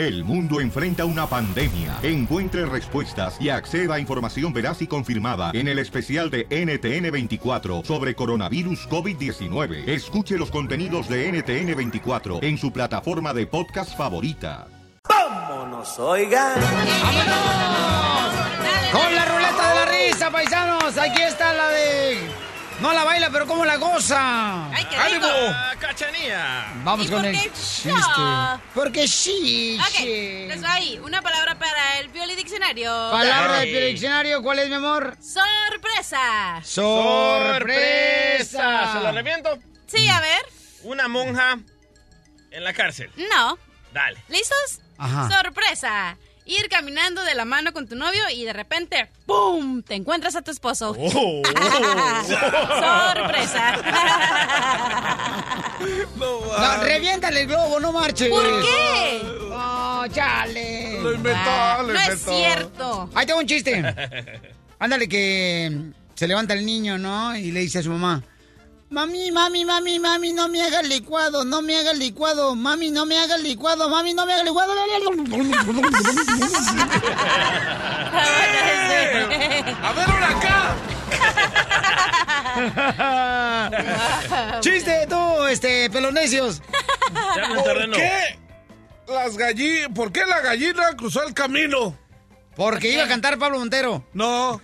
El mundo enfrenta una pandemia. Encuentre respuestas y acceda a información veraz y confirmada en el especial de NTN24 sobre coronavirus COVID-19. Escuche los contenidos de NTN24 en su plataforma de podcast favorita. ¡Vámonos, oigan! Con la ruleta de la risa, paisanos. Aquí está la. No la baila, pero ¿cómo la goza? ¡Ay, qué ¡Ánimo! ¡Cachanía! Vamos ¿Y con por el qué chiste. yo? Porque sí. Ok, sí. les. Una palabra para el Pioli Diccionario. Palabra del diccionario, ¿cuál es, mi amor? Sorpresa. Sorpresa. ¿Se la reviento? Sí, a ver. Una monja en la cárcel. No. Dale. ¿Listos? Ajá. Sorpresa. Ir caminando de la mano con tu novio y de repente, ¡pum! Te encuentras a tu esposo. Oh. Sorpresa. No, reviéntale el globo, no marches. ¿Por qué? Oh, chale. Lo inventó, Ah, lo no es cierto. Ahí tengo un chiste. Ándale que se levanta el niño, ¿no? Y le dice a su mamá, Mami, mami, mami, mami, no me hagas licuado, no me hagas licuado, mami, no me hagas licuado, mami, no me hagas licuado. ¡A ver, ahora acá! Chiste, tú, este, pelonesios. ¿Por qué las gallinas, por qué la gallina cruzó el camino? Porque iba a cantar Pablo Montero. No.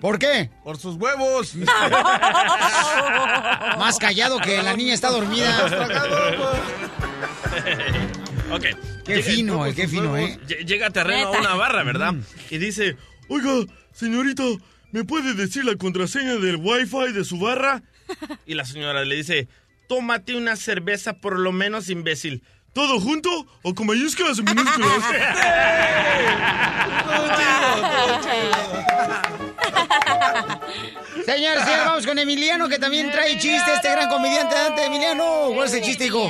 ¿Por qué? Por sus huevos. Más callado que la niña está dormida. ok. Qué fino, eh, qué fino, ¿eh? Lle- Llega terreno a una barra, ¿verdad? Y dice, oiga, señorita, ¿me puede decir la contraseña del wifi de su barra? Y la señora le dice, tómate una cerveza por lo menos, imbécil. ¿Todo junto o con mayúsculas o minúsculas? Señores, sí, vamos con Emiliano, que también trae chiste, este gran comediante Dante Emiliano. ¿Cuál es el chiste, hijo?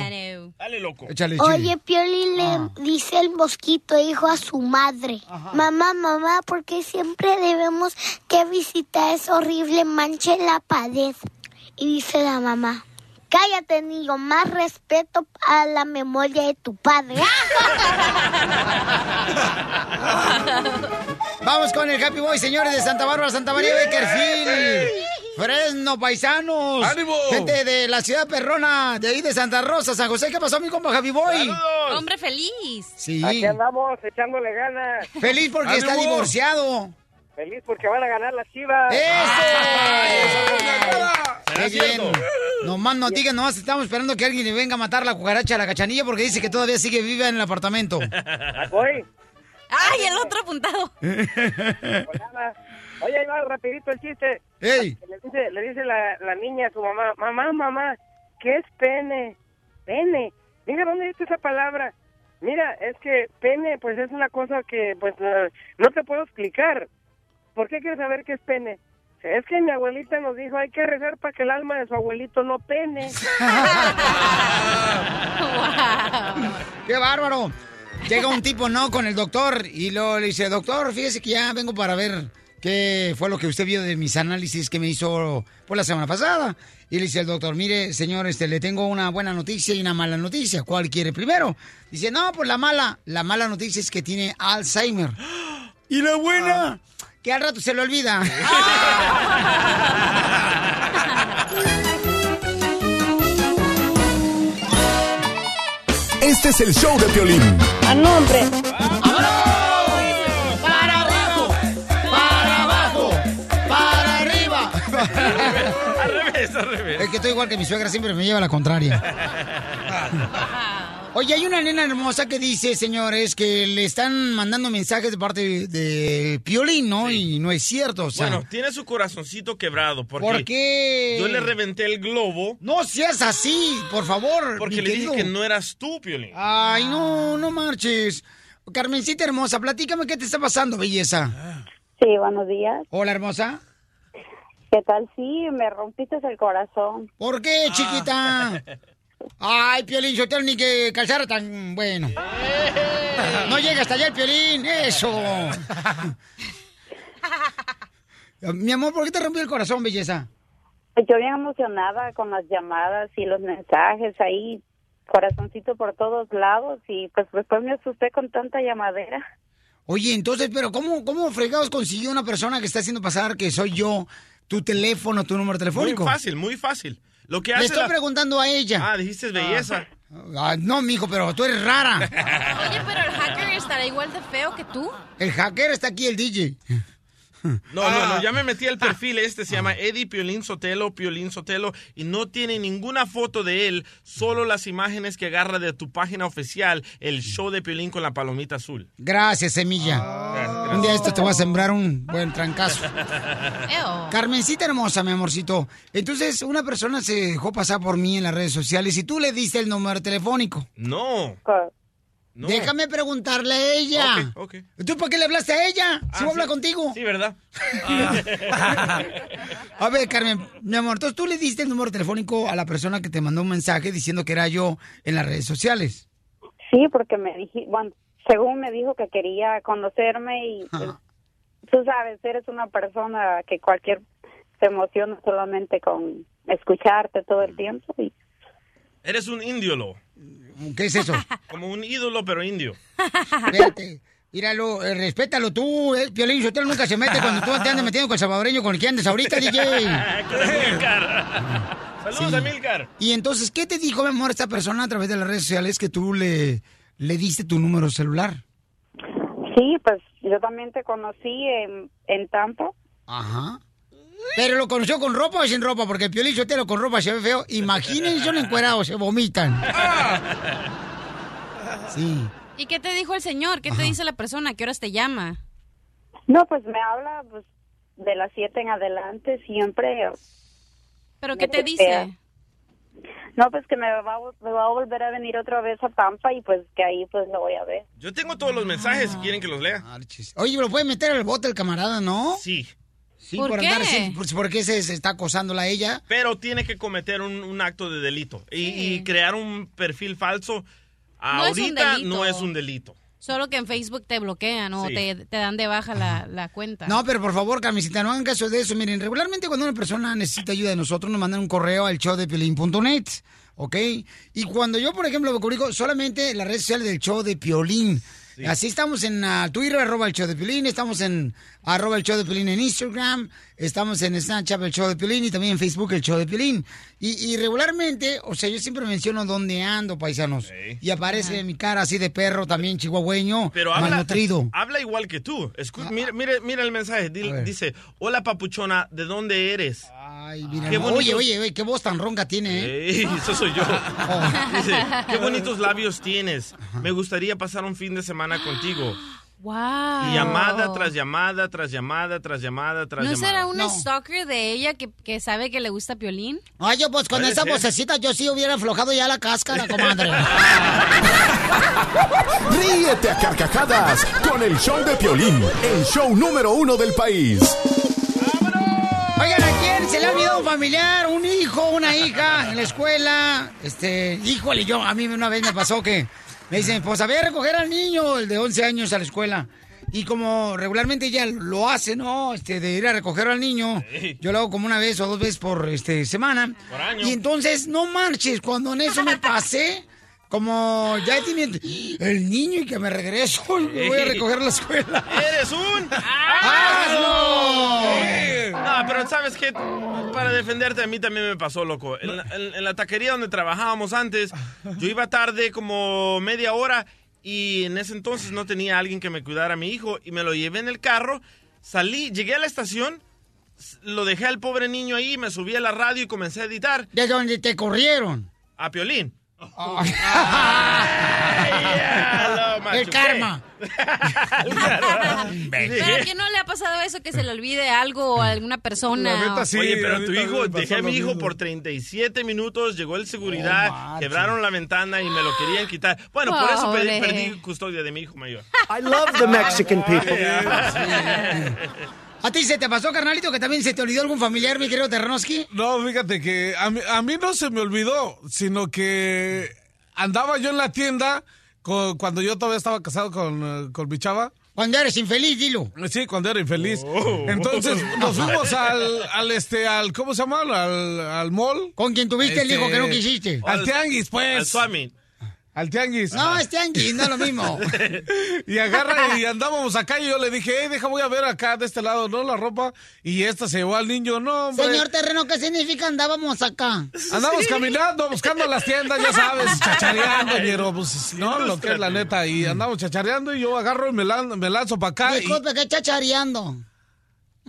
Dale, loco. Échale. Oye, Pioli le Ah. dice el mosquito hijo a su madre. Mamá, mamá, ¿por qué siempre debemos que visitar esa horrible mancha en la pared? Y dice la mamá, cállate, niño, más respeto a la memoria de tu padre. Vamos con el Happy Boy, señores de Santa Bárbara, Santa María Beckerfield. Fresno, paisanos. ¡Ánimo! Gente de la ciudad perrona, de ahí de Santa Rosa, San José. ¿Qué pasó, mi compa Happy Boy? Hombre feliz. Sí. Aquí andamos echándole ganas. Feliz porque está divorciado. Feliz porque van a ganar las chivas. ¡Qué bien! Nomás no digan, nomás estamos esperando que alguien le venga a matar la cucaracha a la cachanilla porque dice que todavía sigue viva en el apartamento. Voy. ¡Ay, el otro apuntado! Oye, ahí va rapidito el chiste. ¡Ey! Le dice, le dice la, la niña a su mamá, mamá, mamá, ¿qué es pene? Pene. Mira, ¿dónde dice esa palabra? Mira, es que pene, pues es una cosa que, pues, no te puedo explicar. ¿Por qué quieres saber qué es pene? Es que mi abuelita nos dijo, hay que rezar para que el alma de su abuelito no pene. ¡Qué bárbaro! Llega un tipo, ¿no? Con el doctor y lo, le dice, doctor, fíjese que ya vengo para ver qué fue lo que usted vio de mis análisis que me hizo por la semana pasada. Y le dice el doctor, mire, señor, este, le tengo una buena noticia y una mala noticia. ¿Cuál quiere primero? Dice, no, pues la mala. La mala noticia es que tiene Alzheimer. ¿Y la buena? Que al rato se le olvida. Este es el show de Piolín. A nombre. ¡Para abajo! ¡Para abajo! ¡Para arriba! al revés, al revés. Es que estoy igual que mi suegra, siempre me lleva la contraria. Oye, hay una nena hermosa que dice, señores, que le están mandando mensajes de parte de, de Piolín, ¿no? Y no es cierto, o sea. Bueno, tiene su corazoncito quebrado. Porque ¿Por qué? Yo le reventé el globo. No seas así, por favor. Porque le querido. dije que no eras tú, Piolín. Ay, no, no marches. Carmencita hermosa, platícame qué te está pasando, belleza. Sí, buenos días. Hola, hermosa. ¿Qué tal? Sí, me rompiste el corazón. ¿Por qué, chiquita? Ay, Piolín, yo tengo ni que calzar tan bueno. No llega hasta allá el Piolín, eso. Mi amor, ¿por qué te rompió el corazón, belleza? Yo bien emocionada con las llamadas y los mensajes ahí. corazoncito por todos lados y pues después me asusté con tanta llamadera. Oye, entonces, pero ¿cómo, cómo fregados consiguió una persona que está haciendo pasar que soy yo tu teléfono, tu número Muy telefónico? fácil, muy fácil. Lo que Le hace estoy la- preguntando a ella. Ah, dijiste belleza. Ah, no, mijo, pero tú eres rara. Oye, pero el hacker estará igual de feo que tú. El hacker está aquí, el DJ. No, no, Ah. no, ya me metí al perfil este, se llama Eddie Piolín Sotelo, Piolín Sotelo, y no tiene ninguna foto de él, solo las imágenes que agarra de tu página oficial, el show de Piolín con la palomita azul. Gracias, Semilla. Gracias, Un día esto te va a sembrar un buen trancazo. Carmencita hermosa, mi amorcito. Entonces, una persona se dejó pasar por mí en las redes sociales y tú le diste el número telefónico. No. No. Déjame preguntarle a ella. Ok, ok. ¿Tú por qué le hablaste a ella? Ah, si voy a hablar sí. contigo. Sí, ¿verdad? A ver, Carmen, mi amor, entonces tú le diste el número telefónico a la persona que te mandó un mensaje diciendo que era yo en las redes sociales. Sí, porque me dije, bueno, según me dijo que quería conocerme y pues, tú sabes, eres una persona que cualquier se emociona solamente con escucharte todo el tiempo y Eres un indiolo. ¿Qué es eso? Como un ídolo, pero indio. Vete. Míralo, eh, respétalo tú, eh. Piolín Sotelo nunca se mete cuando tú te andas metiendo con el salvadoreño con el que andes ahorita, DJ. Saludos, Sí. Amílcar. Y entonces, ¿qué te dijo, mi amor, esta persona a través de las redes sociales que tú le, le diste tu número celular? sí, pues yo también te conocí en, en Tampa. Ajá. Pero lo conoció con ropa o sin ropa, porque el Piolín Sotelo con ropa se ve feo. Imagínense un encuerado, se vomitan. Sí. ¿Y qué te dijo el señor? ¿Qué te dice la persona? ¿Qué horas te llama? No, pues me habla pues, de las siete en adelante siempre. ¿Pero qué te dice? No, pues que me va, a me va a volver a venir otra vez a Tampa y pues que ahí pues lo voy a ver. Yo tengo todos los mensajes si quieren que los lea. Oye, ¿lo puede meter al bote el camarada, no? Sí. Sí, ¿Por qué? andar así, pues, porque se, se está acosándola a ella. Pero tiene que cometer un, un acto de delito. Y, y crear un perfil falso No es un ahorita delito. no es un delito. Solo que en Facebook te bloquean o Sí. te, te dan de baja la, la cuenta. No, pero por favor, Carmencita, no hagan caso de eso. Miren, regularmente cuando una persona necesita ayuda de nosotros, nos mandan un correo al show de Piolín.net, ¿ok? Y cuando yo, por ejemplo, me publico solamente en las redes sociales del show de Piolín. Así estamos en ah, Twitter, arroba el show de Piolín, estamos en arroba el show de en Instagram, estamos en Snapchat el show de Piolín y también en Facebook el show de Piolín. Y, y regularmente, o sea, yo siempre menciono dónde ando, paisanos. Y aparece mi cara así de perro también, chihuahueño, Pero malnutrido. habla igual que tú. Escu- mira, mira, mira el mensaje. Dice, hola papuchona, ¿de dónde eres? Ay, mira, Qué oye, oye, oye, qué voz tan ronca tiene, ¿eh? Ey, eso soy yo. Oh. Dice, qué bonitos labios tienes. Me gustaría pasar un fin de semana contigo. Wow. Y llamada tras llamada, tras llamada, tras llamada, tras ¿No llamada. será un stalker de ella que, que sabe que le gusta Piolín? Ay, yo pues con esa ser. vocecita yo sí hubiera aflojado ya la cáscara, comadre. Ríete a carcajadas con el show de Piolín, el show número uno del país. Oigan, ¿a quién se le ha olvidado un familiar, un hijo, una hija en la escuela? Este, híjole, yo, a mí una vez me pasó que me dicen, pues a ver, recoger al niño, el de 11 años a la escuela. Y como regularmente ella lo hace, ¿no? Este, de ir a recoger al niño. Yo lo hago como una vez o dos veces por este, semana. Por año. Y entonces, no marches, cuando en eso me pasé, como ya tiene el niño y que me regreso me voy a recoger a la escuela. ¡Eres un ¡Hazlo! No, pero ¿sabes qué? Para defenderte a mí también me pasó, loco. En la, en- en la taquería donde trabajábamos antes, yo iba tarde como media hora y en ese entonces no tenía alguien que me cuidara a mi hijo y me lo llevé en el carro, salí, llegué a la estación, lo dejé al pobre niño ahí, me subí a la radio y comencé a editar. ¿De dónde te corrieron? A Piolín. El karma. ¿Pero a quién no le ha pasado eso que se le olvide algo o a alguna persona? o- Oye, pero tu hijo, dejé a mi hijo mismo. por 37 minutos, llegó el seguridad, Oh, quebraron la ventana y me lo querían quitar. Bueno, por eso perdí, Pobre. perdí custodia de mi hijo mayor. I love the Mexican people. ¿A ti se te pasó, carnalito, que también se te olvidó algún familiar, mi querido Terranoski? No, fíjate que a mí, a mí no se me olvidó, sino que andaba yo en la tienda co- cuando yo todavía estaba casado con, eh, con mi chava. Cuando eres infeliz, dilo. Sí, cuando era infeliz. Entonces nos fuimos al, al este, al, ¿cómo se llama? Al, al mall. Con quien tuviste el Este, hijo que no quisiste. Al tianguis, pues. Al Swami. Al tianguis. No, es tianguis, no es lo mismo. y agarra y andábamos acá y yo le dije, hey, deja, voy a ver acá de este lado, ¿no? La ropa. Y esta se llevó al niño, no, hombre. Señor Terreno, ¿qué significa andábamos acá? Andamos caminando, buscando las tiendas, ya sabes, chachareando, pero pues, no, lo que es la neta. Y andamos chachareando y yo agarro y me, lan- me lanzo para acá. y- Disculpe, ¿qué chachareando?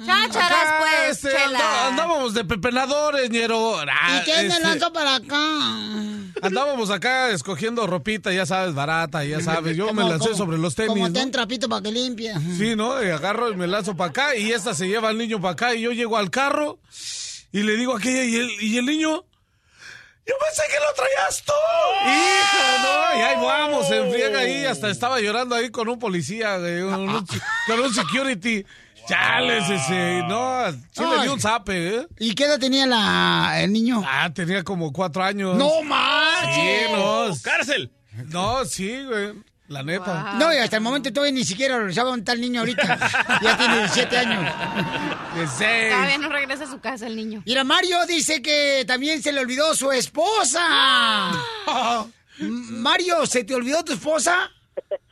Chácharas, Acá, pues, este, chela. andábamos de pepenadores, ñero. Ah, ¿Y quién me este, lanzó para acá? Andábamos acá escogiendo ropita, ya sabes, barata, ya sabes. Yo me lancé como- sobre los tenis. Como ¿no? ten trapito para que limpie. Sí, ¿no? Y agarro y me lanzo para acá y esta se lleva al niño para acá y yo llego al carro y le digo a aquella y el, y el niño... Yo pensé que lo traías tú. Hijo, no. Y ahí vamos, se enfriega ahí. Hasta estaba llorando ahí con un policía, con un, con un security. Chales ese. No, sí le Ay. di un zape, ¿eh? ¿Y qué edad tenía la, el niño? Ah, tenía como cuatro años. ¡No marches! Sí, no. ¡Cárcel! No, sí, güey. La neta. No, y hasta el momento todavía ni siquiera sabe dónde está el niño ahorita. ya tiene 17 años. De seis. Todavía no regresa a su casa el niño. Mira, Mario dice que también se le olvidó su esposa. Mario, ¿se te olvidó tu esposa?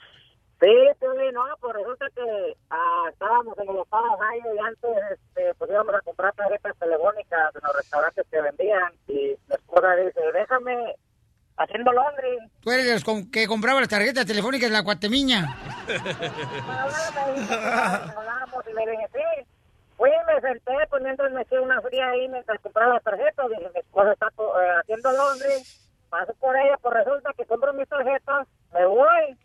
Sí, sí, no, pues resulta que ah, estábamos en los Estados y antes este, pues íbamos a comprar tarjetas telefónicas en los restaurantes que vendían y mi esposa dice, déjame haciendo Londres. Tú eres con- que compraba las tarjetas telefónicas de la Cuatemiña. Hablamos y le dije, sí. Fui y me senté, pues mientras me eché una fría ahí mientras compraba las tarjetas. Dije, mi esposa está eh, haciendo Londres. Paso por ella, pues resulta que compro mis tarjetas, me voy.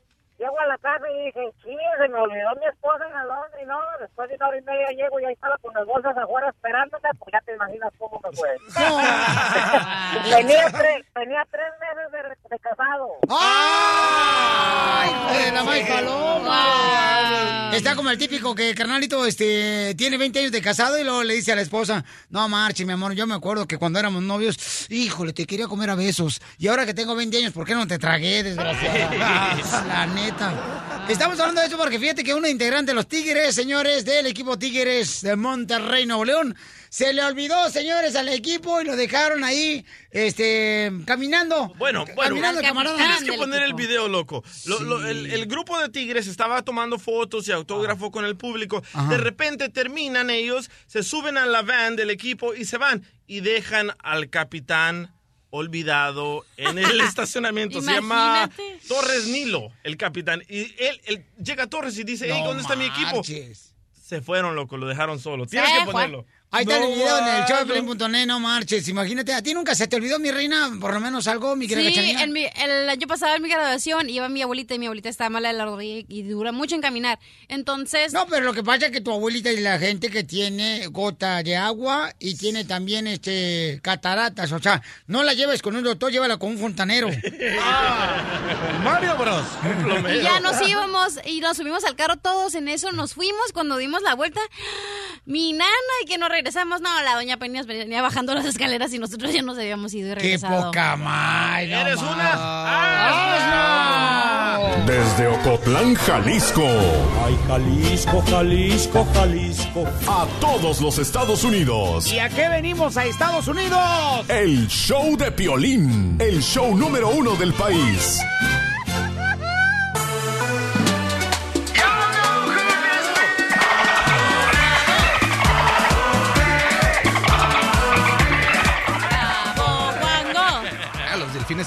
Llego a la casa y dije, sí, se me olvidó mi esposa en el Londres, ¿no? Después de una hora y media llego y ahí estaba con las bolsas afuera esperándome, pues ya te imaginas cómo me fue. tenía, tres, tenía tres meses de, de casado. ¡Ay, hijo de la maíz paloma! Está como el típico que carnalito este, tiene 20 años de casado y luego le dice a la esposa, no marche, mi amor, yo me acuerdo que cuando éramos novios, híjole, te quería comer a besos. Y ahora que tengo 20 años, ¿por qué no te tragué, desgraciada? la neta. Estamos hablando de eso porque fíjate que uno integrante de los Tigres, señores, del equipo Tigres de Monterrey, Nuevo León, se le olvidó, señores, al equipo y lo dejaron ahí, este, caminando. Bueno, bueno, Caminando, camarada. tienes que poner el video, loco. Lo- lo- el, el grupo de tigres estaba tomando fotos y autógrafo con el público. Ajá. De repente terminan ellos, se suben a la van del equipo y se van. Y dejan al capitán olvidado en el estacionamiento. Se llama. Torres Nilo, el capitán. Y él, él llega a Torres y dice, hey, No ¿dónde está mi equipo? Se fueron, loco, lo dejaron solo. Tienes Se que fue. ponerlo. Ahí está No el video en el showdeplin.net, no marches. Imagínate, ¿a ti nunca se te olvidó, mi reina, por lo menos algo, mi querida Sí, en mi- el año pasado en mi graduación iba mi abuelita y mi abuelita estaba mala de la rodilla y dura mucho en caminar. Entonces, No, pero lo que pasa es que tu abuelita y la gente que tiene gota de agua y tiene también este cataratas, o sea, no la lleves con un doctor, llévala con un fontanero. Mario Bros. y ya nos íbamos y nos subimos al carro todos en eso, nos fuimos cuando dimos la vuelta. Mi nana y que nos regresamos. No, la doña Peñas venía bajando las escaleras y nosotros ya nos habíamos ido y ¡Qué regresado. poca más! no ¿Eres una? ¡Asno! Desde Ocotlán, Jalisco. Ay, Jalisco, Jalisco, Jalisco. A todos los Estados Unidos. ¿Y a qué venimos a Estados Unidos? El show de Piolín. El show número uno del país.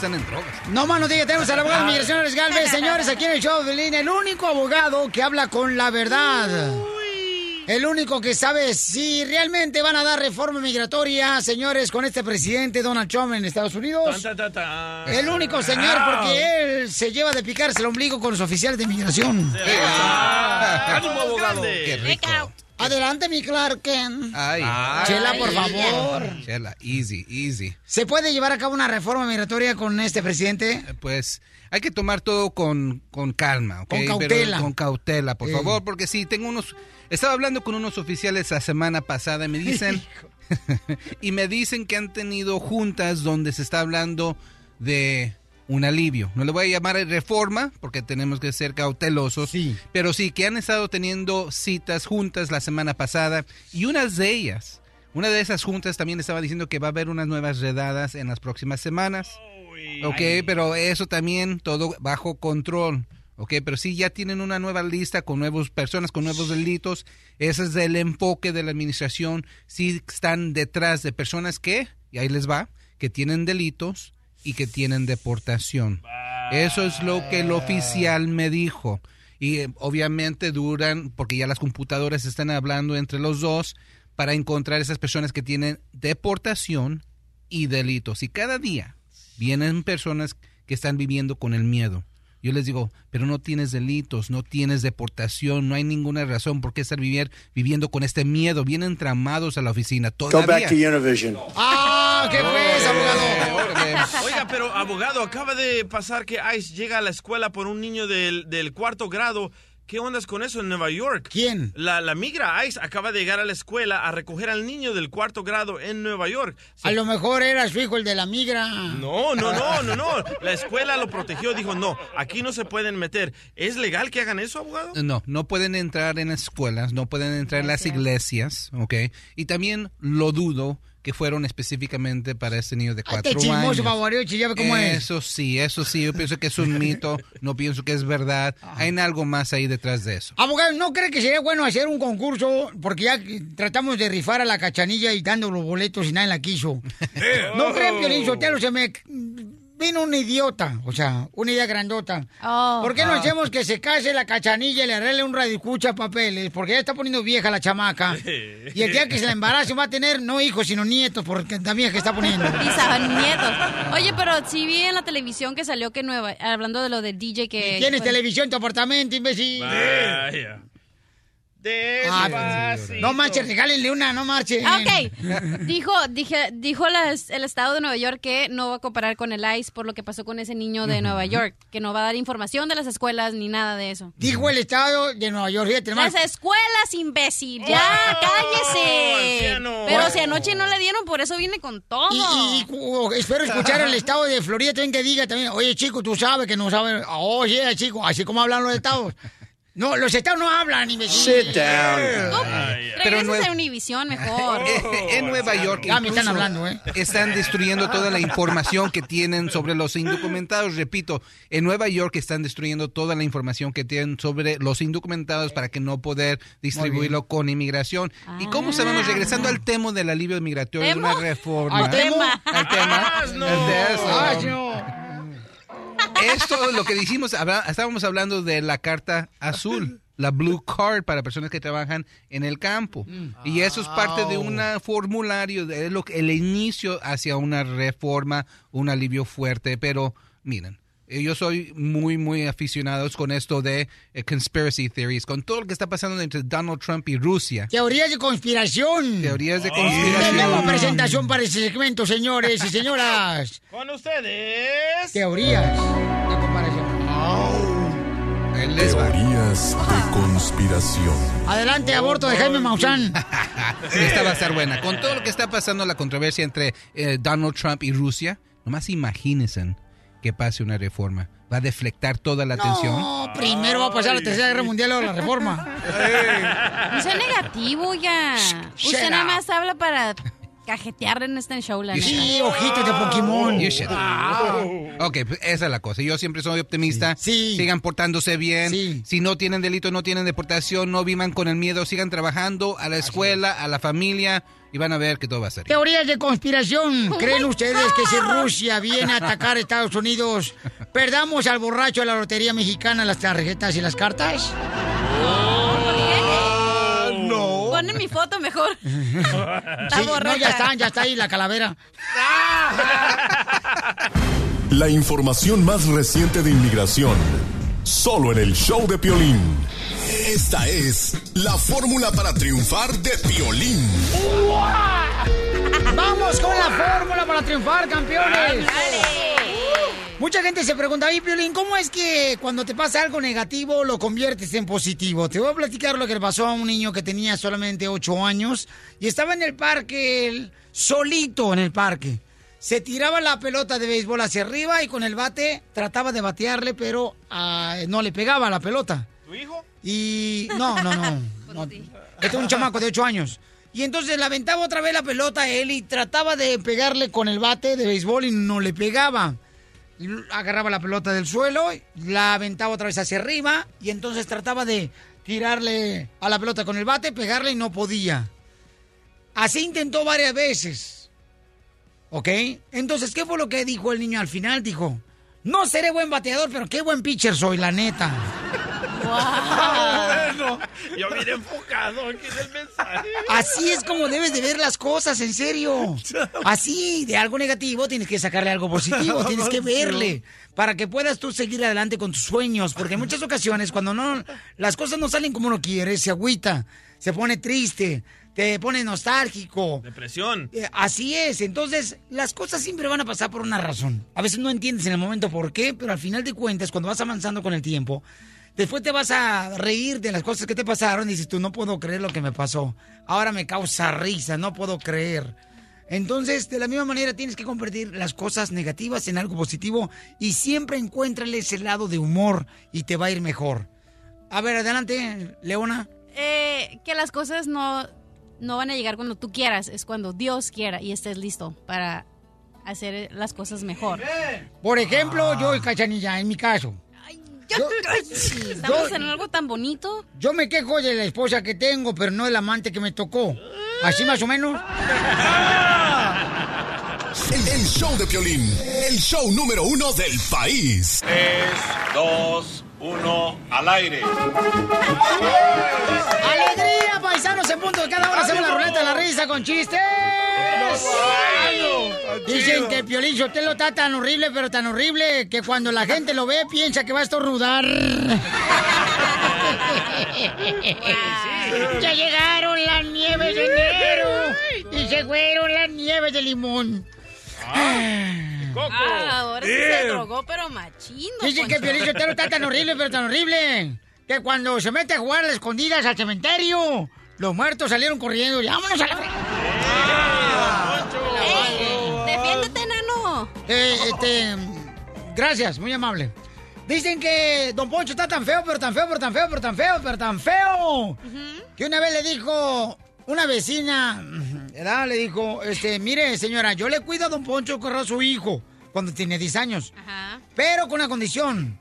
Están en drogas. No más nos diga, tenemos al abogado de migración Alex Galvez, señores, aquí en el show de Línea, el único abogado que habla con la verdad. El único que sabe si realmente van a dar reforma migratoria, señores, con este presidente Donald Trump en Estados Unidos. Tan, tan, tan, tan. El único señor, porque él se lleva de picarse el ombligo con los oficiales de migración. Ah, ¡Ánimo, abogado! grande. ¡Qué rico! Adelante, mi Clark Kent. Ay, Chela, por favor. Chela, easy, easy. ¿Se puede llevar a cabo una reforma migratoria con este presidente? Eh, Pues hay que tomar todo con, con calma, ¿ok? Con Pero cautela. con cautela, por favor, porque sí, tengo unos... Estaba hablando con unos oficiales la semana pasada y me dicen... y me dicen que han tenido juntas donde se está hablando de un alivio. No le voy a llamar reforma porque tenemos que ser cautelosos. Sí. Pero sí, que han estado teniendo citas juntas la semana pasada y unas de ellas, una de esas juntas también estaba diciendo que va a haber unas nuevas redadas en las próximas semanas. Ok, pero eso también todo bajo control. Ok, pero sí ya tienen una nueva lista con nuevas personas, con nuevos delitos. Ese es el enfoque de la administración. Sí están detrás de personas que, y ahí les va, que tienen delitos y que tienen deportación. Eso es lo que el oficial me dijo. Y eh, obviamente duran, porque ya las computadoras están hablando entre los dos, para encontrar esas personas que tienen deportación y delitos. Y cada día vienen personas que están viviendo con el miedo. Yo les digo, pero no tienes delitos, no tienes deportación, no hay ninguna razón por qué estar vivir, viviendo con este miedo. Vienen tramados a la oficina Go todavía. back to Univision. ¡Ah! ¿Qué pues, abogado? Oiga, pero abogado, acaba de pasar que ICE llega a la escuela por un niño del, del cuarto grado. ¿Qué ondas con eso en Nueva York? ¿Quién? La, la migra ICE acaba de llegar a la escuela a recoger al niño del cuarto grado en Nueva York. A lo mejor era su hijo el de la migra. No, no, no, no, no. La escuela lo protegió, dijo, no, aquí no se pueden meter. ¿Es legal que hagan eso, abogado? No, no pueden entrar en escuelas, no pueden entrar en las iglesias, ¿ok? Y también lo dudo que fueron específicamente para este niño de cuatro Este chismoso años. favorito, ya ve cómo es. Eso sí, eso sí, yo pienso que es un mito, no pienso que es verdad. Hay algo más ahí detrás de eso. Abogado, ¿no cree que sería bueno hacer un concurso? Porque ya tratamos de rifar a la cachanilla y dando los boletos y nadie la quiso. ¿No creen, Piolín Sotelo? Se me vino un idiota, o sea, una idea grandota. ¿Por qué no Ah. hacemos que se case la cachanilla y le arregle un radicucha papeles? Porque ya está poniendo vieja la chamaca. Y el día que se la embarace va a tener no hijos, sino nietos, porque la vieja que está poniendo. Bisnietos. Oye, pero sí vi en la televisión que salió que nueva, hablando de lo del DJ que... Tienes fue- televisión en tu apartamento, imbécil. Vaya. Ah, no marches, regálenle una, no marchen. Ah, Ok, dijo, dije, dijo las- el estado de Nueva York que no va a cooperar con el ICE por lo que pasó con ese niño de Nueva York, que no va a dar información de las escuelas ni nada de eso. Dijo el estado de Nueva York, fíjate Las escuelas, imbécil, ya, Oh, cállese. anciano. Pero si anoche no le dieron, por eso viene con todo. Y, y- y, espero escuchar el estado de Florida también que diga también, oye chico, tú sabes que no sabes, oye chico, así como hablan los estados. No, los estados no hablan, imbécil. Sit down. Pero Regreses no- a Univision mejor. en Nueva York Ya me están hablando, ¿eh? están destruyendo toda la información que tienen sobre los indocumentados. Repito, en Nueva York están destruyendo toda la información que tienen sobre los indocumentados para que no poder distribuirlo con inmigración. Y como sabemos, regresando al tema del alivio migratorio, de una ¿Temo? reforma. ¿Al tema? Al tema. Asno. el de eso. Ah, no. Esto, lo que dijimos, estábamos hablando de la carta azul, la blue card para personas que trabajan en el campo. Y eso es parte de un formulario, de lo, que- el inicio hacia una reforma, un alivio fuerte. Pero miren, yo soy muy, muy aficionado con esto de eh, conspiracy theories, con todo lo que está pasando entre Donald Trump y Rusia. Teorías de conspiración. Teorías de Tenemos conspiración. presentación para ese segmento, señores y señoras. Con ustedes. Teorías de comparación. Va. Teorías de conspiración. Adelante, aborto de Jaime Maussan. Esta va a estar buena. Con todo lo que está pasando, la controversia entre eh, Donald Trump y Rusia, nomás imagínense que pase una reforma. Va a deflectar toda la atención. No, primero va a pasar la Tercera Guerra Mundial o la reforma. No sea negativo ya. Usted nada más habla para cajetear en este show, la. Sí, ojitos de Pokémon. Ok, pues esa es la cosa. Yo siempre soy optimista. Sí. Sigan portándose bien. Sí. Si no tienen delito, no tienen deportación, no vivan con el miedo. Sigan trabajando a la escuela, a la familia y van a ver que todo va a ser. Teorías de conspiración. ¿Creen ustedes que si Rusia viene a atacar a Estados Unidos, perdamos al borracho de la lotería mexicana las tarjetas y las cartas? no. Ponen mi foto mejor. Está Sí, no, ya está, ya está ahí la calavera. La información más reciente de inmigración. Solo en el show de Piolín. Esta es la fórmula para triunfar de Piolín. Vamos con la fórmula para triunfar, campeones. Mucha gente se pregunta, Piolín, ¿cómo es que cuando te pasa algo negativo lo conviertes en positivo? Te voy a platicar lo que le pasó a un niño que tenía solamente 8 años y estaba en el parque, él, solito en el parque. Se tiraba la pelota de béisbol hacia arriba y con el bate trataba de batearle, pero ah, no le pegaba la pelota. ¿Tu hijo? Y no, no, no. no. Este es un chamaco de 8 años. Y entonces le aventaba otra vez la pelota a él y trataba de pegarle con el bate de béisbol y no le pegaba. l- agarraba la pelota del suelo, la aventaba otra vez hacia arriba y entonces trataba de tirarle a la pelota con el bate, pegarle y no podía. Así intentó varias veces. ¿Ok? Entonces, ¿qué fue lo que dijo el niño al final? Dijo, no seré buen bateador, pero qué buen pitcher soy, la neta. bueno. Yo bien enfocado aquí en el mensaje. Así es como debes de ver las cosas, en serio. Así, de algo negativo tienes que sacarle algo positivo, tienes que verle para que puedas tú seguir adelante con tus sueños, porque en muchas ocasiones cuando no las cosas no salen como uno quiere, se agüita, se pone triste, te pone nostálgico. Depresión. Eh, Así es, entonces las cosas siempre van a pasar por una razón. A veces no entiendes en el momento por qué, pero al final de cuentas, cuando vas avanzando con el tiempo, después te vas a reír de las cosas que te pasaron y dices tú, no puedo creer lo que me pasó. Ahora me causa risa, no puedo creer. Entonces, de la misma manera, tienes que convertir las cosas negativas en algo positivo y siempre encuéntrale ese lado de humor y te va a ir mejor. A ver, adelante, Leona. Eh, que las cosas no, no van a llegar cuando tú quieras, es cuando Dios quiera y estés listo para hacer las cosas mejor. Por ejemplo, yo y Cachanilla, en mi caso. Yo- Estamos en algo tan bonito. Yo me quejo de la esposa que tengo, pero no del amante que me tocó. Así más o menos. El, el show de Piolín, el show número uno del país. 3, 2, 1, al aire. ¡Alegría, paisanos! En punto de cada hora hacemos la ruleta de la risa con chistes. Dicen que el Piolín Sotelo está tan horrible, pero tan horrible, que cuando la gente lo ve piensa que va a estornudar. ya llegaron las nieves de enero y se fueron las nieves de limón. Ah, ahora sí se drogó, pero machino. Dicen que Piolín Sotelo está tan horrible, pero tan horrible, que cuando se mete a jugar a las escondidas al cementerio, los muertos salieron corriendo. y ¡Vámonos a la fre- Defiéndete, nano. Eh, este, gracias, muy amable. Dicen que Don Poncho está tan feo, pero tan feo, pero tan feo, pero tan feo, pero tan feo. Que una vez le dijo una vecina, ¿verdad? Le dijo, este, mire, señora, yo le cuido a Don Poncho correr a su hijo cuando tiene 10 años. Ajá. Pero con una condición.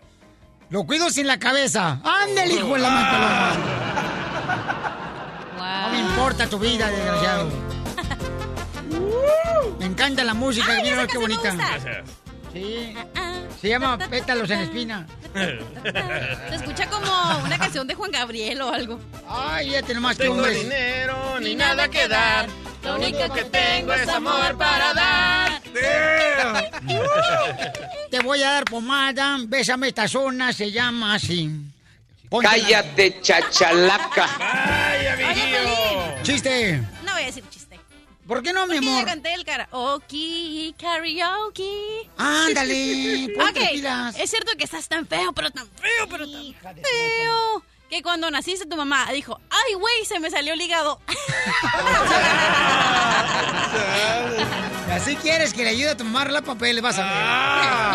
Lo cuido sin la cabeza. ¡Ándale, hijo de la mal No me importa tu vida, desgraciado. Me encanta la música, Ay, mira qué bonita. gusta. Sí. Se llama Pétalos en Espina. Se escucha como una canción de Juan Gabriel o algo. Ay, ya tenemos más que Tengo hombres. dinero ni nada que dar. Lo único que tengo es amor para dar. Te voy a dar pomada, bésame esta zona, se llama así. Cállate, chachalaca. ¡Vaya, viejillo! Chiste. No voy a decir chiste. ¿Por qué no, mi Porque ya amor? canté el karaoke, karaoke. Ándale, ponte Ok, pilas. Es cierto que estás tan feo, pero tan feo, pero tan feo. Que cuando naciste tu mamá dijo, ay, güey, se me salió el hígado. Así quieres que le ayude a tomar la papel, vas a Mi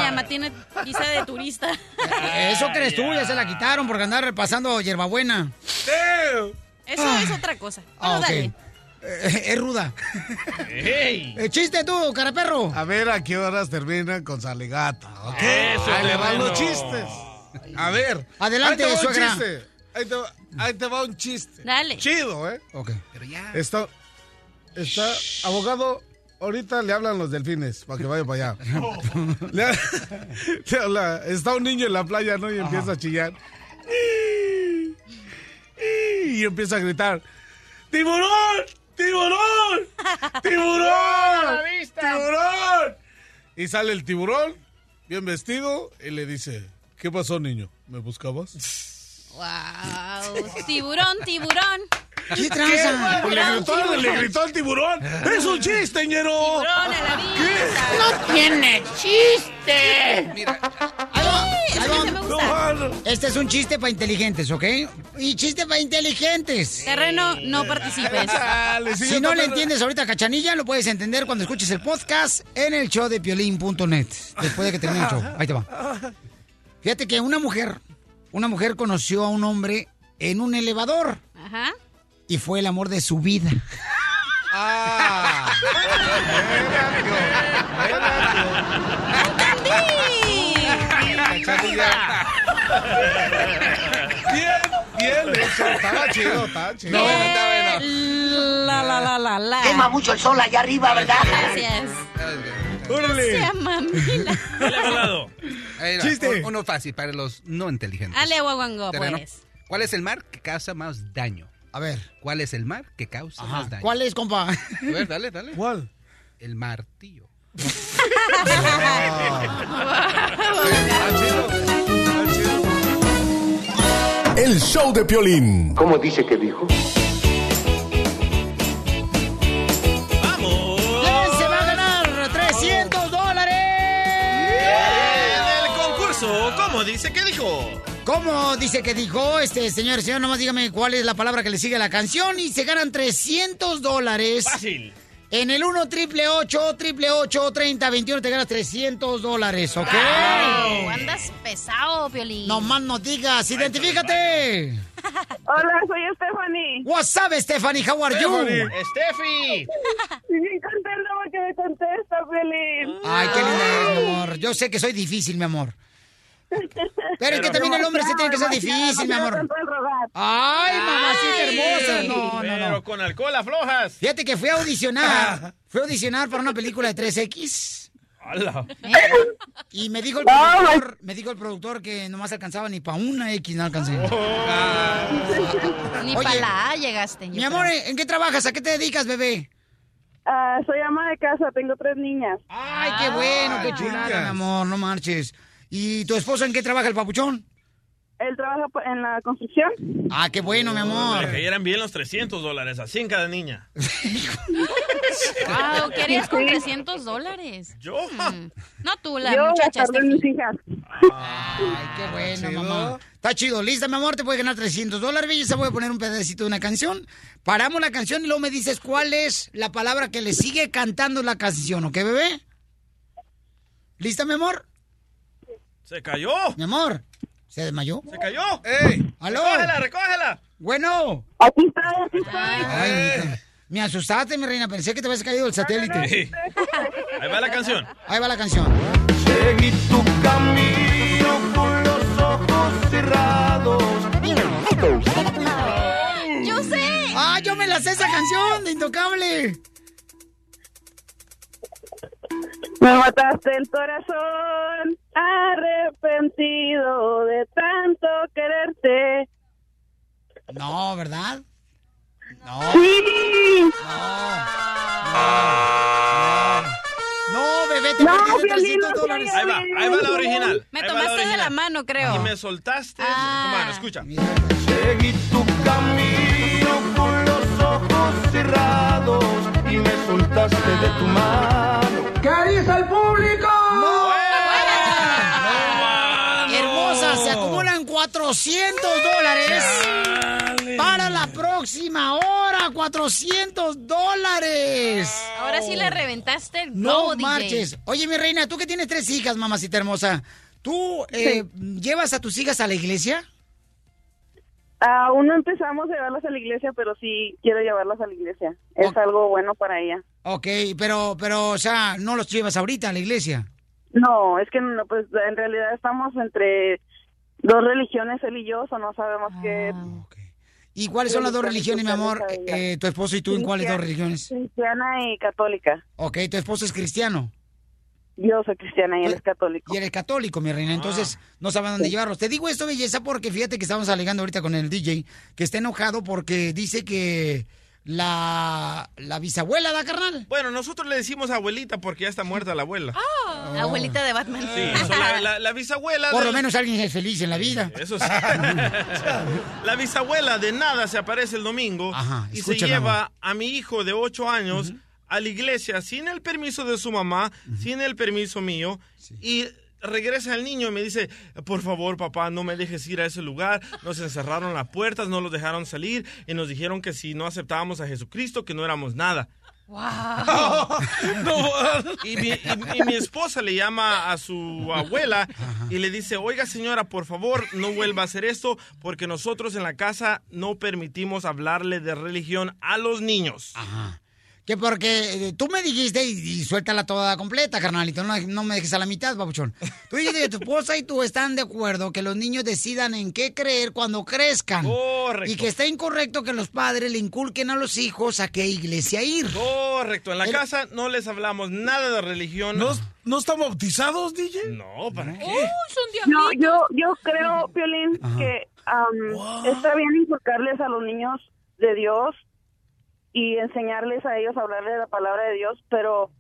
ver. mamá tiene visa de turista. Eso crees tú, ya se la quitaron por andar repasando hierbabuena. Eso es otra cosa. Bueno, Ah, ok. dale. Eh, es ruda. Eh, chiste tú, caraperro. A ver a qué horas terminan con saligata, ¿ok? Eso, Ahí le van terreno. los chistes. A ver. Adelante, ahí te va un suegra. chiste. Ahí te, va, ahí te va un chiste. Dale. Chido, ¿eh? Ok. Pero ya. Está, está, abogado, ahorita le hablan los delfines para que vaya para allá. le, ha- le habla- está un niño en la playa, ¿no? Y empieza a chillar. Y empieza a gritar, ¡Tiburón! ¡Tiburón! ¡Tiburón! ¡Tiburón! Y sale el tiburón, bien vestido, y le dice, ¿qué pasó, niño? ¿Me buscabas? Wow. Tiburón, tiburón. ¿Qué tranza? Le gritó, le gritó al tiburón. ¡Es un chiste, ñero! Tiburón a la vista. ¡No tiene chiste! Mira, gusta. Este es un chiste para inteligentes, ¿ok? Y chiste para inteligentes. Terreno, no participes. Dale, sigue Si no le entiendes ahorita a Cachanilla, lo puedes entender cuando escuches el podcast en el show de piolín.net. Después de que termine el show. Ahí te va. Fíjate que una mujer, una mujer conoció a un hombre en un elevador Ajá. Y fue el amor de su vida. Ah. Bien, bien hecho. Estaba chido, estaba chido. No, bueno, está bueno. La, la, la, la, la. Quema mucho el sol allá arriba, ¿verdad? Gracias. Sea mamila. Va, Chiste. un- Uno fácil para los no inteligentes. Ale, guaguango, pues. ¿Cuál es el mar que causa más daño? A ver. ¿Cuál es el mar que causa más daño? ¿Cuál es, compa? A ver, dale, dale. ¿Cuál? El martillo. El show de Piolín. ¿Cómo dice que dijo? ¿Quién se va a ganar 300 dólares? En el concurso, ¿cómo dice que dijo? ¿Cómo dice que dijo este señor? Señor, nomás dígame cuál es la palabra que le sigue a la canción y se ganan 300 dólares. Fácil. En el 1 triple 8 triple 8 30 21 te ganas 300 dólares, ¿ok? Wow, andas pesado, Piolín. No más no digas, identifícate. Hola, soy Stephanie. What's up, Stephanie? How are you? Steffi. Bien contenta porque me contesta, Feliz. Ay, qué eres, mi amor. Yo sé que soy difícil, mi amor. Pero es que también el hombre se tiene que ser difícil, mi amor. Ay, mamacita hermosa. No, no, Pero no. con alcohol aflojas. Fíjate que fui a audicionar. Fui a audicionar para una película de 3X. ¡Hala! Y me dijo el productor, me dijo el productor que nomás alcanzaba ni para una X, no alcancé. Ni Oye, para la A llegaste. Mi amor. ¿en qué trabajas? ¿A qué te dedicas, bebé? Ah, soy ama de casa, tengo tres niñas. Ay, qué bueno, qué chulada, mi amor, no marches. ¿Y tu esposo en qué trabaja el papuchón? Él trabaja en la construcción. Ah, qué bueno, mi amor. Le cayeran bien los 300 dólares, así en cada niña. Wow, ¿qué harías con 300 dólares? ¿Yo? No tú, la Yo muchacha. mis hijas. Ay, qué bueno, mamá. Está chido. Lista, mi amor, te puedes ganar 300 dólares. Belleza, voy a poner un pedacito de una canción. Paramos la canción y luego me dices cuál es la palabra que le sigue cantando la canción, ¿ok, bebé? ¿Lista, mi amor? ¡Se cayó! Mi amor, ¿se desmayó? ¡Se cayó! ¡Ey! ¡Aló! ¡Recógela, recógela! Bueno. Aquí está, aquí está. Ay, mija. me asustaste, mi reina. Pensé que te habías caído el satélite. Sí. Ahí va la canción. Ahí va la canción. Seguí tu camino con los ojos cerrados. Yo sé. ¡Ah, yo me la sé esa canción de Intocable! Me mataste el corazón, arrepentido de tanto quererte. No, ¿verdad? No. Sí. No, bebé, te No, perdiste Piolín, 300 no dólares. Ahí va, ahí va la original. Me Ahí va tomaste de la original. mano, creo. Y me soltaste. Ah. Mano, escucha. Seguí tu camino con los ojos cerrados y me soltaste de tu mano. ¿Qué dice el público? Hermosa, se acumulan 400 dólares para la próxima hora. 400 dólares. Ahora sí le reventaste el No globo, DJ. marches. Oye, mi reina, tú que tienes tres hijas, mamacita hermosa, ¿tú eh, llevas a tus hijas a la iglesia? Aún no empezamos a llevarlas a la iglesia, pero sí quiero llevarlas a la iglesia. Es algo bueno para ella. Ok, pero, pero, o sea, no los llevas ahorita a la iglesia. No, es que no, pues en realidad estamos entre dos religiones, él y yo, o no sabemos qué. ¿Y cuáles son las dos religiones, mi amor? Eh, tu esposo y tú, ¿en cuáles dos religiones? Cristiana y católica. Ok, tu esposo es cristiano. Yo soy cristiana y él es católico. Y eres católico, mi reina. Entonces, no saben dónde llevarlos. Te digo esto, belleza, porque fíjate que estamos alegando ahorita con el DJ, que está enojado porque dice que la, la bisabuela da carnal. Bueno, nosotros le decimos abuelita porque ya está muerta la abuela. Ah, Abuelita de Batman. Sí, so la, la- la bisabuela. Por lo menos alguien es feliz en la vida. Eso sí. la bisabuela de nada se aparece el domingo y se lleva a mi hijo de 8 años a la iglesia sin el permiso de su mamá, sin el permiso mío. Y regresa el niño y me dice, por favor papá, no me dejes ir a ese lugar. Nos encerraron las puertas, no los dejaron salir y nos dijeron que si no aceptábamos a Jesucristo, que no éramos nada. y, mi, y- y mi esposa le llama a su abuela y le dice, oiga señora, por favor, no vuelva a hacer esto porque nosotros en la casa no permitimos hablarle de religión a los niños. Ajá. Que porque eh, tú me dijiste, y, y suéltala toda completa, carnalito, no, no me dejes a la mitad, babuchón. Tú dijiste que tu esposa y tú están de acuerdo que los niños decidan en qué creer cuando crezcan. Correcto. Y que está incorrecto que los padres le inculquen a los hijos a qué iglesia ir. Correcto, en la casa no les hablamos nada de religión. ¿No, ¿no están bautizados, DJ? No, ¿para qué? No, yo, yo creo, Piolín, que am, está bien inculcarles a los niños de Dios y enseñarles a ellos a hablarle de la palabra de Dios, pero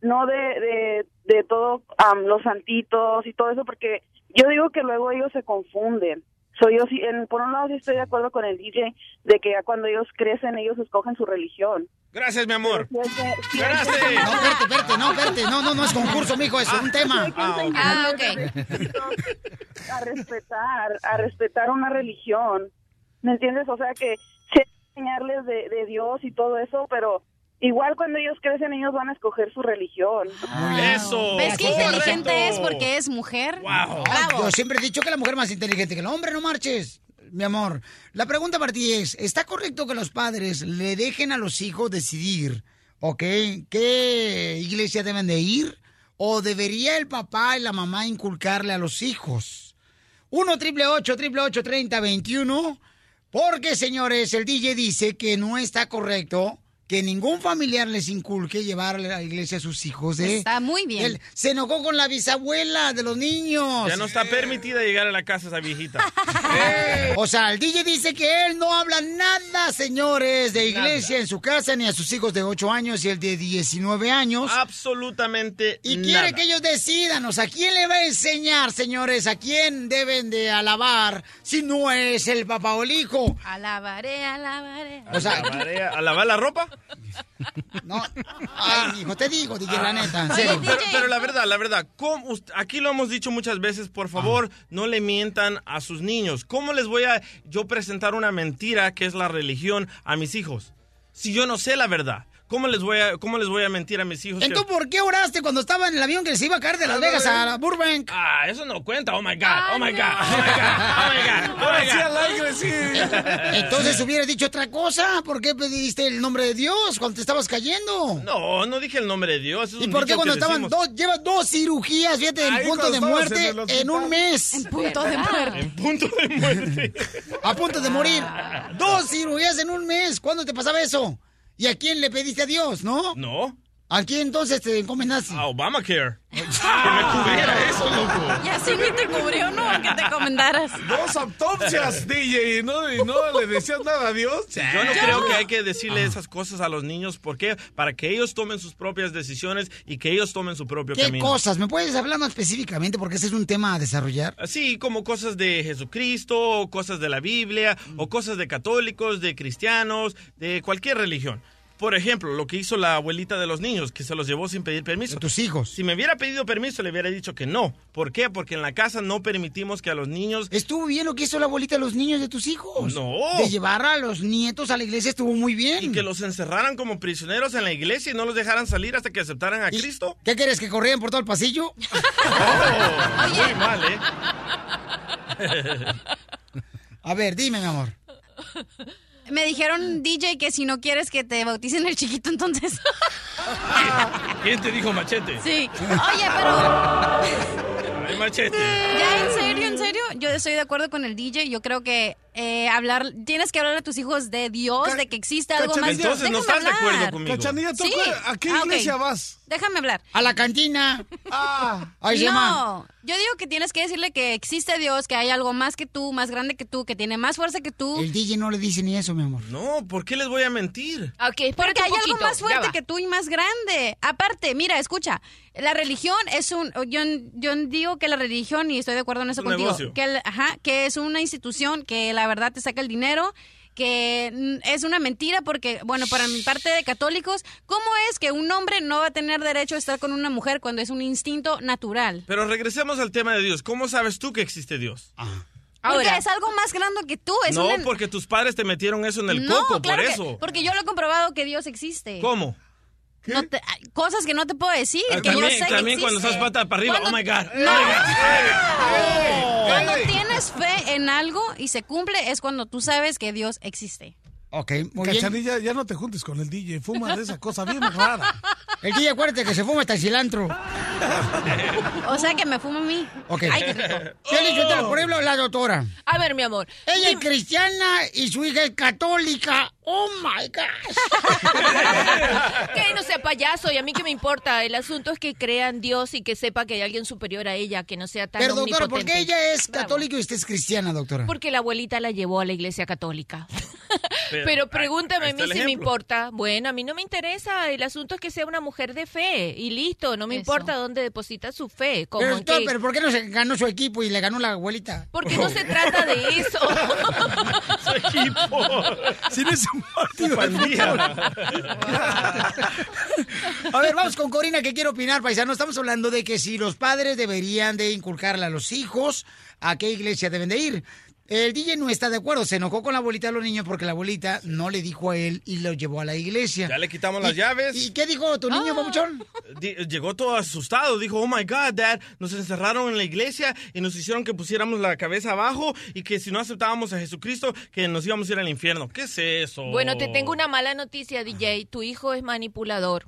no de, de, de todo am, los santitos y todo eso, porque yo digo que luego ellos se confunden. So, yo sí, en, por un lado sí estoy de acuerdo con el DJ de que ya cuando ellos crecen ellos escogen su religión. Gracias, mi amor. No, espérate, espérate, no, espérate, no, no, no es concurso, mijo, es un tema. Ah, ok. a respetar, a respetar una religión. ¿Me entiendes? O sea que enseñarles de, de Dios y todo eso, pero igual cuando ellos crecen ellos van a escoger su religión. Eso. ¿Ves qué inteligente es porque es mujer? Ay, Yo siempre he dicho que la mujer es más inteligente que el hombre, no marches. Mi amor, la pregunta para ti es, ¿está correcto que los padres le dejen a los hijos decidir, ok, qué iglesia deben de ir? ¿O debería el papá y la mamá inculcarle a los hijos? 1 triple 8 triple 8 30 21 porque, señores, el DJ dice que no está correcto que ningún familiar les inculque llevar a la iglesia a sus hijos. ¿eh? Está muy bien. Él se enojó con la bisabuela de los niños. Ya no está permitida llegar a la casa esa viejita. O sea, el DJ dice que él no habla nada, señores, de iglesia en su casa, ni a sus hijos de 8 años y el de 19 años. Absolutamente Y nada. quiere que ellos decidan, o sea, ¿quién le va a enseñar, señores, a quién deben de alabar si no es el papá o el hijo? Alabaré, alabaré. O sea- ¿A lavar- ¿A lavar la ropa? No, ay, hijo, te digo, DJ, la neta, Pero, serio. pero- pero la verdad, la verdad, ¿cómo ust- aquí lo hemos dicho muchas veces, por favor, no le mientan a sus niños. ¿Cómo les voy a yo presentar una mentira que es la religión a mis hijos? Si yo no sé la verdad, ¿cómo les voy a, cómo les voy a mentir a mis hijos? que- Entonces, ¿por qué oraste cuando estaba en el avión que se iba a caer de Las Vegas a Burbank? Ah, eso no cuenta. Oh my God, oh my God, oh my God, oh my God, oh my Sí, God. sí. Entonces hubieras dicho otra cosa. ¿Por qué pediste el nombre de Dios cuando te estabas cayendo? No, no dije el nombre de Dios. es ¿Y por qué cuando estaban decimos. dos, llevas dos cirugías, fíjate, en Ahí punto de muerte en en un mes? En punto de muerte. En punto de muerte. A punto de morir. Dos cirugías en un mes. ¿Cuándo te pasaba eso? ¿Y a quién le pediste a Dios, no? No, ¿A quién entonces te encomendaste? a Obamacare. que me cubriera eso, loco. Y así ni te cubrió, ¿no? Que te comendaras. Dos autopsias, DJ, y no, y no le decías nada a Dios. Yo no creo que hay que decirle esas cosas a los niños. ¿Por qué? Para que ellos tomen sus propias decisiones y que ellos tomen su propio ¿Qué camino. cosas? ¿Me puedes hablar más específicamente? Porque ese es un tema a desarrollar. Así como cosas de Jesucristo, o cosas de la Biblia, o cosas de católicos, de cristianos, de cualquier religión. Por ejemplo, lo que hizo la abuelita de los niños, que se los llevó sin pedir permiso. tus hijos. Si me hubiera pedido permiso, le hubiera dicho que no. ¿Por qué? Porque en la casa no permitimos que a los niños... Estuvo bien lo que hizo la abuelita de los niños de tus hijos. No. De llevar a los nietos a la iglesia estuvo muy bien. Y que los encerraran como prisioneros en la iglesia y no los dejaran salir hasta que aceptaran a ¿Y Cristo. ¿Qué quieres? ¿Que corrieran por todo el pasillo? Oh, muy mal, ¿eh? A ver, dime, mi amor. Me dijeron, DJ, que si no quieres que te bauticen el chiquito, entonces. ¿Quién te dijo machete? Sí. Oye, pero. Ay, machete. Ya, en serio, en serio, yo estoy de acuerdo con el DJ. Yo creo que eh, hablar, tienes que hablar a tus hijos de Dios, de que existe algo más. Entonces no Déjame estás de acuerdo hablar. conmigo. Cachanilla, ¿tú Sí. a qué Ah, iglesia vas? Déjame hablar. A la cantina. Ah, Ahí. No, yo digo que tienes que decirle que existe Dios, que hay algo más que tú, más grande que tú, que tiene más fuerza que tú. El DJ no le dice ni eso, mi amor. No, ¿por qué les voy a mentir? Porque hay algo más fuerte que tú y más grande. Aparte, mira, escucha, la religión es un, yo, yo digo que la religión, y estoy de acuerdo en eso un contigo, negocio. que, el- ajá, que es una institución que la verdad te saca el dinero, que es una mentira porque, bueno, para mi parte de católicos, ¿cómo es que un hombre no va a tener derecho a estar con una mujer cuando es un instinto natural? Pero regresemos al tema de Dios. ¿Cómo sabes tú que existe Dios? Porque Ahora. es algo más grande que tú. Es no, una- porque tus padres te metieron eso en el no, coco, claro por que- eso. porque yo lo he comprobado que Dios existe. ¿Cómo? No te- cosas que no te puedo decir. Ah, que yo también sé que cuando existe. estás pata para arriba. Cuando- Oh my God. No. Oh my God. Cuando tienes fe en algo y se cumple es cuando tú sabes que Dios existe. Ok, muy bien. Cachanilla, ya no te juntes con el DJ, fuma de esa cosa bien rara. El DJ, acuérdate que se fuma hasta el cilantro. O sea que me fumo a mí. Ok. Ay, qué rico. Félix, yo la doctora. A ver, mi amor. Ella es cristiana y su hija es católica. Oh my gosh. Que no sea payaso y a mí que me importa. El asunto es que crea en Dios y que sepa que hay alguien superior a ella, que no sea tan Pero doctora, ¿por qué ella es Bravo. católica y usted es cristiana, doctora? Porque la abuelita la llevó a la iglesia católica. Pero- Pero ahí- pregúntame a mí si me importa. Bueno, a mí no me interesa. El asunto es que sea una mujer de fe y listo. No me importa dónde deposita su fe. Como Pero, en doctor, que- pero ¿por qué no se ganó su equipo y le ganó la abuelita? Porque no se trata de eso. Su equipo. Si no es un partido de. A ver, vamos con Corina que quiere opinar, paisano. Estamos hablando de que si los padres deberían de inculcarle a los hijos a qué iglesia deben de ir. El DJ no está de acuerdo, se enojó con la abuelita de los niños porque la abuelita no le dijo a él y lo llevó a la iglesia. Ya le quitamos las ¿Y- llaves. ¿Y qué dijo tu niño, papuchón? Di- Llegó todo asustado, dijo, oh my God, dad, nos encerraron en la iglesia y nos hicieron que pusiéramos la cabeza abajo y que si no aceptábamos a Jesucristo, que nos íbamos a ir al infierno. ¿Qué es eso? Bueno, te tengo una mala noticia, DJ. Tu hijo es manipulador.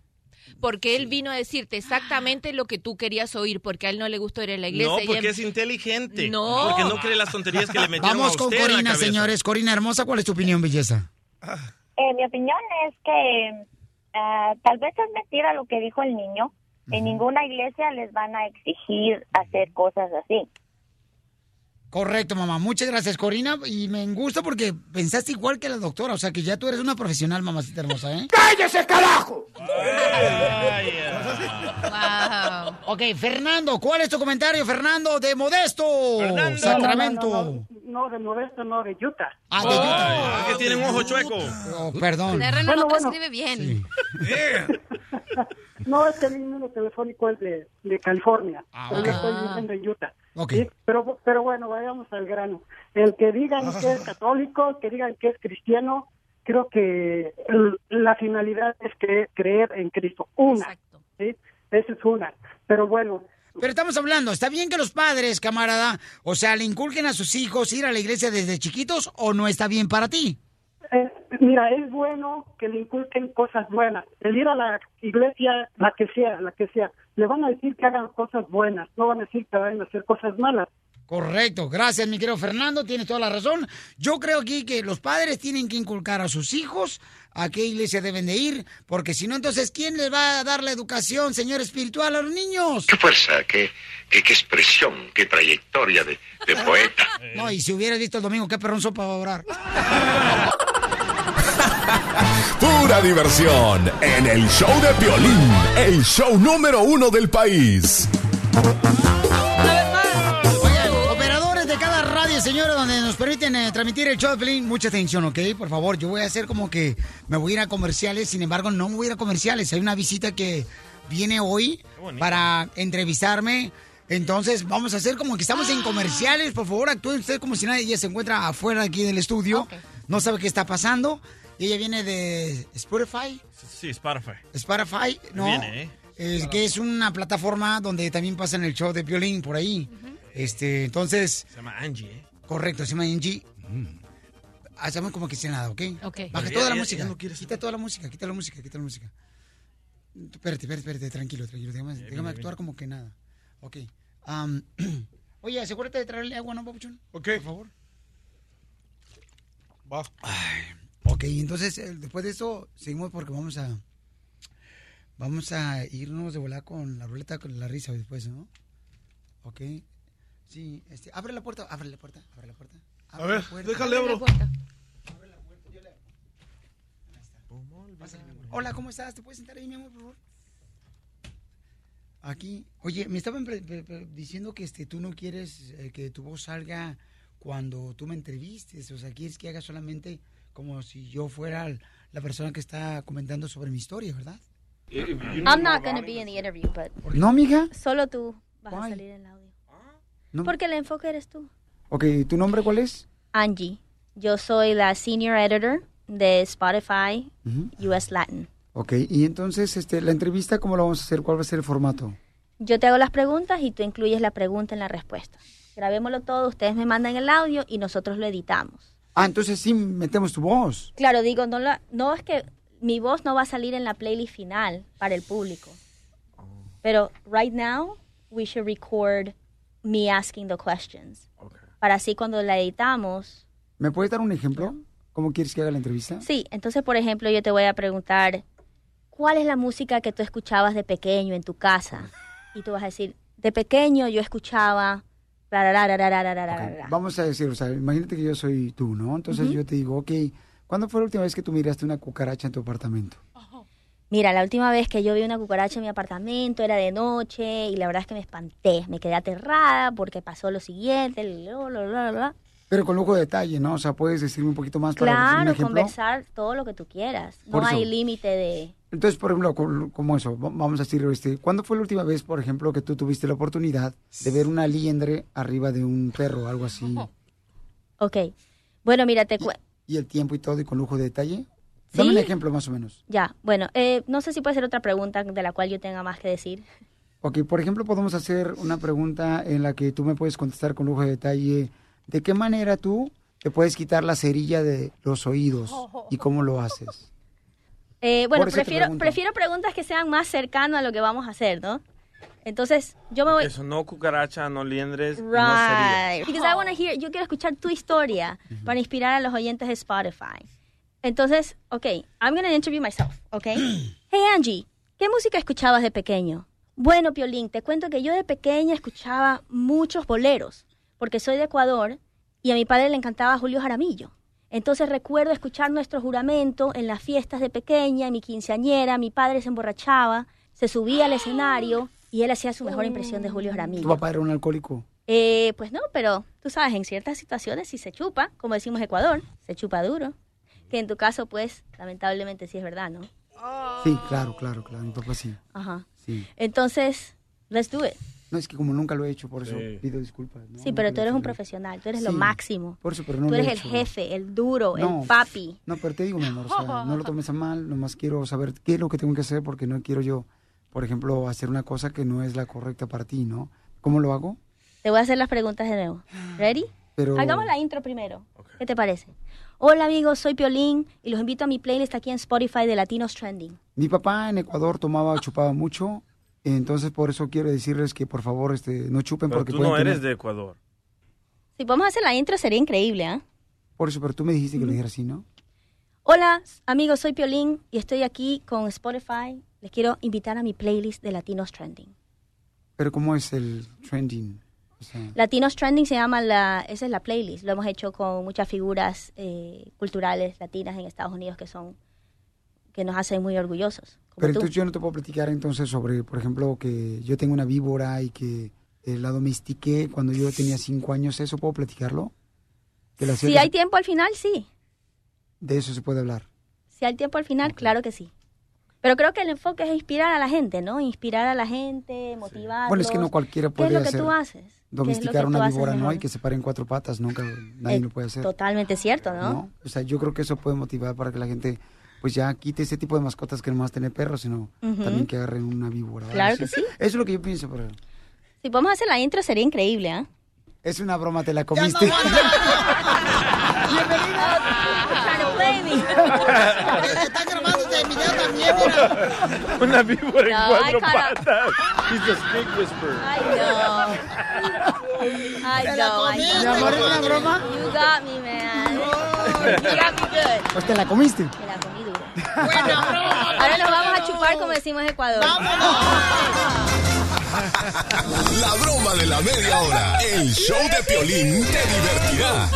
Porque él vino a decirte exactamente lo que tú querías oír, porque a él no le gustó ir a la iglesia. No, porque él- es inteligente. No. Porque no cree las tonterías que le metieron Vamos a con usted en la Corina, señores. Corina hermosa, ¿cuál es tu opinión, belleza? Eh, mi opinión es que ah, tal vez es mentira lo que dijo el niño. En ninguna iglesia les van a exigir hacer cosas así. Correcto, mamá. Muchas gracias, Corina. Y me gusta porque pensaste igual que la doctora. O sea, que ya tú eres una profesional, mamacita hermosa, ¿eh? ¡Cállese, carajo! Wow. Ok, Fernando, ¿cuál es tu comentario, Fernando, de Modesto? Sacramento. No, no, no, no, de Modesto, no, de Utah. Ah, de Utah. Es que tiene un ojo chueco. Oh, perdón. Terreno Bueno, no bueno. escribe bien. No, es que mi número telefónico es de, de California. Yo ok. estoy viviendo en Utah. Ok. ¿sí? Pero, pero bueno, vayamos al grano. El que digan que es católico, que digan que es cristiano, creo que el- la finalidad es que creer en Cristo. Una. ¿sí? Esa es una. Pero bueno, Pero estamos hablando, ¿está bien que los padres, camarada, o sea, le inculquen a sus hijos ir a la iglesia desde chiquitos o no está bien para ti? Eh, mira, es bueno que le inculquen cosas buenas. El ir a la iglesia, la que sea, la que sea, le van a decir que hagan cosas buenas, no van a decir que vayan a hacer cosas malas. Correcto, gracias mi querido Fernando, tienes toda la razón. Yo creo aquí que los padres tienen que inculcar a sus hijos a qué iglesia deben de ir, porque si no, entonces, ¿quién les va a dar la educación, señor espiritual, a los niños? Qué fuerza, qué, qué, qué expresión, qué trayectoria de, de poeta. No, y si hubieras visto el domingo, qué perrón sopa va a orar. Pura diversión en el show de Piolín, el show número uno del país. Señores, donde nos permiten eh, transmitir el show de Pelín, mucha atención, ¿ok? Por favor, yo voy a hacer como que me voy a ir a comerciales, sin embargo, no me voy a ir a comerciales. Hay una visita que viene hoy para entrevistarme. Entonces, vamos a hacer como que estamos en comerciales. Por favor, actúen ustedes como si nadie ella se encuentra afuera aquí del estudio. No sabe qué está pasando. Y ella viene de Spotify. Sí, Spotify. Spotify, ¿no? Viene, ¿eh? Es que es una plataforma donde también pasan el show de violín por ahí. Este, entonces, Se llama Angie, ¿eh? Correcto, se llama Angie. Hacemos como que sea nada, ¿ok? Ok. Baja toda la música. ya no quieres quita toda la música, quita la música, quita la música. Espérate, espérate, espérate, tranquilo, tranquilo. Déjame, actuar como que nada. Ok. Am, oye, asegúrate de traerle agua, ¿no, papuchón? Ok. Por favor. Va. Ok, entonces eh, después de eso seguimos porque vamos a vamos a irnos de volar con la ruleta con la risa después, ¿no? Ok. Sí, este, abre la puerta, abre la puerta, abre la puerta. A abre ver, la puerta. déjale Abre la abro. puerta. Abre la puerta, yo le abro. Ahí está. Pásale, mi amor. Hola, ¿cómo estás? ¿Te puedes sentar ahí, mi amor, por favor? Aquí. Oye, me estaban diciendo que este tú no quieres eh, que tu voz salga cuando tú me entrevistes, o sea, quieres que haga solamente como si yo fuera la persona que está comentando sobre mi historia, ¿verdad? I'm not going to be in the interview, but No, mija. solo tú vas Why? a salir en audio. No. Porque el enfoque eres tú. Ok, ¿tu nombre cuál es? Angie, yo soy la senior editor de Spotify US Latin. Ok, y entonces, este, la entrevista, ¿cómo la vamos a hacer? ¿Cuál va a ser el formato? Yo te hago las preguntas y tú incluyes la pregunta en la respuesta. Grabémoslo todo, ustedes me mandan el audio y nosotros lo editamos. Ah, entonces sí metemos tu voz. Claro, digo, no, la- no es que mi voz no va a salir en la playlist final para el público. Pero right now, we should record me asking the questions. Okay. Para así cuando la editamos. ¿Me puedes dar un ejemplo? ¿Cómo quieres que haga la entrevista? Sí, entonces por ejemplo yo te voy a preguntar, ¿cuál es la música que tú escuchabas de pequeño en tu casa? Y tú vas a decir, de pequeño yo escuchaba... Vamos a decir, o sea, imagínate que yo soy tú, ¿no? Entonces yo te digo, ok, ¿cuándo fue la última vez que tú miraste una cucaracha en tu apartamento? Mira, la última vez que yo vi una cucaracha en mi apartamento era de noche y la verdad es que me espanté, me quedé aterrada porque pasó lo siguiente, lo, lo, lo, lo, lo. Pero con lujo de detalle, ¿no? O sea, puedes decirme un poquito más para decirme un Claro, conversar todo lo que tú quieras. No eso. hay límite de... Entonces, por ejemplo, co- como eso, va- vamos a decir, este, ¿cuándo fue la última vez, por ejemplo, que tú tuviste la oportunidad de ver una liendre arriba de un perro, algo así, Ok. Bueno, mira, te cuento. y el tiempo y todo, y con lujo de detalle? Dame un Sí. ejemplo más o menos. Ya, bueno, eh, no sé si puede ser otra pregunta de la cual yo tenga más que decir. Ok, por ejemplo, podemos hacer una pregunta en la que tú me puedes contestar con lujo de detalle. ¿De qué manera tú te puedes quitar la cerilla de los oídos y cómo lo haces? Eh, bueno, prefiero, prefiero preguntas que sean más cercanas a lo que vamos a hacer, ¿no? Entonces, yo me voy... Eso, no cucaracha, no liendres, no sería. Right. Because I want to hear, yo quiero escuchar tu historia para inspirar a los oyentes de Spotify. Entonces, ok, I'm going to interview myself, ok? hey Angie, ¿qué música escuchabas de pequeño? Bueno, Piolín, te cuento que yo de pequeña escuchaba muchos boleros, porque soy de Ecuador y a mi padre le encantaba Julio Jaramillo. Entonces recuerdo escuchar nuestro juramento en las fiestas de pequeña, en mi quinceañera, mi padre se emborrachaba, se subía al escenario y él hacía su mejor impresión de Julio Jaramillo. ¿Tu papá era un alcohólico? Eh, pues no, pero tú sabes, en ciertas situaciones si se chupa, como decimos Ecuador, se chupa duro. Que en tu caso, pues, lamentablemente sí es verdad, ¿no? Sí, claro, claro, claro. Mi papá sí. Ajá. Sí. Entonces, let's do it. No, es que como nunca lo he hecho, por eso pido disculpas. ¿no? Sí, Nunca pero lo tú eres hecho. un profesional, tú eres lo Sí, máximo. Por eso, pero no tú lo he eres el hecho. jefe, el duro, No. el papi. No, pero te digo, mi amor, o sea, no lo tomes a mal, nomás quiero saber qué es lo que tengo que hacer porque no quiero yo, por ejemplo, hacer una cosa que no es la correcta para ti, ¿no? ¿Cómo lo hago? Te voy a hacer las preguntas de nuevo. ¿Ready? Pero- Hagamos la intro primero. ¿Qué te parece? Hola amigos, soy Piolín y los invito a mi playlist aquí en Spotify de Latinos Trending. Mi papá en Ecuador tomaba, chupaba mucho, entonces por eso quiero decirles que por favor este, no chupen Pero porque tú pueden no eres tener- de Ecuador. Si podemos hacer la intro sería increíble, ¿ah? Por eso, pero tú me dijiste que lo dijera así, ¿no? Hola amigos, soy Piolín y estoy aquí con Spotify. Les quiero invitar a mi playlist de Latinos Trending. Pero ¿cómo es el trending? Latinos Trending se llama la, esa es la playlist. Lo hemos hecho con muchas figuras eh, culturales latinas en Estados Unidos que son, que nos hacen muy orgullosos. Como pero tú. entonces yo no te puedo platicar entonces sobre, por ejemplo, que yo tengo una víbora y que eh, la domestiqué cuando yo tenía cinco años, ¿eso puedo platicarlo? Que la hacía Si que hay tiempo al final, sí. de eso se puede hablar. Si hay tiempo al final, claro que sí. Pero creo que el enfoque es inspirar a la gente, ¿no? Inspirar a la gente, motivarlos. Bueno, es que no cualquiera ¿Qué puede es lo que tú haces? ¿Qué es lo domesticar una víbora, ¿no? mejor? Y que se pare en cuatro patas, nunca nadie Eh, lo puede hacer. Totalmente cierto, ¿no? ¿no? O sea, yo creo que eso puede motivar para que la gente pues ya quite ese tipo de mascotas que no más tener perros, sino también que agarren una víbora. ¿vale? Claro que sí. Eso es lo que yo pienso, pero Si podemos hacer la intro sería increíble, ¿ah? es una broma, te la comiste. Están grabando este video también, mira. Una víbora en No, cuatro I kinda- patas. He's a snake whisperer. Ay, no. Ay, ¿Te la no, ay, comiste, no. mi amor? ¿Es una broma? You got me, man. You got me good. Pues te la comiste. Me la comí duro. Ahora nos vamos a chupar como decimos en Ecuador. La broma de la media hora. El show de Piolín te divertirá.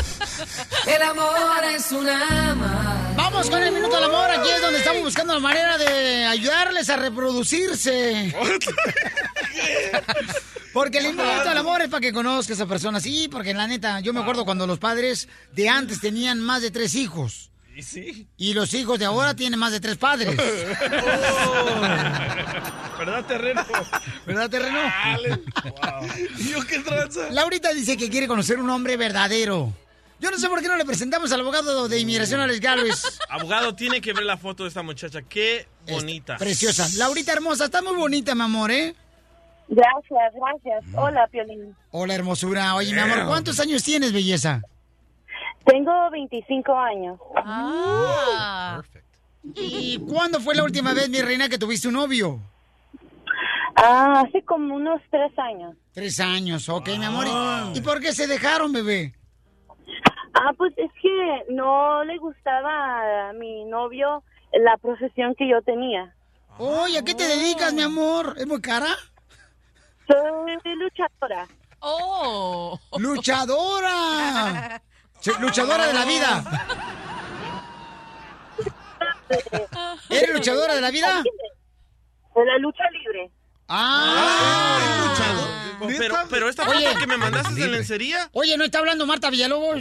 El amor es una ama. Vamos con el minuto del amor. Aquí es donde estamos buscando la manera de ayudarles a reproducirse. Porque el minuto del amor es para que conozcas a personas. Sí, porque la neta, yo me acuerdo cuando los padres de antes tenían más de tres hijos. ¿Y sí? Y los hijos de ahora tienen más de tres padres. ¿Verdad, terreno? ¿Verdad, terreno? ¿Y yo qué tranza? Laurita dice que quiere conocer un hombre verdadero. Yo no sé por qué no le presentamos al abogado de inmigración, Alex Galvez. Abogado, tiene que ver la foto de esta muchacha. Qué bonita. Preciosa. Laurita hermosa, está muy bonita, mi amor, ¿eh? Gracias, gracias. Hola, Piolín. Hola, hermosura. Oye, mi amor, ¿cuántos años tienes, belleza? Tengo 25 años. Ah. ¿Y cuándo fue la última vez, mi reina, que tuviste un novio? Ah, hace como unos tres años. Tres años, ok, mi amor. ¿Y- ¿Y por qué se dejaron, bebé? Ah, pues es que no le gustaba a mi novio la profesión que yo tenía. Oye, ¿a qué te dedicas, mi amor? ¿Es muy cara? Soy luchadora. ¡Oh! ¡Luchadora! Luchadora de la vida. ¿Eres luchadora de la vida? De la lucha libre. ¡Ah! Pero, pero esta Oye. foto que me mandaste de lencería. Oye, ¿no está hablando Marta Villalobos?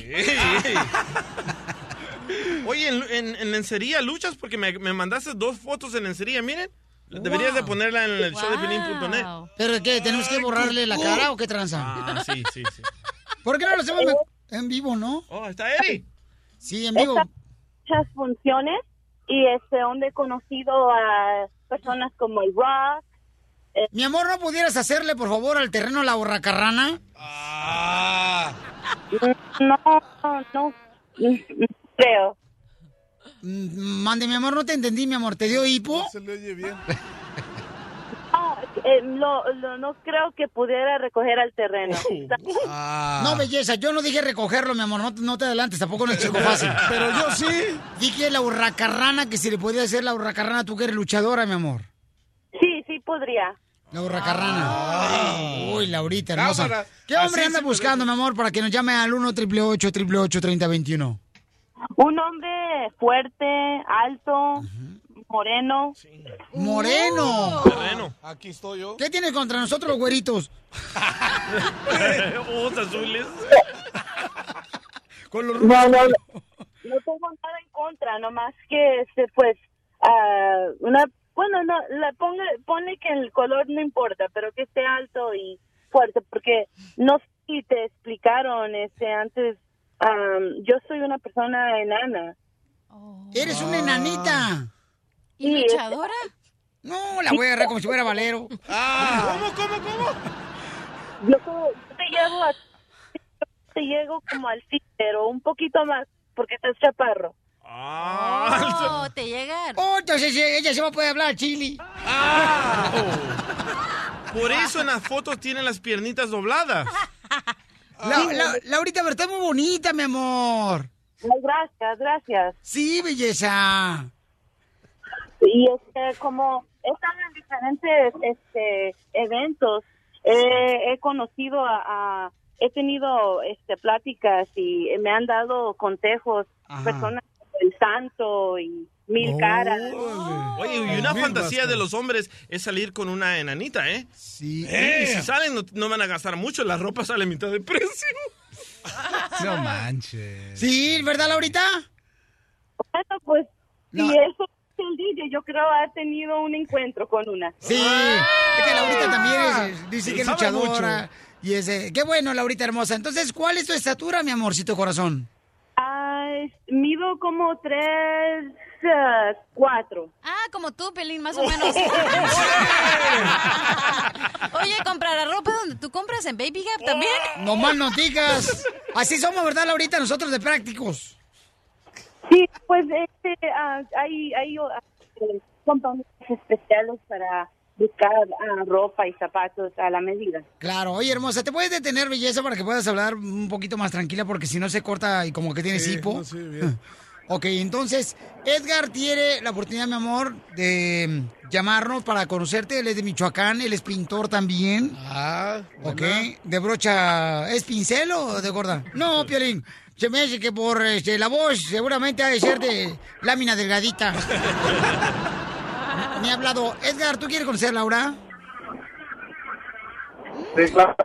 Oye, en, en- en lencería luchas porque me, me mandaste dos fotos en lencería, miren. Deberías de ponerla en el show de. ¿Pero qué? ¿Tenemos que borrarle la cara o qué tranza? Ah, sí, sí, sí. ¿Por qué no lo hacemos en vivo, no? Oh, está Eri. Sí, en vivo. Está muchas funciones y este donde he conocido a personas como el Rock. Mi amor, ¿no pudieras hacerle, por favor, al terreno la borracarrana? No, no, creo. Mm, Mande, mi amor, no te entendí, mi amor. ¿Te dio hipo? Se le oye bien. No, eh, lo- lo- no creo que pudiera recoger al terreno. No, belleza, yo no dije recogerlo, mi amor. No, no te adelantes, tampoco no es chico fácil. Pero yo sí. Dije la hurracarrana, que si le podía hacer la hurracarrana, tú que eres luchadora, mi amor. Sí, sí podría. La hurracarrana. Uy, Laurita, hermosa. Cámara. ¿Qué hombre Así anda buscando, mi amor, para que nos llame al 1 888 888 3021 Un hombre fuerte, alto, moreno. Moreno. Moreno. Aquí estoy yo. ¿Qué tienes contra nosotros los güeritos? Ojos azules. Con los No, no, no tengo nada en contra, nomás que este, pues, ah, una, bueno, no, la ponga, pone que el color no importa, pero que esté alto y fuerte, porque no sé si te explicaron, este, antes, am, yo soy una persona enana. Eres una enanita. ¿Y luchadora? No, la voy a agarrar como si fuera valero. ¿Cómo, cómo, cómo? Yo, te llevo a, te llego como al sí, pero un poquito más, porque estás chaparro. Oh, te llegan. Oh, entonces ella se va a poder hablar chili. Por eso en las fotos tienen las piernitas dobladas. La, la, Laurita, pero está muy bonita, mi amor. Ay, gracias, gracias. Sí, belleza. Y este, como he estado en diferentes este, eventos, eh, he conocido a, a- he tenido este, pláticas y me han dado consejos, Ajá. personas como el santo y mil caras. Oye, y una fantasía de los hombres es salir con una enanita, ¿eh? Sí. Y si salen, no, no van a gastar mucho, la ropa sale a mitad de precio. No manches. Sí, ¿verdad, Laurita? Bueno, pues, No. si eso es el DJ, yo creo ha tenido un encuentro con una. Sí. Es que Laurita también es- dice Sí, que es luchadora. Y es, eh, qué bueno, Laurita hermosa. Entonces, ¿cuál es tu estatura, mi amorcito corazón? Ah, mido como tres, ah, cuatro. Ah, como tú, Pelín, más o menos. Oye, ¿comprar ropa donde tú compras en Baby Gap también? No más no digas. Así somos, ¿verdad, Laurita? Nosotros de prácticos. Sí, pues este, ah, hay, hay compañías especiales para buscar ah, ropa y zapatos a la medida. Claro, oye, hermosa, ¿te puedes detener, belleza, para que puedas hablar un poquito más tranquila? Porque si no se corta y como que tienes Sí, hipo. no, sí, bien. Ok, entonces, Edgar tiene la oportunidad, mi amor, de llamarnos para conocerte. Él es de Michoacán, él es pintor también. Ah, Ok, buena. de brocha, ¿es pincel o de gorda? No, Piolín, se me hace que por este, la voz seguramente ha de ser de lámina delgadita. Me ha hablado, Edgar, ¿tú quieres conocer a Laura? Sí, claro.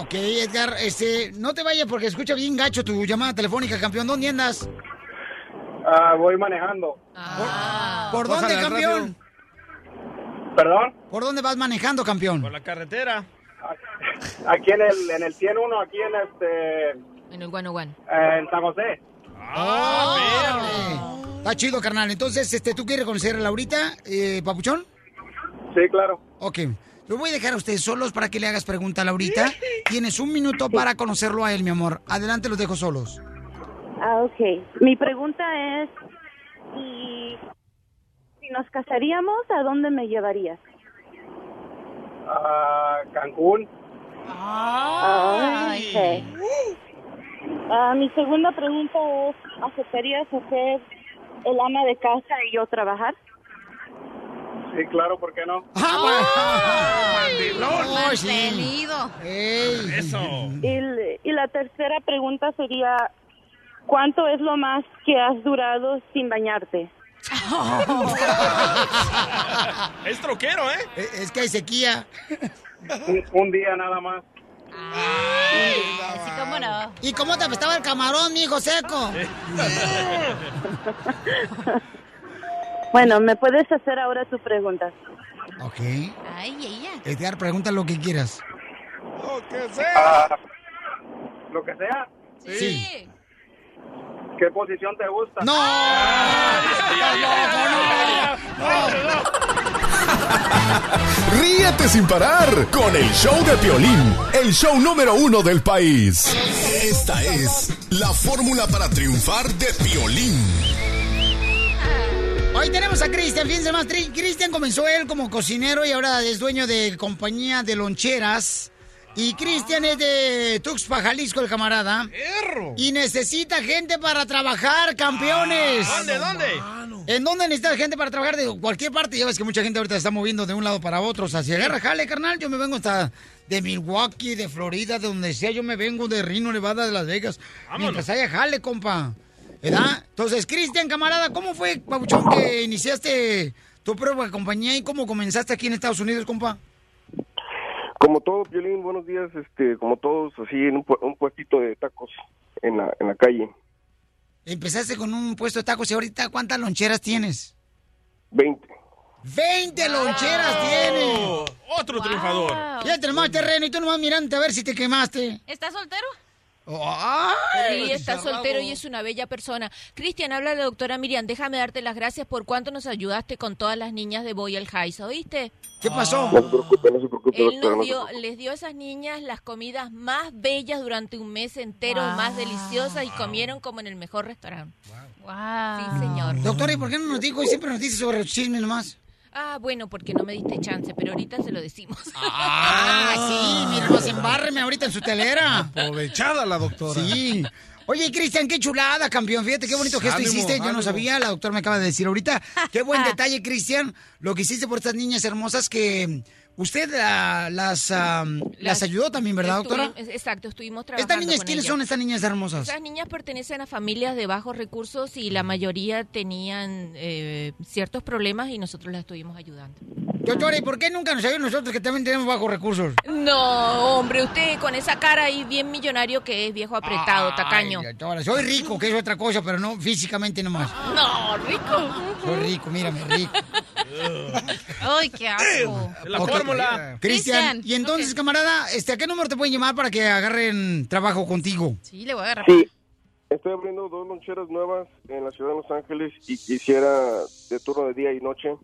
Ok, Edgar, este, no te vayas porque escucha bien gacho tu llamada telefónica, campeón. ¿Dónde andas? Ah, voy manejando. ¿Por dónde, Bájale al campeón? ¿Perdón? ¿Por dónde vas manejando, campeón? Por la carretera. Aquí en el, en el 101, aquí en este, En el Guano One. en San José. ¡Órale! Está chido, carnal. Entonces, este, ¿tú quieres conocer a Laurita, eh, Papuchón? Sí, claro. Ok. Lo voy a dejar a ustedes solos para que le hagas pregunta a Laurita. Tienes un minuto para conocerlo a él, mi amor. Adelante, los dejo solos. Ah, ok. Mi pregunta es, si, si nos casaríamos, ¿a dónde me llevarías? Ah, Cancún. Ah, ok. Ah, mi segunda pregunta es, ¿aceptarías hacer el ama de casa y yo trabajar? Sí, claro, ¿por qué no? Oh, sí. Mantenido. Ey. Eso. Y, y la tercera pregunta sería, ¿cuánto es lo más que has durado sin bañarte? Es troquero, ¿eh? Es es que hay sequía. Un, un día nada más. Así como no. ¿Y cómo te apestaba el camarón, mi hijo seco? Bueno, ¿me puedes hacer ahora tu pregunta? Ok. Ay, ella. Edgar, pregunta lo que quieras. Ah, lo que sea. Sí. ¿Qué posición te gusta? ¡No! Ríete sin parar con el show de Piolín, el show número uno del país. Esta es la fórmula para triunfar de Piolín. Hoy tenemos a Cristian, fíjense más, Cristian comenzó él como cocinero y ahora es dueño de compañía de loncheras. Y Cristian es de Tuxpa, Jalisco, el camarada. Y necesita gente para trabajar, campeones. ¿Dónde, dónde? ¿En dónde necesitas gente para trabajar? De cualquier parte. Ya ves que mucha gente ahorita se está moviendo de un lado para otro. O sea, si agarra jale, carnal, yo me vengo hasta de Milwaukee, de Florida, de donde sea. Yo me vengo de Reno, Nevada, de Las Vegas. Mientras haya jale, compa. ¿Verdad? Entonces, Cristian, camarada, ¿cómo fue, Pabuchón, que iniciaste tu propia compañía y cómo comenzaste aquí en Estados Unidos, compa? Como todo, Piolín, buenos días, este, como todos, así en un, pu- un puestito de tacos en la, en la calle. Empezaste con un puesto de tacos y ahorita, ¿cuántas loncheras tienes? 20. ¡20 loncheras tienes! Otro triunfador. Ya tenemos terreno y tú nomás mirando a ver si te quemaste. ¿Estás soltero? ¡Ay! Sí, está soltero y es una bella persona. Cristian, habla la doctora Miriam. Déjame darte las gracias por cuánto nos ayudaste con todas las niñas de Boy al Heights, ¿oíste? ¿Qué pasó? No se preocupe, no se preocupe, Él nos dio, les dio a esas niñas las comidas más bellas durante un mes entero, Wow. más deliciosas y comieron como en el mejor restaurante. Wow. Sí, señor. Doctora, ¿y por qué no nos dijo y siempre nos dice sobre los chismes nomás? Ah, bueno, porque no me diste chance, pero ahorita se lo decimos. Ah, sí, mira, más embárreme ahorita en su telera. Aprovechada la doctora. Sí. Oye, Cristian, qué chulada, campeón. Fíjate qué bonito gesto Ánimo, hiciste. Yo no sabía, la doctora me acaba de decir ahorita. Qué buen detalle, Cristian, lo que hiciste por estas niñas hermosas que usted ah, las, ah, las ayudó también, ¿verdad, doctora? Exacto, estuvimos trabajando ¿Estas niñas con quiénes ellas. son estas niñas hermosas? Esas niñas pertenecen a familias de bajos recursos y la mayoría tenían eh, ciertos problemas y nosotros las estuvimos ayudando. Doctora, ¿y por qué nunca nos ayudó nosotros que también tenemos bajos recursos? No, hombre, usted con esa cara ahí bien millonario que es, viejo apretado, tacaño. Ay, doctora, soy rico, que es otra cosa, pero no físicamente nomás. No, rico. Soy rico, mírame, rico. Ay, qué asco. La Ok. fórmula. Cristian, y entonces, camarada, este, ¿a qué número te pueden llamar para que agarren trabajo contigo? Sí, le voy a agarrar. Sí, estoy abriendo dos loncheras nuevas en la ciudad de Los Ángeles y quisiera de turno de día y noche.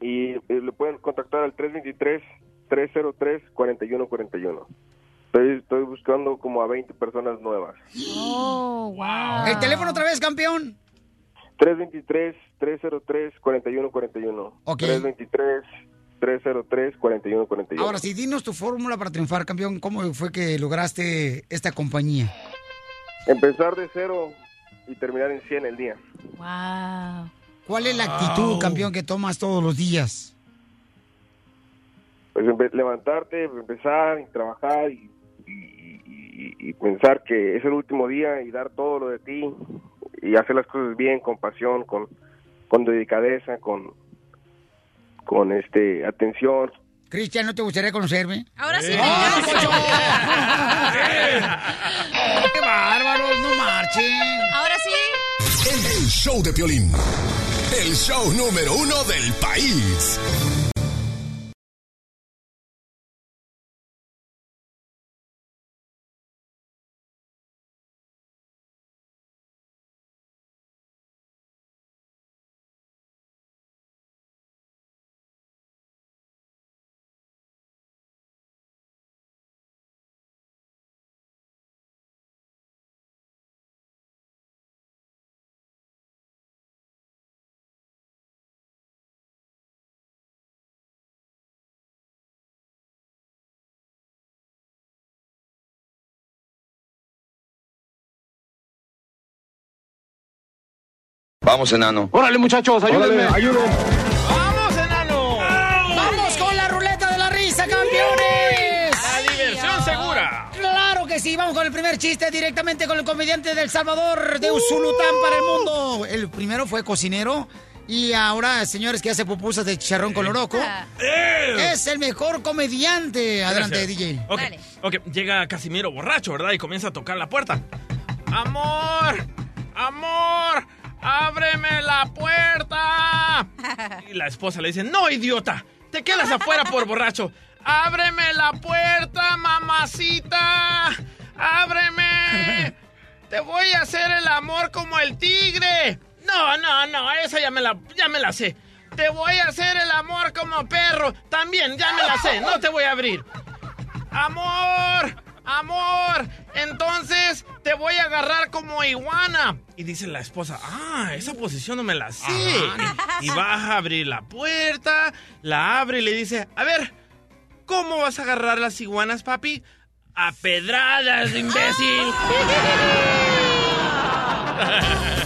Y eh, le pueden contactar al 323-303-4141. Estoy, estoy buscando como a 20 personas nuevas. Oh, wow. ¿El teléfono otra vez, campeón? 323-303-4141. Ok. 323-303-4141. Ahora sí, dinos tu fórmula para triunfar, campeón. ¿Cómo fue que lograste esta compañía? Empezar de cero y terminar en 100 el día. Wow. ¿Cuál es la actitud, campeón, que tomas todos los días? Pues levantarte, empezar y trabajar y, y- y- y pensar que es el último día y dar todo lo de ti y hacer las cosas bien, con pasión, con, con dedicadeza, con, con este atención. Cristian, ¿no te gustaría conocerme? Ahora sí. ¡Ah, venga. Poncho! ¡Qué bárbaros! ¡No marchen! Ahora sí. El, el show de Piolín, el show número uno del país. Vamos, enano. Órale, muchachos, ayúdenme, ayúdenme. ¡Vamos, enano! ¡Vamos con la ruleta de la risa, campeones! La diversión segura. Claro que sí, vamos con el primer chiste directamente con el comediante del Salvador de Usulután para el mundo. El primero fue cocinero y ahora, señores, que hace pupusas de chicharrón con oroco. Es el mejor comediante. Adelante, Gracias. DJ. Ok, ok, llega Casimiro borracho, ¿verdad? Y comienza a tocar la puerta. ¡Amor! ¡Amor! ¡Ábreme la puerta! Y la esposa le dice, no, idiota, te quedas afuera por borracho. ¡Ábreme la puerta, mamacita! ¡Ábreme! Te voy a hacer el amor como el tigre. No, no, no, esa ya me la, ya me la sé. Te voy a hacer el amor como perro. También, ya me la sé. No te voy a abrir. Amor, amor, entonces te voy a agarrar como iguana. Y dice la esposa, ah, esa posición no me la sé. Y va a abrir la puerta, la abre y le dice, a ver, ¿cómo vas a agarrar las iguanas, papi? A pedradas, imbécil.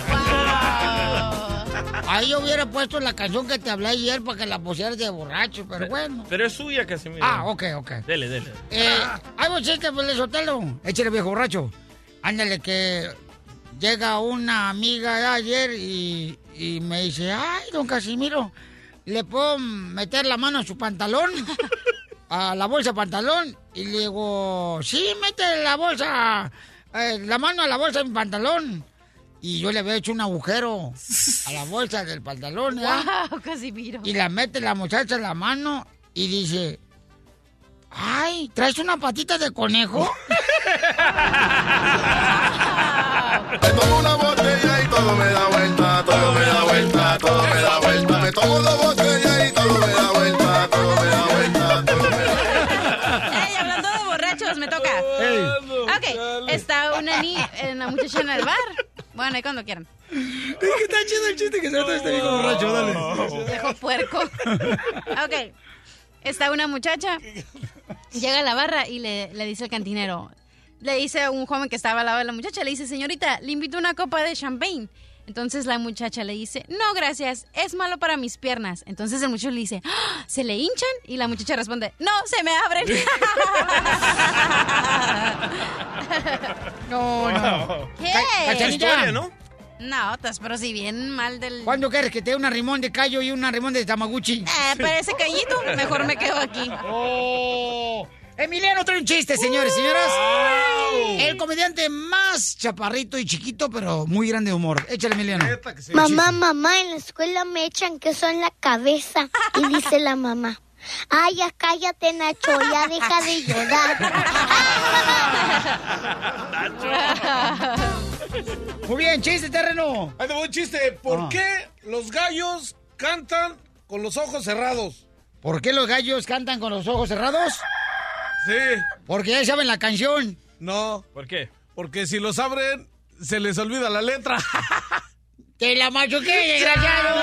Ahí yo hubiera puesto la canción que te hablé ayer para que la pusieras de borracho, pero bueno. Pero es suya, Casimiro. Ah, ok, ok. Dele, dele. Eh, hay un chiste, pues, Sotelo. Échale, viejo borracho. Ándale, que llega una amiga de ayer y, y me dice, ay, don Casimiro, ¿le puedo meter la mano a su pantalón? A la bolsa pantalón. Y le digo, sí, mete la bolsa, eh, la mano a la bolsa de mi pantalón. Y yo le había hecho un agujero a la bolsa del pantalón, ¿ya? Wow, Casimiro. Y la mete la muchacha en la mano y dice, ay, ¿traes una patita de conejo? Me tomo una botella y todo me da vuelta, todo me da vuelta, todo me da vuelta. Me tomo dos botellas y todo me da vuelta, todo me da vuelta, todo me da vuelta. Ey, hablando de borrachos, me toca. Ok, está una niña, una muchacha en el bar. Bueno, ahí cuando quieran. Es que está chido el chiste que se nota este viejo borracho, dale. Viejo puerco. Ok. Está una muchacha, llega a la barra y le, le dice al cantinero, le dice a un joven que estaba al lado de la muchacha, le dice, señorita, le invito una copa de champagne. Entonces la muchacha le dice, no, gracias, es malo para mis piernas. Entonces el muchacho le dice, "Ah, ¿se le hinchan? Y la muchacha responde, no, se me abren. No, no. ¿Qué? Ca- Cachanilla. No, estás pero si bien mal del... ¿Cuándo quieres que te dé una rimón de callo y una rimón de tamaguchi? Eh, parece callito, mejor me quedo aquí. Oh. Emiliano trae un chiste, señores y señoras. El comediante más chaparrito y chiquito, pero muy grande de humor. Échale, Emiliano. Mamá, mamá, en la escuela me echan queso en la cabeza. Y dice la mamá, ay, ya cállate, Nacho, ya deja de llorar. Muy bien, chiste, terreno. Ahí te voy un chiste. ¿Por Ah. qué los gallos cantan con los ojos cerrados? ¿Por qué los gallos cantan con los ojos cerrados? Sí. Porque ya saben la canción. No. ¿Por qué? Porque si los abren, se les olvida la letra. ¡Que la machuqué, desgraciado!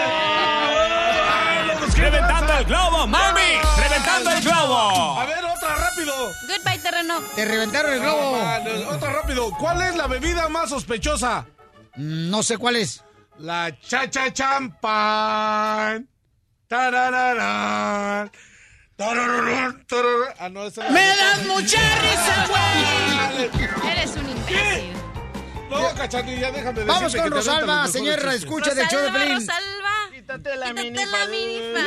¡Reventando el globo, mami! ¡Reventando el globo! A ver, otra rápido. Goodbye, terreno. Te reventaron el globo. No, otra rápido. ¿Cuál es la bebida más sospechosa? Mm, No sé cuál es. La chacha champán. Tarararán. Tarararán, tarararán. Ah, no, esa ¡Me das mucha risa, güey! Eres un imbécil. No, cachanilla, déjame decirte Vamos con Rosalba, señora, escucha del show de Pelín. Rosalba. Quítate la minifalda.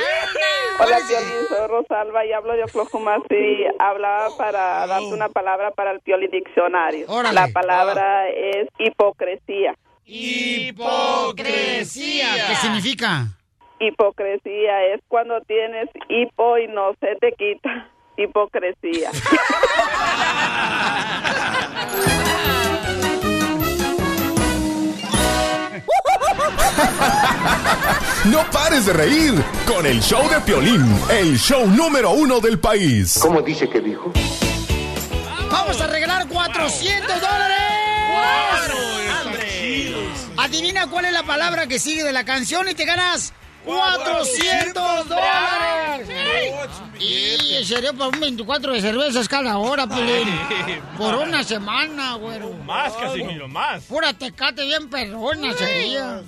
Hola, Piolín, soy Rosalba y hablo de Oklahoma City. Hablaba para darte una palabra para el Pioli Diccionario. Órale. La palabra es hipocresía. Hipocresía. ¿Qué significa? Hipocresía es cuando tienes hipo y no se te quita. Hipocresía. No pares de reír con el show de Piolín, el show número uno del país. ¿Cómo dice que dijo? ¡Vamos a regalar 400 dólares! Adivina cuál es la palabra que sigue de la canción y te ganas 400 dólares. Y sería por un 24 de cervezas cada hora, Pelín. Por una semana, güero. Más, Casimiro, más. Pura tecate bien perrona sería.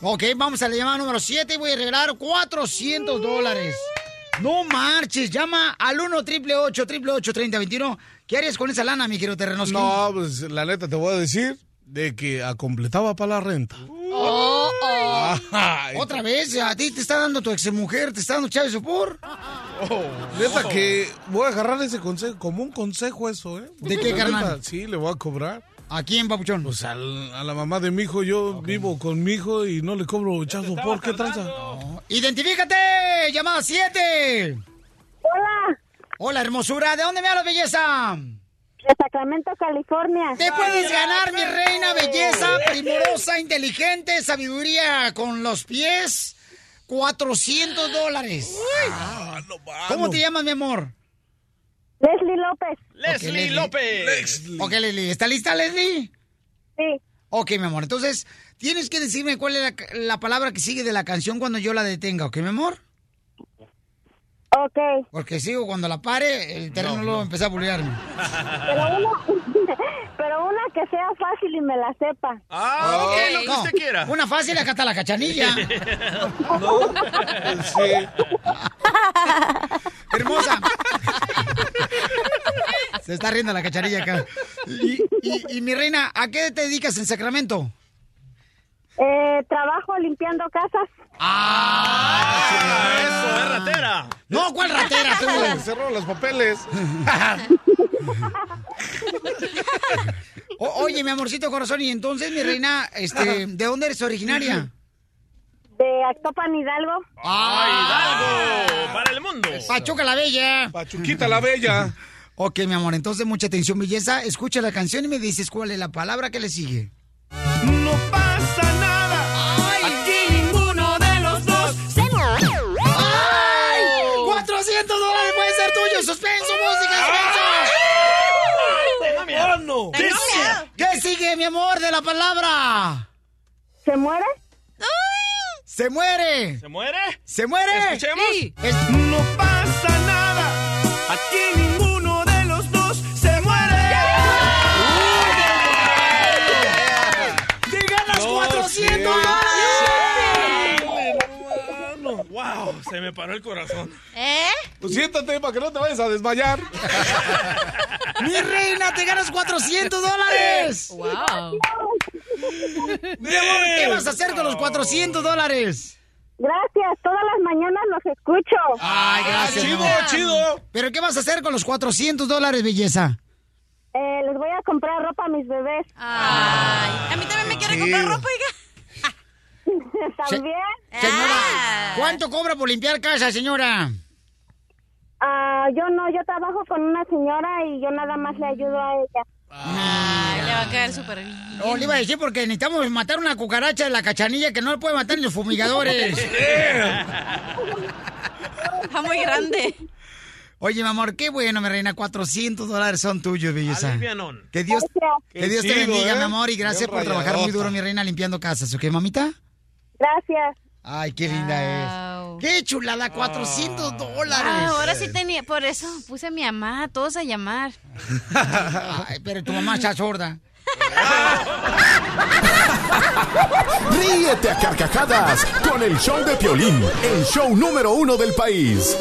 Ok, vamos a la llamada número 7 y voy a regalar 400 dólares. No marches, llama al 1 triple 8 triple 8 3021. ¿Qué harías con esa lana, mi querido Terrenos? No, pues la neta te voy a decir de que completaba para la renta. Oh. Ay. Otra vez, a ti te está dando tu ex mujer, te está dando chave sopor. Neta que voy a agarrar ese consejo, como un consejo eso, ¿eh? ¿De qué, carnal? neta, Sí, le voy a cobrar. ¿A quién, papuchón? Pues al- a la mamá de mi hijo, yo vivo con mi hijo y no le cobro chazo por qué tranza. ¡Identifícate! ¡Llamada 7! Hola. Hola, hermosura. ¿De dónde me hablas, belleza? De Sacramento, California. Te puedes ganar, mi reina belleza, primorosa, inteligente, sabiduría con los pies. 400 dólares. ¿Cómo te llamas, mi amor? Leslie López. Leslie López. Ok, Leslie. ¿Está lista, Leslie? Sí. Ok, mi amor. Entonces, tienes que decirme cuál es la, la palabra que sigue de la canción cuando yo la detenga, ¿ok, mi amor? Ok. Porque sigo cuando la pare, el terreno luego empezó a bullearme. Pero una, pero una que sea fácil y me la sepa. Ah, ok, lo que No, usted quiera. Una fácil, acá está la cachanilla. Hermosa. Se está riendo la cachanilla acá. Y, y- y, mi reina, ¿a qué te dedicas en Sacramento? Eh, trabajo limpiando casas. Ah, eso, es ratera. No, ¿cuál ratera tú? Cerró los papeles. O- oye, mi amorcito corazón, y entonces, mi reina, este, ¿de dónde eres originaria? De Actopan Hidalgo. ¡Ay, Hidalgo! ¡Para el mundo! Pachuca la Bella. Pachuquita la Bella. Ok, mi amor, entonces mucha atención, belleza. Escucha la canción y me dices cuál es la palabra que le sigue. No sigue, mi amor, de la palabra? ¿Se muere? ¡Se muere! ¿Se muere? ¡Se muere! Escuchemos. Es- No pasa nada. Aquí ninguno Se me paró el corazón. ¿Eh? Pues siéntate para que no te vayas a desmayar. ¡Mi reina, te ganas 400 dólares! Wow. Mi amor, ¿qué vas a hacer con los 400 dólares? Gracias, todas las mañanas los escucho. Ay, gracias. Chido, mi amor. chido. ¿Pero qué vas a hacer con los 400 dólares, belleza? Eh, les voy a comprar ropa a mis bebés. Ay, a mí también me quiere Sí. comprar ropa, oiga. También. Señora, Ah. ¿cuánto cobra por limpiar casa, señora? Ah, yo no, yo trabajo con una señora y yo nada más le ayudo a ella. Ay, le va a caer súper bien. No, le iba a decir porque necesitamos matar una cucaracha de la cachanilla que no le puede matar ni los fumigadores. Está muy grande. Oye, mi amor, qué bueno, mi reina. 400 dólares son tuyos, belleza. Que Dios, que Dios te bendiga, ¿eh? mi amor, y gracias por trabajar muy duro, mi reina, limpiando casas. ¿Ok, mamita? Gracias. Ay, qué linda Wow. es. Qué chulada, 400 dólares. Ah, ahora sí tenía, por eso puse a mi mamá, a todos a llamar. Ay, pero tu mamá está sorda. Ríete a carcajadas con el show de Piolín, el show número uno del país.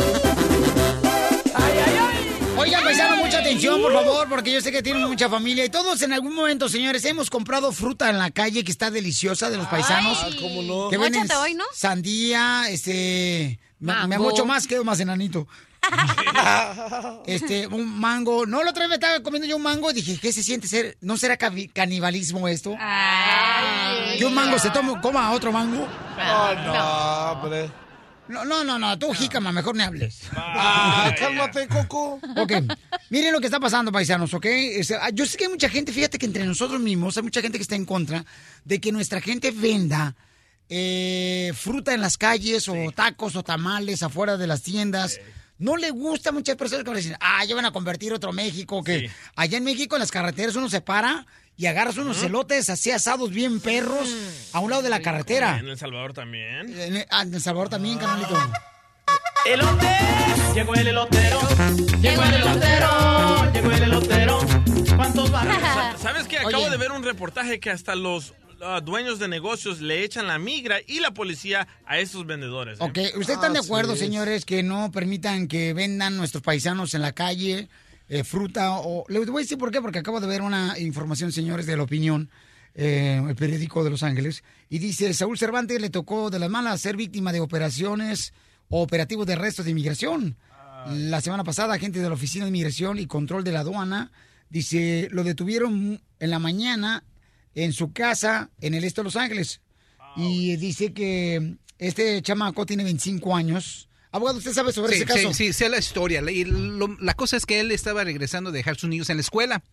Oigan, paisano, mucha atención, por favor, porque yo sé que tienen mucha familia. Y todos en algún momento, señores, hemos comprado fruta en la calle que está deliciosa de los paisanos. Ay. ¿Cómo no? Que venden hoy, ¿no? sandía, este... Me, me Mango. mucho más, quedo más enanito. este, un mango. No, la otra vez me estaba comiendo yo un mango y dije, ¿qué se siente ser? ¿No será canibalismo esto? Ay. Que un mango se toma, coma otro mango. Oh, no, hombre. No, no, no, no, tú, jícama, mejor ni hables. Ah, cálmate, Coco. Ok, miren lo que está pasando, paisanos, ¿ok? Ah, yo sé que hay mucha gente, fíjate que entre nosotros mismos hay mucha gente que está en contra de que nuestra gente venda eh, fruta en las calles o tacos o tamales afuera de las tiendas. No le gusta a muchas personas que decir, ah, ya van a convertir otro México, que Sí. allá en México en las carreteras uno se para y agarras unos celotes así asados bien perros a un lado de la carretera. En El Salvador también. En, ah, en El Salvador también, canalito. Elote, llegó el elotero. Llegó el elotero. Llegó el elotero. ¿Cuántos barrios? Sa- ¿Sabes qué? Acabo Oye. de ver un reportaje que hasta los ah, dueños de negocios le echan la migra y la policía a estos vendedores. ¿eh? Ok, ¿ustedes están de acuerdo, señores, que no permitan que vendan nuestros paisanos en la calle eh, fruta o... Les voy a decir por qué, porque acabo de ver una información, señores, de la opinión, eh, el periódico de Los Ángeles, y dice, Saúl Cervantes le tocó de las malas ser víctima de operaciones o operativos de arrestos de inmigración. La semana pasada, agentes de la Oficina de Inmigración y Control de la Aduana, dice, lo detuvieron en la mañana en su casa en el este de Los Ángeles. Y dice que este chamaco tiene 25 años. Abogado, ¿usted sabe sobre Sí, ese caso? sí, sí, sé la historia. Y lo- la cosa es que él estaba regresando de dejar sus niños en la escuela.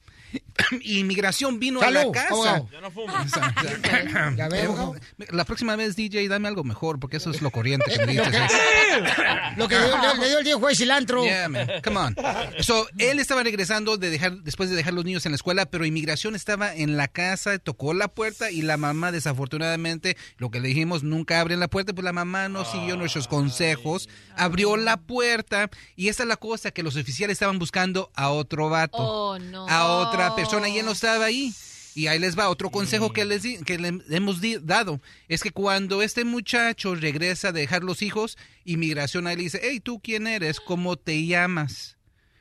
Inmigración vino a la casa. abogado. Ya no fumo. Ya ve, Eh, abogado. La próxima vez, DJ, dame algo mejor, porque eso es lo corriente que me dices. Lo que dio- le, dio el día juez cilantro. Yeah, man. Come on. So, él estaba regresando de dejar, después de dejar los niños en la escuela, pero inmigración estaba en la casa, tocó la puerta y la mamá, desafortunadamente, lo que le dijimos, nunca abren la puerta, pues la mamá no siguió nuestros consejos, abrió la puerta y esta es la cosa que los oficiales estaban buscando a otro vato, Oh, no. a otra persona y él no estaba ahí. Y ahí les va otro consejo que les di- que le hemos di- dado. Es que cuando este muchacho regresa a dejar los hijos, inmigración ahí le dice, hey, ¿tú quién eres? ¿Cómo te llamas?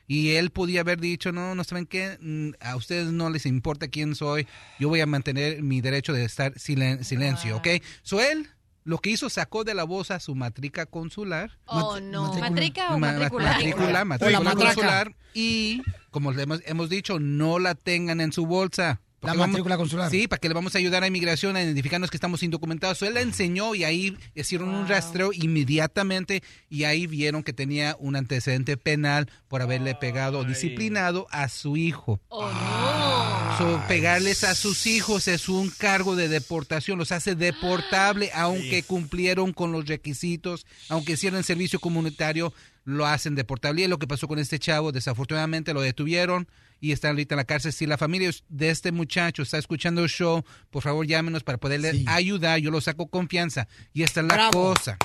Y él podía haber dicho, no, no saben qué, Mm, a ustedes no les importa quién soy, yo voy a mantener mi derecho de estar silen- silencio, ¿ok? So él lo que hizo, sacó de la bolsa su matrica consular. Oh, no. ¿Matrica o Ma- matrícula? matrícula, matrícula O la matraca. consular. Y, como le hemos, hemos dicho, no la tengan en su bolsa. La Porque vamos- matrícula consular. Sí, para que le vamos a ayudar a inmigración a identificarnos que estamos indocumentados. Él la enseñó y ahí hicieron un rastreo inmediatamente y ahí vieron que tenía un antecedente penal por haberle pegado o disciplinado a su hijo. Oh, no. So, pegarles a sus hijos es un cargo de deportación, los hace deportable, aunque cumplieron con los requisitos, aunque hicieron servicio comunitario, lo hacen deportable. Y es lo que pasó con este chavo, desafortunadamente lo detuvieron y está ahorita en la cárcel. Si la familia de este muchacho está escuchando el show, por favor llámenos para poderle ayudar, yo lo saco confianza. Y esta es la Bravo. cosa.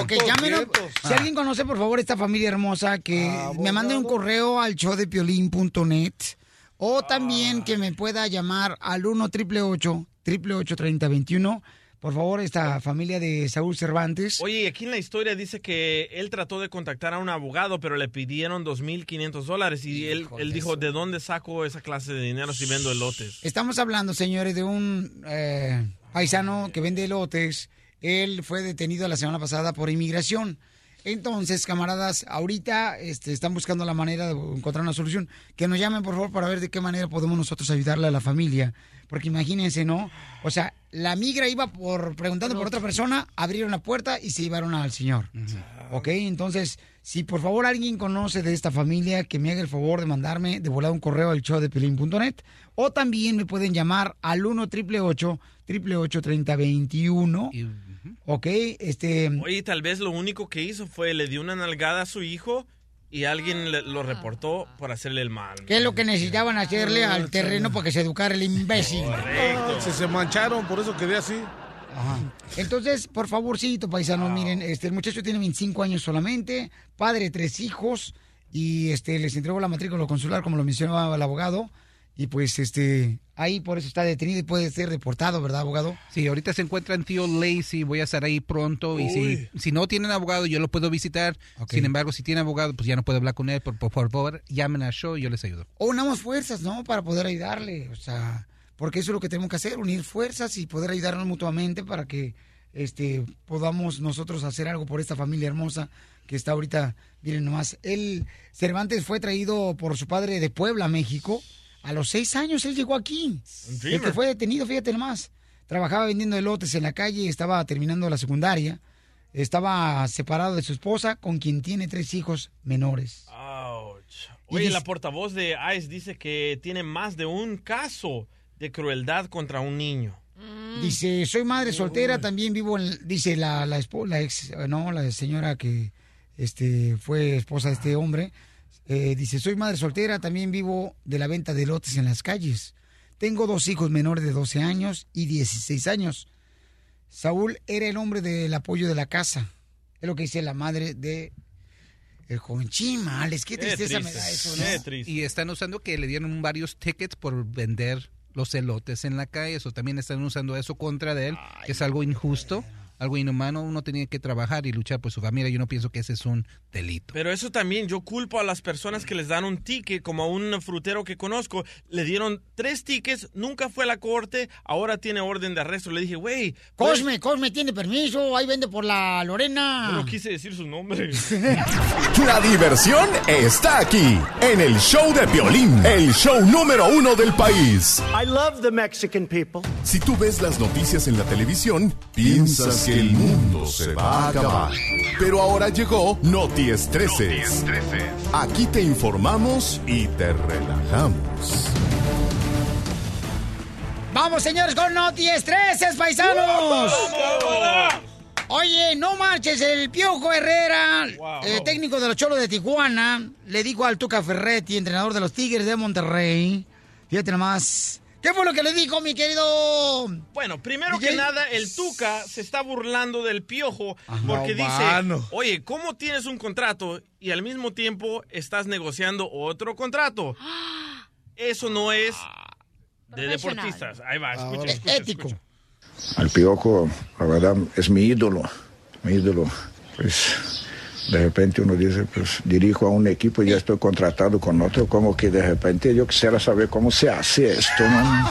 Ok, llámenos. Si alguien conoce, por favor, esta familia hermosa, que me mande un correo al showdepiolín.net o también que me pueda llamar al 1 888 888 3021 Por favor, esta familia de Saúl Cervantes. Oye, aquí en la historia dice que él trató de contactar a un abogado, pero le pidieron 2.500 dólares y él, él dijo, ¿de dónde saco esa clase de dinero si vendo elotes? Estamos hablando, señores, de un eh, paisano que vende elotes. Él fue detenido la semana pasada por inmigración. Entonces, camaradas, ahorita este, están buscando la manera de encontrar una solución. Que nos llamen, por favor, para ver de qué manera podemos nosotros ayudarle a la familia. Porque imagínense, ¿no? O sea, la migra iba por preguntando por otra persona, abrieron la puerta y se llevaron al señor. ¿Ok? Entonces, si por favor alguien conoce de esta familia, que me haga el favor de mandarme de volada un correo al show de pelín.net o también me pueden llamar al 1 888 888 3021 ¿Ok? Este... Oye, tal vez lo único que hizo fue le dio una nalgada a su hijo y alguien le- lo reportó por hacerle el mal. ¿Qué es lo que necesitaban hacerle al terreno para que se educara el imbécil? Ah, se mancharon, por eso quedé así. Entonces, por favorcito, paisanos, miren, este, el muchacho tiene 25 años solamente, padre de tres hijos, y este, les entregó la matrícula consular, como lo mencionaba el abogado, y pues, este, ahí por eso está detenido y puede ser deportado, ¿verdad, abogado? Sí, ahorita se encuentra en Tío Lacey, voy a estar ahí pronto y si, si no tienen abogado yo lo puedo visitar, sin embargo si tiene abogado pues ya no puedo hablar con él, por, por favor llamen al show y yo les ayudo. O unamos fuerzas, ¿no? Para poder ayudarle, o sea, porque eso es lo que tenemos que hacer, unir fuerzas y poder ayudarnos mutuamente para que este podamos nosotros hacer algo por esta familia hermosa que está ahorita, miren nomás, él, Cervantes fue traído por su padre de Puebla, México, a los seis años él llegó aquí, el que fue detenido, fíjate nomás, trabajaba vendiendo elotes en la calle, estaba terminando la secundaria, estaba separado de su esposa, con quien tiene tres hijos menores. Ouch. Y Oye, dice- la portavoz de ICE dice que tiene más de un caso de crueldad contra un niño. Dice, soy madre soltera, también vivo en, dice la, la, la ex, no, la señora que este, fue esposa de este hombre, eh, dice, soy madre soltera, también vivo de la venta de lotes en las calles. Tengo dos hijos menores de 12 años y 16 años. Saúl era el hombre del apoyo de la casa. Es lo que dice la madre de el joven Chimales. Qué tristeza me da eso, ¿no? Y están usando que le dieron varios tickets por vender los elotes en la calle, eso también están usando eso contra de él, que es algo injusto, algo inhumano, uno tenía que trabajar y luchar por su familia, yo no pienso que ese es un delito. Pero eso también, yo culpo a las personas que les dan un ticket, como a un frutero que conozco, le dieron tres tickets, nunca fue a la corte, ahora tiene orden de arresto. Le dije, güey. pues- Cosme, Cosme tiene permiso, ahí vende por la Lorena. No quise decir su nombre. La diversión está aquí, en el show de Piolín, el show número uno del país. I love the Mexican people. Si tú ves las noticias en la televisión, piensas que el mundo se va a acabar. Pero ahora llegó Noti Estreses. Aquí te informamos y te relajamos. Vamos, señores, con Noti Estreses, paisanos. Oye, no marches, el Piojo Herrera, eh, técnico de los Cholos de Tijuana, le dijo al Tuca Ferretti, entrenador de los Tigres de Monterrey, fíjate nomás, ¿qué fue lo que le dijo, mi querido? Bueno, primero DJ? que nada, el Tuca se está burlando del piojo porque No, dice, mano. oye, ¿cómo tienes un contrato y al mismo tiempo estás negociando otro contrato? Eso no es de deportistas. Ahí va, escucha, Es escucha, ético. Al Piojo, la verdad, es mi ídolo, mi ídolo. Pues de repente uno dice, pues dirijo a un equipo y ya estoy contratado con otro, como que de repente yo quisiera saber cómo se hace esto, ¿no?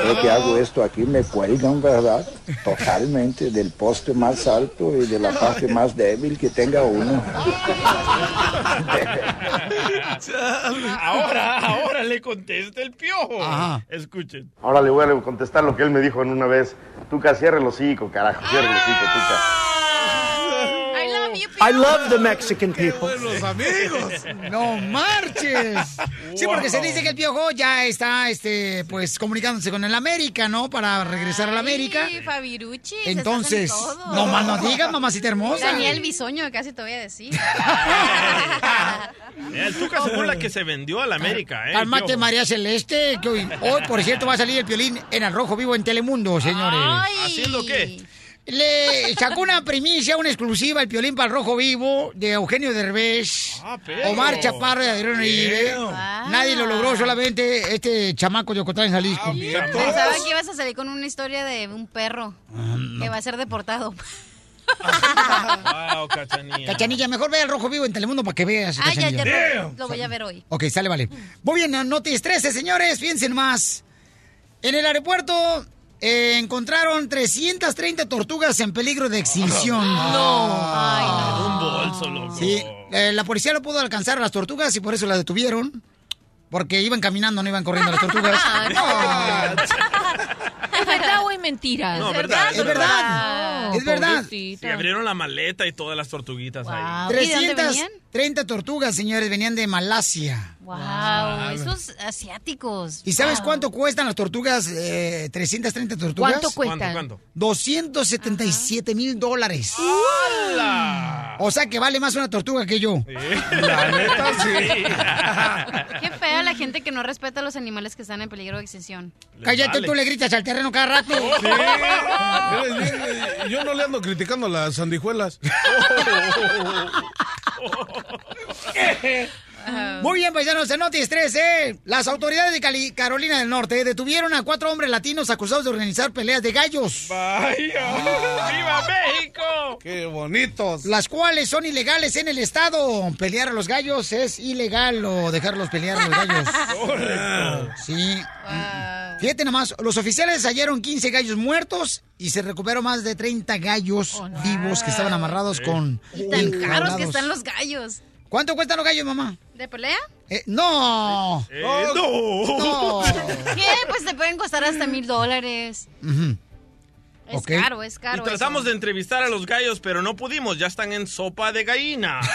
Creo que hago esto aquí, me cuelgan, ¿verdad? Totalmente, del poste más alto y de la parte más débil que tenga uno. Ahora, ahora le contesta el piojo. Ajá. Escuchen. Ahora le voy a contestar lo que él me dijo en una vez. Tuca, cierra el hocico, carajo, cierra el hocico, Tuca. I love the Mexican people. Los amigos. No marches. Sí, porque se dice que el Piojo ya está, este, pues, comunicándose con el América, ¿no? Para regresar al América. Sí, Fabiruchi. se Entonces, en no más no digas, mamacita hermosa. Daniel Bisoño, casi te voy a decir. El Tuca se burla que se vendió al América, ¿eh? Cálmate. María Celeste, que hoy, hoy, por cierto, va a salir el Piolín en el Rojo Vivo en Telemundo, señores. ¿Haciendo qué? Le sacó una primicia, una exclusiva, el Piolín para el Rojo Vivo de Eugenio Derbez, Ah. Omar Chaparro y Adrián Uribe. Nadie lo logró, solamente este chamaco de Ocotlán, Jalisco. Pensaba que ibas a salir con una historia de un perro Ah, que va a ser deportado. Wow, cachanilla. Cachanilla, mejor ve al Rojo Vivo en Telemundo para que veas. Ah, ya, Cachanilla. ya lo, lo voy a ver hoy. Ok, sale, vale. Muy bien, no te estreses, señores, piensen más. En el aeropuerto eh, encontraron 330 tortugas en peligro de extinción. No. Un bolso, loco. Sí, eh, la policía no pudo alcanzar a las tortugas y por eso las detuvieron. Porque iban caminando, no iban corriendo las tortugas. Ah, ¿Es verdad o es mentira? No, verdad. Es verdad. No, Es verdad. Sí, abrieron la maleta y todas las tortuguitas ahí. 330 tortugas, señores, venían de Malasia. Wow, esos asiáticos. ¿Y sabes Wow. cuánto cuestan las tortugas? eh, 330 tortugas. ¿Cuánto cuestan? ¿Cuánto, 277 mil dólares. O sea que vale más una tortuga que yo. La neta, Qué fea la gente que no respeta a los animales que están en peligro de extinción. Cállate, tú le gritas al terreno cada rato. Sí. Yo- Yo no le ando criticando las sandijuelas. Muy bien, paisanos, en Noti Estrés, ¿eh? Las autoridades de Cali- Carolina del Norte detuvieron a cuatro hombres latinos acusados de organizar peleas de gallos. ¡Vaya! ¡Viva México! ¡Qué bonitos! Las cuales son ilegales en el estado. Pelear a los gallos es ilegal o dejarlos pelear a los gallos. Correcto. Sí. Fíjate nomás, los oficiales hallaron 15 gallos muertos y se recuperó más de 30 gallos vivos que estaban amarrados con... Y tan caros que están los gallos. ¿Cuánto cuestan los gallos, mamá? ¿De pelea? Eh, no. Eh, no. No. ¿Qué? Pues te pueden costar hasta mil dólares. Es caro, es caro. Y tratamos de entrevistar a los gallos, pero no pudimos. Ya están en sopa de gallina.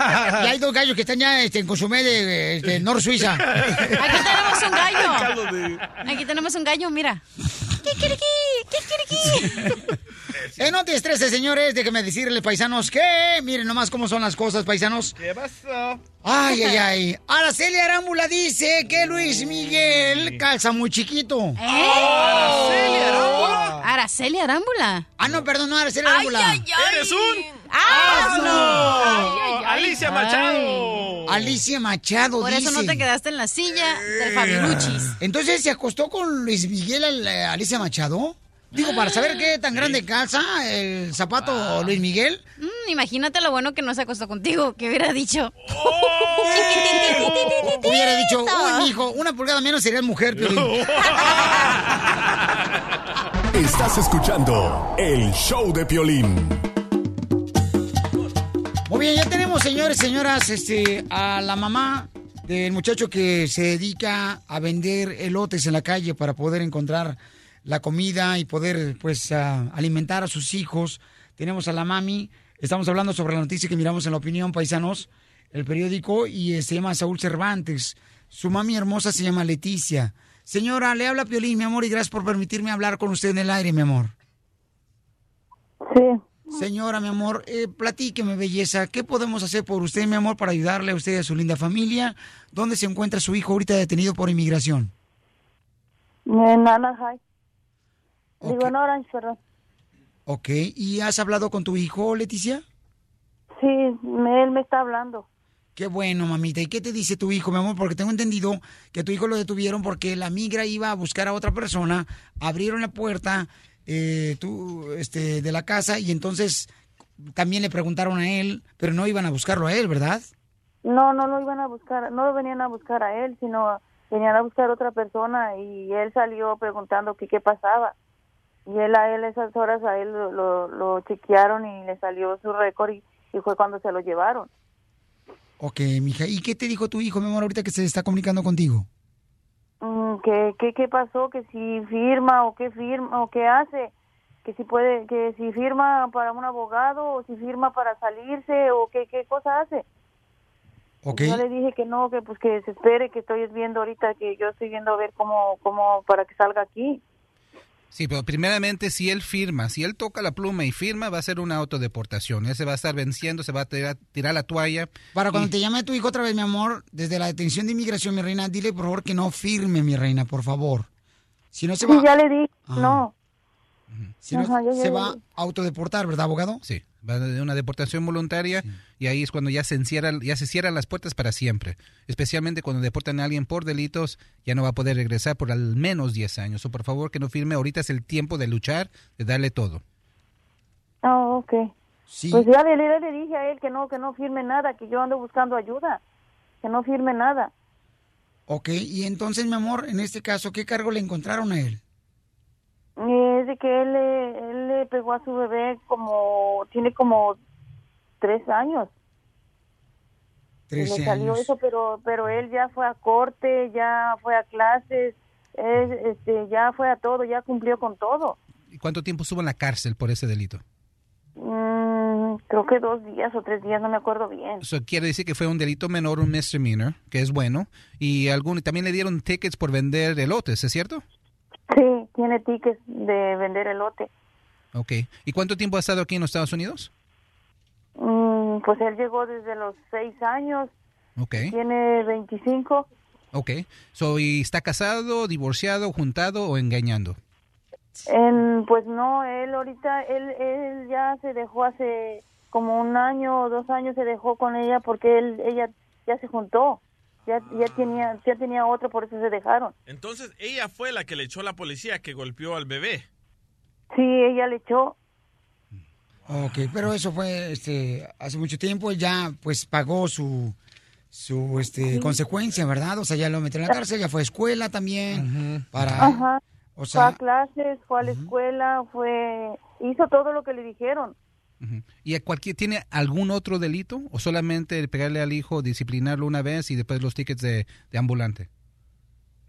Y hay dos gallos que están ya este, en Consumé de, este, Nor Suiza. Aquí tenemos un gallo. Aquí tenemos un gallo, mira. ¿Qué quiere ¿Qué quiere En Noti 13, señores, déjenme decirles, paisanos, que miren nomás cómo son las cosas, paisanos. ¿Qué pasó? Ay, ay, ay. Araceli Arámbula dice que Luis Miguel calza muy chiquito. ¿Eh? Araceli Arámbula. Araceli Arámbula. Ah, no, perdón, no, Araceli Arámbula. ¡Eres un ¡Ah. Alicia Machado. Alicia Machado Por dice. eso no te quedaste en la silla del Fabiruchis. Entonces, ¿se acostó con Luis Miguel al- eh, Alicia Machado? Digo, para saber qué tan grande calza el zapato Luis Miguel. Mm, imagínate lo bueno que no se acostó contigo, que hubiera dicho. Hubiera dicho, uy, hijo, una pulgada menos sería mujer, Piolín. Estás escuchando el show de Piolín. Muy bien, ya tenemos, señores, señoras, este, a la mamá del muchacho que se dedica a vender elotes en la calle para poder encontrar la comida y poder, pues, ah, alimentar a sus hijos. Tenemos a la mami. Estamos hablando sobre la noticia que miramos en la opinión, paisanos, el periódico, y eh, se llama Saúl Cervantes. Su mami hermosa se llama Leticia. Señora, le habla Piolín, mi amor, y gracias por permitirme hablar con usted en el aire, mi amor. Sí. Señora, mi amor, eh, platíqueme, belleza. ¿Qué podemos hacer por usted, mi amor, para ayudarle a usted y a su linda familia? ¿Dónde se encuentra su hijo ahorita detenido por inmigración? En Anaheim. Digo, en Orange, perdón. Ok, ¿y has hablado con tu hijo, Leticia? Sí, él me está hablando. Qué bueno, mamita. ¿Y qué te dice tu hijo, mi amor? Porque tengo entendido que tu hijo lo detuvieron porque la migra iba a buscar a otra persona, abrieron la puerta eh, tú, este, de la casa y entonces también le preguntaron a él, pero no iban a buscarlo a él, ¿verdad? No, no lo iban a buscar, no lo venían a buscar a él, sino venían a buscar a otra persona y él salió preguntando que qué pasaba. Y él a él esas horas a él lo, lo, lo chequearon y le salió su récord y, y fue cuando se lo llevaron. Ok, mija. ¿Y qué te dijo tu hijo, mi amor, ahorita que se está comunicando contigo? Mm, ¿Qué, qué, qué pasó? Que si firma o qué firma o qué hace, que si puede, que si firma para un abogado o si firma para salirse o qué, qué cosa hace. Ok. Yo le dije que no, que pues que se espere, que estoy viendo ahorita, que yo estoy viendo a ver cómo, cómo para que salga aquí. Sí, pero primeramente si él firma, si él toca la pluma y firma, va a ser una autodeportación. Él se va a estar venciendo, se va a tirar, tirar la toalla. Para cuando Y- te llame tu hijo otra vez, mi amor, desde la detención de inmigración, mi reina, dile por favor que no firme, mi reina, por favor. Si no se Sí, va, ya le di, no. si no, ya, se ya. va a autodeportar, ¿verdad, abogado? Sí, una deportación voluntaria y ahí es cuando ya se encierran, ya se cierran las puertas para siempre. Especialmente cuando deportan a alguien por delitos, ya no va a poder regresar por al menos 10 años. O por favor que no firme, ahorita es el tiempo de luchar, de darle todo. Oh, ok. Sí. Pues ya le, le, le dije a él que no, que no firme nada, que yo ando buscando ayuda, que no firme nada. Ok, y entonces, mi amor, en este caso, ¿qué cargo le encontraron a él? Es de que él, le- él le pegó a su bebé como, tiene como tres años. Y le 13 salió años. eso, pero pero él ya fue a corte, ya fue a clases, es, este, ya fue a todo, ya cumplió con todo. ¿Y cuánto tiempo estuvo en la cárcel por ese delito? Mm, creo que dos días o tres días, no me acuerdo bien. Eso quiere decir que fue un delito menor, un misdemeanor, que es bueno. Y algún, también le dieron tickets por vender elotes, ¿es cierto? Sí, tiene tickets de vender elote. Ok. ¿Y cuánto tiempo ha estado aquí en los Estados Unidos? Mm, pues él llegó desde los seis años, Ok. tiene 25. Ok. So, ¿y ¿Está casado, divorciado, juntado o engañando? En, pues no, él ahorita, él, él ya se dejó hace como un año o dos años se dejó con ella porque él, ella ya se juntó, ya, ya tenía, ya tenía otro, por eso se dejaron. Entonces, ella fue la que le echó a la policía que golpeó al bebé. Sí, ella le echó. Ok, pero eso fue este, hace mucho tiempo, ya pues pagó su, su este, Sí. consecuencia, ¿verdad? O sea, ya lo metió en la cárcel, ya fue a escuela también, para... Ajá. O fue a sea, clases, fue a la escuela, fue, hizo todo lo que le dijeron. ¿Y a cualquier, tiene algún otro delito? ¿O solamente el pegarle al hijo, disciplinarlo una vez y después los tickets de, de ambulante?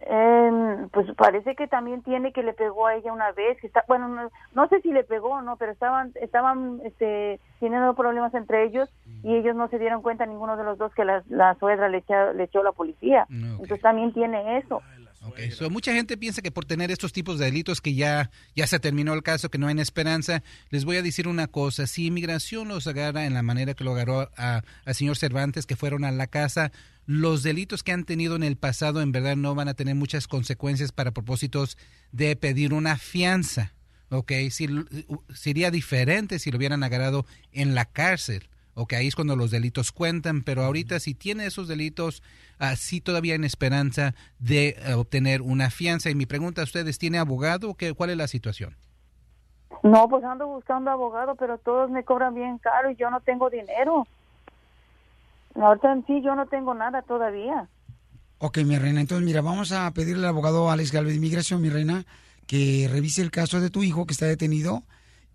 Em, pues parece que también tiene que le pegó a ella una vez, que está, bueno, no, no sé si le pegó o no, pero estaban, estaban, este, teniendo problemas entre ellos y ellos no se dieron cuenta ninguno de los dos que la, la suegra le, echa- le echó a la policía. Entonces también tiene eso. Ok, so, mucha gente piensa que por tener estos tipos de delitos que ya, ya se terminó el caso, que no hay esperanza, les voy a decir una cosa, si inmigración los agarra en la manera que lo agarró a- al señor Cervantes, que fueron a la casa, los delitos que han tenido en el pasado en verdad no van a tener muchas consecuencias para propósitos de pedir una fianza. Ok, si, sería diferente si lo hubieran agarrado en la cárcel. Ok, ahí es cuando los delitos cuentan, pero ahorita si tiene esos delitos, ah, sí todavía hay esperanza de eh, obtener una fianza. Y mi pregunta a ustedes, ¿tiene abogado o qué, cuál es la situación? No, pues ando buscando abogado, pero todos me cobran bien caro y yo no tengo dinero. Ahorita en sí yo no tengo nada todavía. Ok, mi reina, entonces mira, vamos a pedirle al abogado Alex Galvez de Inmigración, mi reina, que revise el caso de tu hijo que está detenido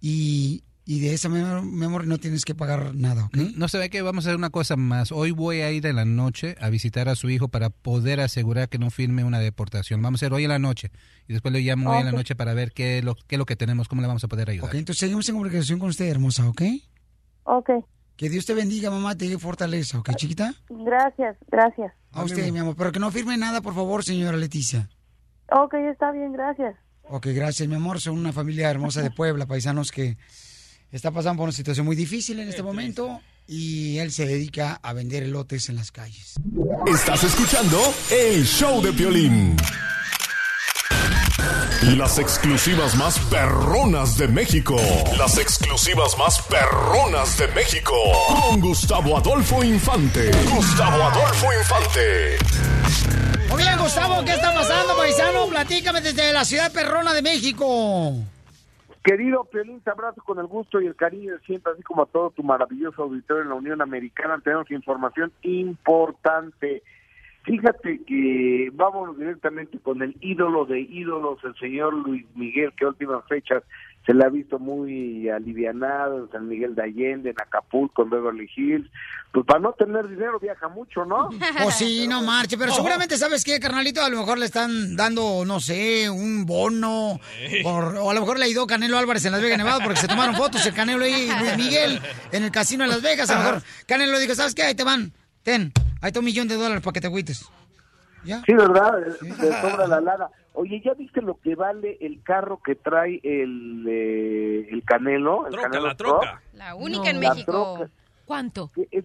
y, y de esa mem- memoria no tienes que pagar nada, ¿ok? No se ve que vamos a hacer una cosa más. Hoy voy a ir en la noche a visitar a su hijo para poder asegurar que no firme una deportación. Vamos a hacer hoy en la noche y después le llamo hoy en la noche para ver qué es, lo, qué es lo que tenemos, cómo le vamos a poder ayudar. Ok, entonces seguimos en comunicación con usted, hermosa, ¿ok? Ok, Que Dios te bendiga, mamá, te dé fortaleza, ¿ok, chiquita? gracias, gracias. A usted, mi amor, pero que no firme nada, por favor, señora Leticia. Ok, está bien, gracias. Ok, gracias, mi amor. Son una familia hermosa de Puebla, paisanos que está pasando por una situación muy difícil en este momento y él se dedica a vender elotes en las calles. Estás escuchando el show de Piolín. Las exclusivas más perronas de México. Las exclusivas más perronas de México. Con Gustavo Adolfo Infante. Gustavo Adolfo Infante. Muy bien, Gustavo, ¿qué está pasando, paisano? Platícame desde la ciudad perrona de México. Querido Piolín, abrazo con el gusto y el cariño de siempre, así como a todo tu maravilloso auditorio en la Unión Americana. Tenemos información importante. Fíjate que vámonos directamente con el ídolo de ídolos, el señor Luis Miguel, que a últimas fechas se le ha visto muy alivianado en San Miguel de Allende, en Acapulco, en Beverly Hills. Pues para no tener dinero viaja mucho, ¿no? Pues sí, no marche, pero seguramente sabes qué, carnalito, a lo mejor le están dando, no sé, un bono, por- o a lo mejor le ayudó Canelo Álvarez en Las Vegas, Nevada, porque se tomaron fotos el Canelo y Luis Miguel en el casino de Las Vegas. A lo mejor Canelo dijo, ¿sabes qué? Ahí te van, ten, ahí está un millón de dólares para que te agüites. Sí, ¿verdad? De sobra la lana. Oye, ¿ya viste lo que vale el carro que trae el, eh, el Canelo? El Troca, Canelo la troca. La única en La México. troca. ¿Cuánto? es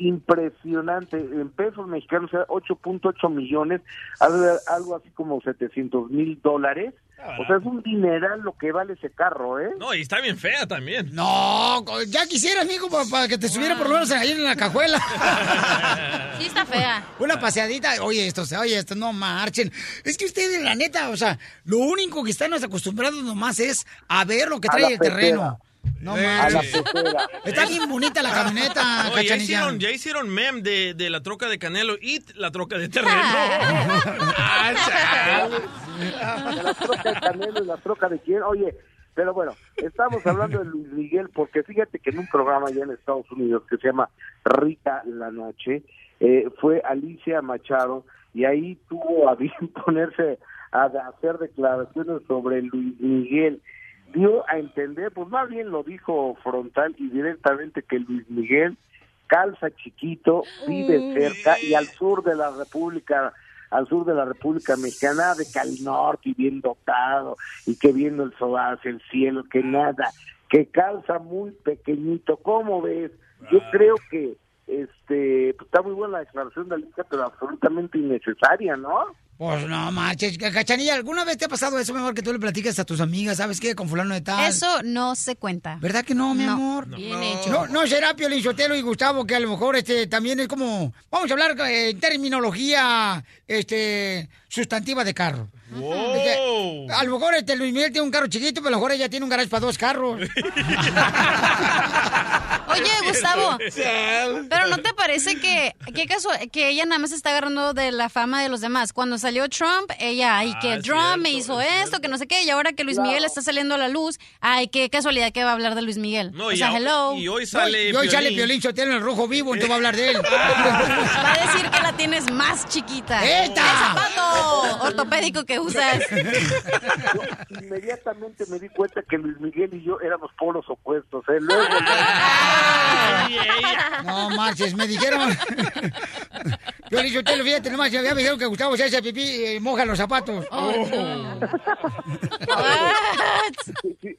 impresionante. En pesos mexicanos, o sea, 8.8 millones, algo, así como 700 mil dólares. O sea, es un dineral lo que vale ese carro, ¿eh? No, y está bien fea también. No, ya quisiera, amigo, para, para que te subiera por lo menos ahí en la cajuela. Sí está fea. Una paseadita, oye, esto, oye, esto, no marchen. Es que ustedes, la neta, o sea, lo único que están acostumbrados nomás es a ver lo que trae el terreno. No Eh, pecera. Está bien bonita la camioneta, No, ya, hicieron, ya hicieron mem de, de la troca de Canelo y la troca de terreno. Ah, la troca de Canelo y la troca de quién. Oye, pero bueno, estamos hablando de Luis Miguel porque fíjate que en un programa allá en Estados Unidos que se llama Rica la Noche, eh, fue Alicia Machado y ahí tuvo a bien ponerse a hacer declaraciones sobre Luis Miguel. Dio a entender, pues más bien lo dijo frontal y directamente que Luis Miguel calza chiquito, vive cerca y al sur de la República al sur de la República Mexicana, de que al norte y bien dotado, y que viendo el sol hacia el cielo, que nada, que calza muy pequeñito, ¿cómo ves? Yo creo que este pues, está muy buena la declaración de Alicia, pero absolutamente innecesaria, ¿no? Pues no marches, cachanilla, ¿alguna vez te ha pasado eso, mejor que tú le platiques a tus amigas, ¿sabes qué? Con fulano de tal. Eso no se cuenta. ¿Verdad que no, mi No. amor? Bien hecho. No, no será Piolín Sotelo y Gustavo, que a lo mejor este también es como, vamos a hablar eh, en terminología este sustantiva de carro. Este, a lo mejor este Luis Miguel tiene un carro chiquito, pero a lo mejor ella tiene un garage para dos carros. Oye, Gustavo, pero ¿no te parece que qué caso que ella nada más está agarrando de la fama de los demás? Cuando salió Trump, ella, ay, que Ah, Trump me hizo esto, que no sé qué, y ahora que Luis Miguel está saliendo a la luz, ay, qué casualidad que va a hablar de Luis Miguel. No, o y sea, hello. y hoy sale y hoy sale Piolín. Sotelo en el rojo vivo, entonces va a hablar de él. Va a decir que la tienes más chiquita. ¡Eta! El zapato ortopédico que usas. Yo inmediatamente me di cuenta que Luis Miguel y yo éramos polos opuestos, ¿eh? Luego, No marches, me dijeron. Yo le dije, usted lo fíjate nomás, ya me dijeron que Gustavo se hace pipí y moja los zapatos. Oh, Sí,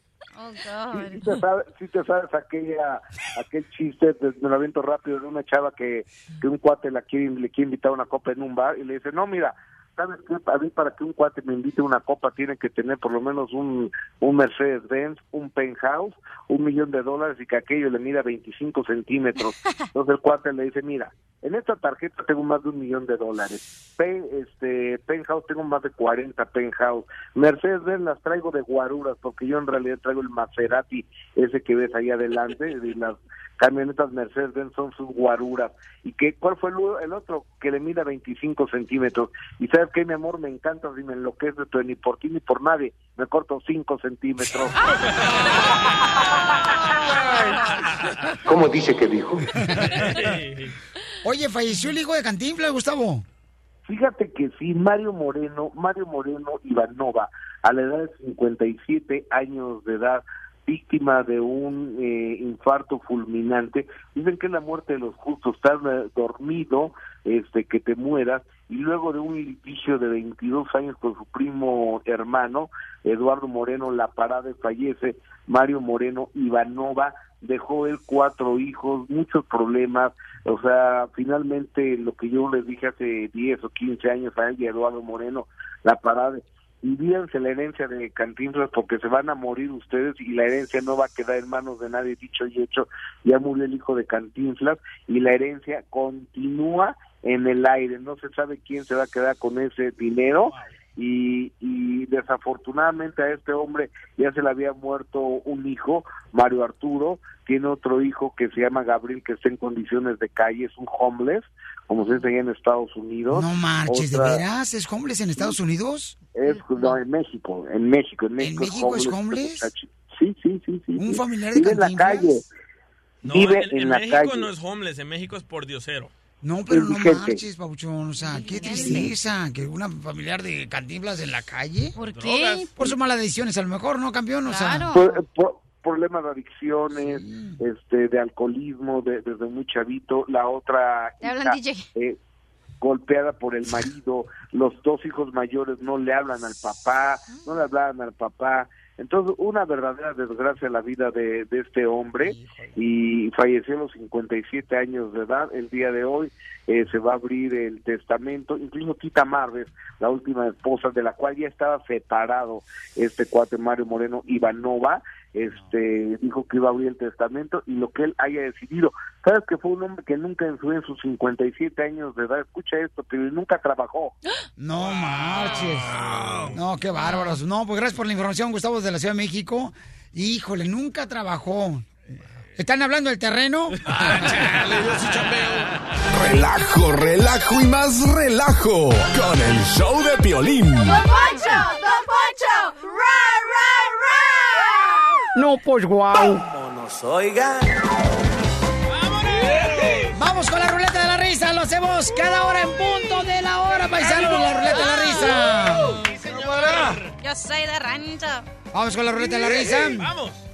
sí te sabes, sí te sabes aquella, aquel chiste, de- me lo aviento rápido, de una chava que, que un cuate la quiere, le quiere invitar a una copa en un bar y le dice, no, mira, ¿sabes qué? A mí para que un cuate me invite a una copa tiene que tener por lo menos un, un Mercedes-Benz, un penthouse, un millón de dólares y que aquello le mida 25 centímetros. Entonces el cuate le dice, mira, en esta tarjeta tengo más de un millón de dólares. Pe- este, penthouse tengo más de 40 penthouse. Mercedes-Benz las traigo de guaruras porque yo en realidad traigo el Maserati ese que ves ahí adelante y las camionetas Mercedes-Benz son sus guaruras. ¿Y qué, cuál fue el, el otro? Que le mida 25 centímetros. Y sabes qué, mi amor, me encanta si me enloquece, pero ni por ti ni por nadie. Me corto 5 centímetros. ¿Cómo dice que dijo? Oye, falleció el hijo de Cantinflas, Gustavo. Fíjate que sí, Mario Moreno, Mario Moreno Ivanova, a la edad de 57 años de edad, víctima de un eh, infarto fulminante, dicen que es la muerte de los justos, estar dormido, este, que te mueras, y luego de un litigio de 22 años con su primo hermano, Eduardo Moreno La Parada, fallece, Mario Moreno Ivanova, dejó él cuatro hijos, muchos problemas, o sea, finalmente lo que yo les dije hace 10 o 15 años a él y a Eduardo Moreno, La Parada, envíense la herencia de Cantinflas porque se van a morir ustedes y la herencia no va a quedar en manos de nadie, dicho y hecho, ya murió el hijo de Cantinflas y la herencia continúa en el aire, no se sabe quién se va a quedar con ese dinero y, y desafortunadamente a este hombre ya se le había muerto un hijo, Mario Arturo, tiene otro hijo que se llama Gabriel que está en condiciones de calle, es un homeless, como se dice allá en Estados Unidos. No marches, ¿de veras? ¿Es homeless en Estados Unidos? es no, en México, en México, en México, México es homeless? Sí, sí, sí, sí. ¿Un sí. familiar de Vive en la calle. No, Vive en, en, en la México calle. no es homeless, en México es por diosero. No, pero no marches, Pabuchón. O sea, qué tristeza que una familiar de Cantinflas en la calle. ¿Por qué? Por sus malas decisiones, a lo mejor, ¿no, campeón? O sea, Por- por- problemas de adicciones, este, de alcoholismo de- desde muy chavito. La otra Te hablan, hija, DJ. eh, golpeada por el marido. Los dos hijos mayores no le hablan al papá, no le hablaban al papá. Entonces, una verdadera desgracia la vida de, de este hombre y falleció a los 57 años de edad. El día de hoy eh, se va a abrir el testamento. Incluso Tita Marves, la última esposa de la cual ya estaba separado este cuate Mario Moreno Ivanova, este dijo que iba a abrir el testamento y lo que él haya decidido. Sabes que fue un hombre que nunca en su, en sus 57 años de edad, escucha esto, pero nunca trabajó. no marches. No, qué bárbaros. No, pues gracias por la información, Gustavo, de la Ciudad de México. Híjole, nunca trabajó. ¿Están hablando del terreno? Relajo, relajo y más relajo con el show de Piolín. ¡Don Poncho! ¡Don Poncho! ¡Ra, No, pues guau. Vámonos, oiga. Vamos con la ruleta de la risa. Lo hacemos cada hora en punto de la hora, paisanos. La ruleta de la risa. Yo soy de rancho. Vamos con la ruleta de la risa. Vamos.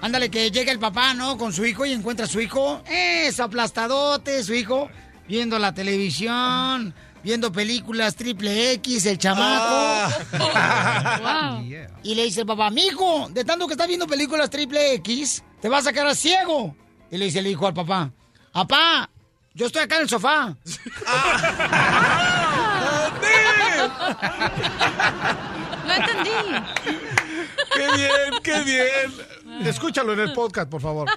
Ándale, que llega el papá, ¿no? Con su hijo y encuentra a su hijo. Eso, aplastadote, su hijo. Viendo la televisión, viendo películas triple X, el chamaco. Y le dice el papá, mijo, de tanto que estás viendo películas triple X, te vas a quedar ciego. Y le dice el hijo al papá, papá, yo estoy acá en el sofá. No entendí. ¡Qué bien, qué bien! Escúchalo en el podcast, por favor.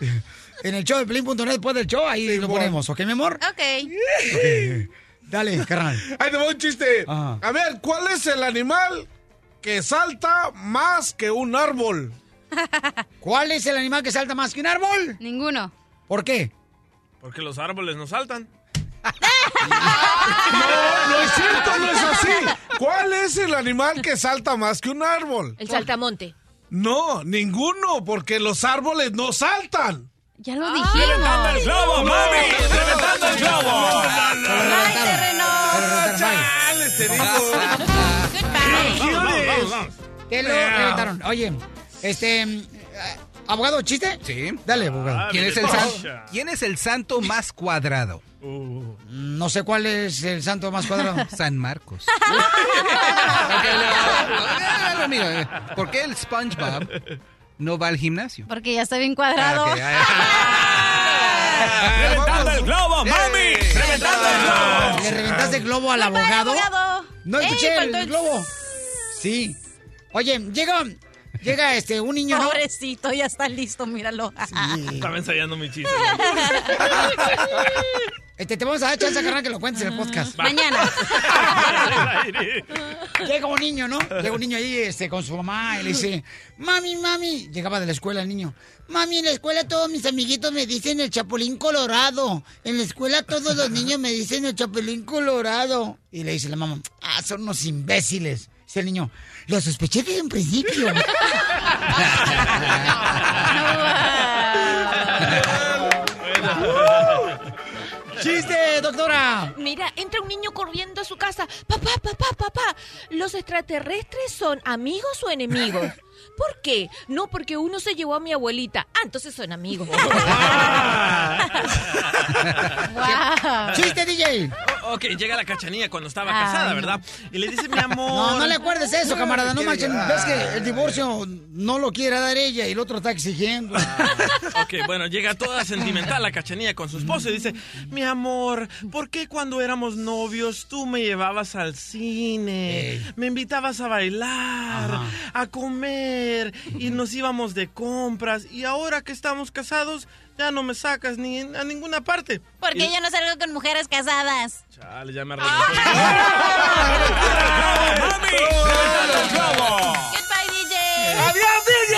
En el show de Pelín.net, después del show, ahí lo ponemos, ¿ok, mi amor? Ok. Dale, carnal. Ahí te va un chiste. A ver, ¿cuál es el animal que salta más que un árbol? ¿Cuál es el animal que salta más que un árbol? Ninguno. ¿Por qué? Porque los árboles no saltan. No, no es cierto, no es así. ¿Cuál es el animal que salta más que un árbol? El saltamonte. No, ninguno, porque los árboles no saltan. Ya lo ¡Reventando el globo, mami! ¡Reventando el globo! ¡Chales, te digo! Te lo reventaron. Oye, este. ¿Abogado, chiste? Sí. Dale, abogado. ¿Quién es, el san- ¿Quién es el santo más cuadrado? No sé cuál es el santo más cuadrado. San Marcos. ¿Por qué el SpongeBob no va al gimnasio? Porque ya está bien cuadrado. Ah, ah, ¡Reventando el globo, mami! ¡Reventando el globo! ¿Le reventaste el globo al abogado? abogado. No Ey, escuché el el- globo. Sí. Oye, llega, llega este, un niño, ¿no? Pobrecito, ya está listo, míralo. Estaba ensayando mi chiste. Este, te vamos a dar chance, carnal, que lo cuentes en el podcast. Mañana. Llega un niño, ¿no? Llega un niño ahí este, con su mamá y le dice, mami, mami. Llegaba de la escuela el niño. Mami, en la escuela todos mis amiguitos me dicen el chapulín colorado. En la escuela todos los niños me dicen el chapulín colorado. Y le dice la mamá, ah, son unos imbéciles. Dice el niño, lo sospeché desde un principio. ¡Chiste, doctora! Mira, entra un niño corriendo a su casa. Papá, papá, papá, ¿los extraterrestres son amigos o enemigos? ¿Por qué? No, porque uno se llevó a mi abuelita. Ah, entonces son amigos. ¡Chiste, DJ! O- ok, llega la cachanilla cuando estaba Ay, casada. ¿verdad? Y le dice, mi amor. No, no le acuerdes eso, camarada. No ¿Qué marchen. Ves que el divorcio no lo quiere dar ella y el otro está exigiendo. Ok, bueno, llega toda sentimental la cachanilla con su esposo y dice, mi amor, ¿por qué cuando éramos novios tú me llevabas al cine? Me invitabas a bailar, a comer y nos íbamos de compras y ahora que estamos casados ya no me sacas ni a ninguna parte. Porque Y- yo no salgo con mujeres casadas. Chale, ya me arreglé. Goodbye, DJ. ¡Adiós, DJ!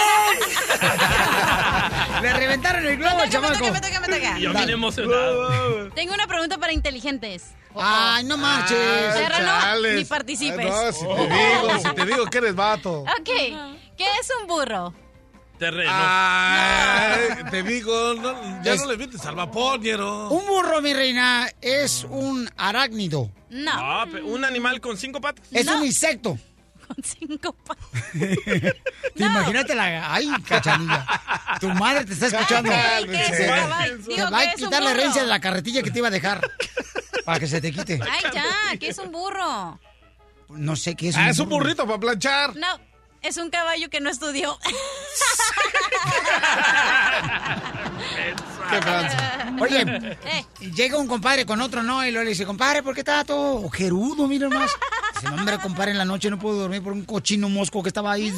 Le reventaron el globo chamaco. Me toca, me toca. Yo bien emocionado. Tengo una pregunta para inteligentes. Ay, no marches. Serrano, chales. ni participes. Ay, no, si te digo, si te digo que eres vato. Ok, ¿qué es un burro? Terreno. Ay, te digo, no, ya Es- no le metes al vapor, ñero. Un burro, mi reina, es un arácnido. No. Ah, pe- un animal con cinco patas. Es un insecto. Con cinco patas. Imagínate la... Ay, cachanilla. Tu madre te está escuchando. Ay, ¿qué es un te va ¿qué a un quitar la burro? herencia de la carretilla que te iba a dejar. Para que se te quite. Ay, ya, ¿qué es un burro? No sé qué es Ah, es un burrito para planchar. No, es un caballo que no estudió. Qué. Oye, Eh. llega un compadre con otro, ¿no? Y luego le dice, compadre, ¿por qué está todo ojerudo? Mira nomás. Dice, no, hombre, compadre, en la noche no puedo dormir por un cochino mosco que estaba ahí.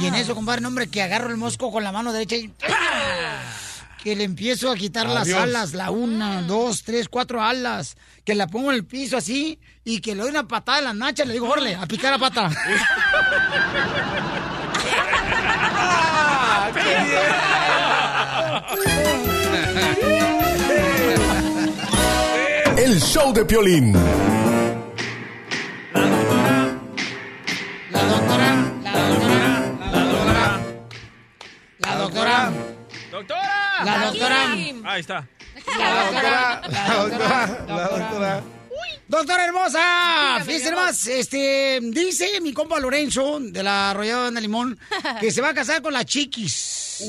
Y en eso, compadre, no, hombre, que agarro el mosco con la mano derecha y... Que le empiezo a quitar las alas, la una, dos, tres, cuatro alas. Que la pongo en el piso así y que le doy una patada en la nacha. Le digo, órale, a picar la pata. El show de Piolín. La doctora, Ahí está. la doctora, la doctora, la doctora. Doctora hermosa, fíjese más, este, dice mi compa Lorenzo de la Arrollada de Limón que se va a casar con la Chiquis.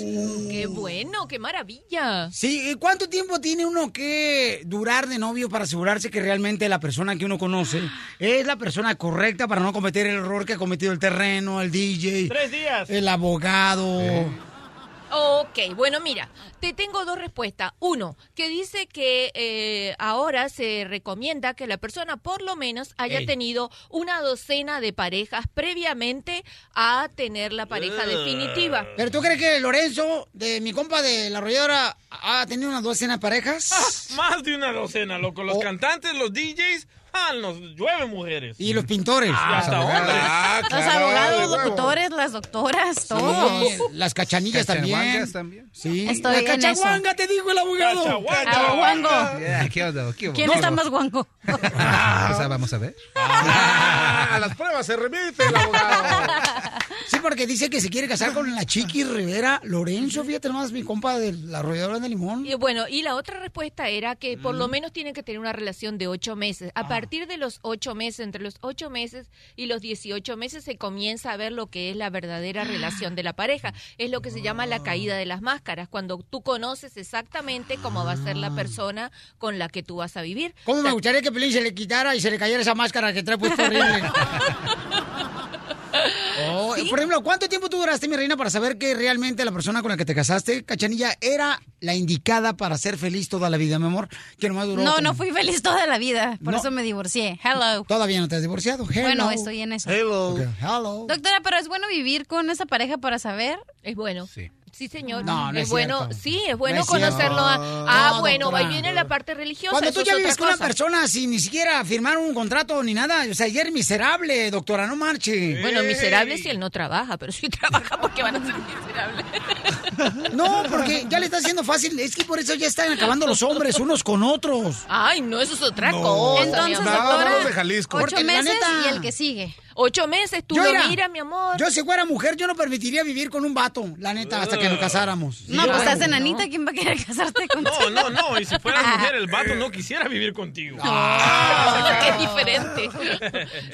¡Qué bueno! ¡Qué maravilla! Sí, ¿y ¿cuánto tiempo tiene uno que durar de novio para asegurarse que realmente la persona que uno conoce es la persona correcta para no cometer el error que ha cometido el terreno, el DJ, Tres días. el abogado? Ok, bueno, mira, te tengo dos respuestas. Uno, que dice que eh, ahora se recomienda que la persona por lo menos haya Ey. tenido una docena de parejas previamente a tener la pareja definitiva. ¿Pero tú crees que Lorenzo, de mi compa de la arrolladora, ha tenido unas docena de parejas? Más de una docena, loco. Los cantantes, los DJs, ah, nos llueve mujeres. Y los pintores. Hasta Los abogados. hombres. Ah, Los claro, abogados, doctores, las doctoras, todos. Sí, las cachanillas también. También. Sí. Estoy la cachahuanga, te dijo el abogado. Cachahuanga. Aguango. Ya, ¿Qué onda? ¿Qué ¿Quién está más guango? Ah, o sea, vamos a ver. Ah, a las pruebas se remite el abogado. Sí, porque dice que se quiere casar con la Chiqui Rivera Lorenzo, fíjate nomás, mi compa de la arrolladora de limón. Y bueno, y la otra respuesta era que por Mm. lo menos tienen que tener una relación de ocho meses. Ah. A partir de los ocho meses, entre los ocho meses y los 18 meses, se comienza a ver lo que es la verdadera Ah. relación de la pareja. Es lo que se llama la caída de las máscaras, cuando tú conoces exactamente cómo va a ser la persona con la que tú vas a vivir. Ah. ¿Cómo me gustaría que Pelín se le quitara y se le cayera esa máscara que trae puesto horrible? Oh, Por ejemplo, ¿cuánto tiempo tú duraste, mi reina, para saber que realmente la persona con la que te casaste, Cachanilla, era la indicada para ser feliz toda la vida, mi amor? Que nomás duró No, como- no fui feliz toda la vida. Por No. eso me divorcié. Hello. Todavía no te has divorciado. Hello. Bueno, estoy en eso. Ok, Hello. Doctora, pero es bueno vivir con esa pareja para saber. Es bueno. Sí. Sí, señor. No, no es es bueno, cierto. sí, es bueno No es conocerlo. A, ah, No, bueno, doctora. ahí viene la parte religiosa. Cuando tú ya es vives con una persona sin ni siquiera firmar un contrato ni nada, o sea, ya eres miserable, doctora, no marche. Bueno, miserable si él no trabaja, pero si trabaja porque van a ser miserables. No, porque ya le está haciendo fácil. Es que por eso ya están acabando los hombres unos con otros. Ay, no, eso es otra No. cosa. Entonces, doctora, de Jalisco. ocho Porque la meses neta- y el que sigue. Ocho meses, tú Yo, lo mira, miras, mi amor. Yo si fuera mujer, yo no permitiría vivir con un vato, la neta, hasta que nos casáramos. No, pues estás enanita, ¿quién va a querer casarte contigo? No, no, no. Y si fueras mujer, el vato no quisiera vivir contigo. Ah, es diferente.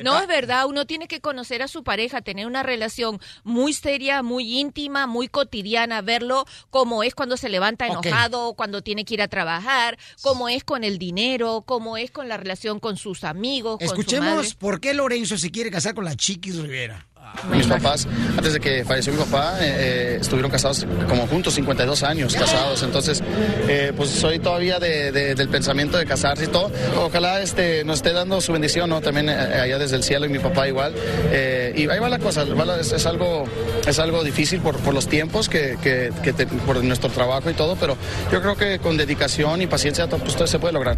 No, es verdad, uno tiene que conocer a su pareja, tener una relación muy seria, muy íntima, muy cotidiana, verlo como es cuando se levanta enojado, cuando tiene que ir a trabajar, cómo es con el dinero, cómo es con la relación con sus amigos, con su Escuchemos madre. por qué Lorenzo se quiere casar con la Chiquis Rivera. Mis papás, antes de que falleció mi papá, eh, eh, estuvieron casados como juntos, 52 años casados. Entonces, eh, pues soy todavía de- de- del pensamiento de casarse y todo. Ojalá este, nos esté dando su bendición, ¿no? También eh, allá desde el cielo y mi papá igual. Eh, y ahí va la cosa, va la- es, es algo, es algo difícil por, por los tiempos, que, que- que te- por nuestro trabajo y todo, pero yo creo que con dedicación y paciencia pues, todo se puede lograr.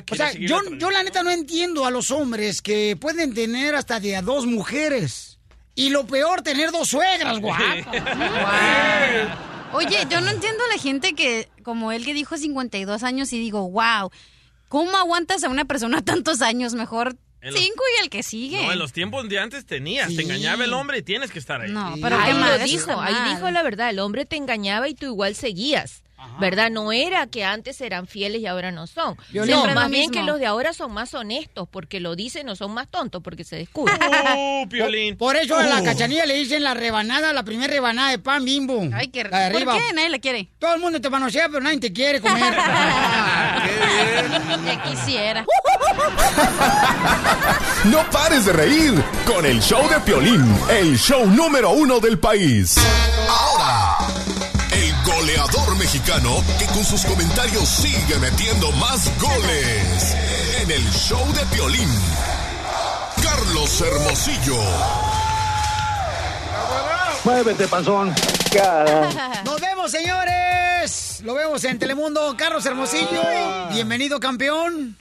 Ah, O sea, yo, yo la neta no entiendo a los hombres que pueden tener hasta de a dos mujeres. Y lo peor, tener dos suegras, guapas. Oye, yo no entiendo a la gente que, como él que dijo 52 años, y digo, wow, ¿cómo aguantas a una persona tantos años? Mejor En los- cinco y el que sigue. No, en los tiempos de antes tenías. Sí. Te engañaba el hombre y tienes que estar ahí. No, pero ahí qué mal, lo dijo, ahí dijo la verdad, el hombre te engañaba y tú igual seguías. ¿Verdad? No era que antes eran fieles y ahora no son. Violín. No, más bien que los de ahora son más honestos porque lo dicen o son más tontos porque se descubren. ¡Uh, Piolín! Por eso a la Uh. cachanilla le dicen la rebanada, la primera rebanada de pan bimbo. Ay, qué la de ¿Por qué? Nadie la quiere. Todo el mundo te manosea, pero nadie te quiere comer. Ya quisiera. No pares de reír con el show de Piolín, el show número uno del país. Ahora, goleador mexicano que con sus comentarios sigue metiendo más goles. En el show de Piolín, Carlos Hermosillo. Muévete, panzón. Nos vemos, señores. Lo vemos en Telemundo. Carlos Hermosillo. Bienvenido, campeón.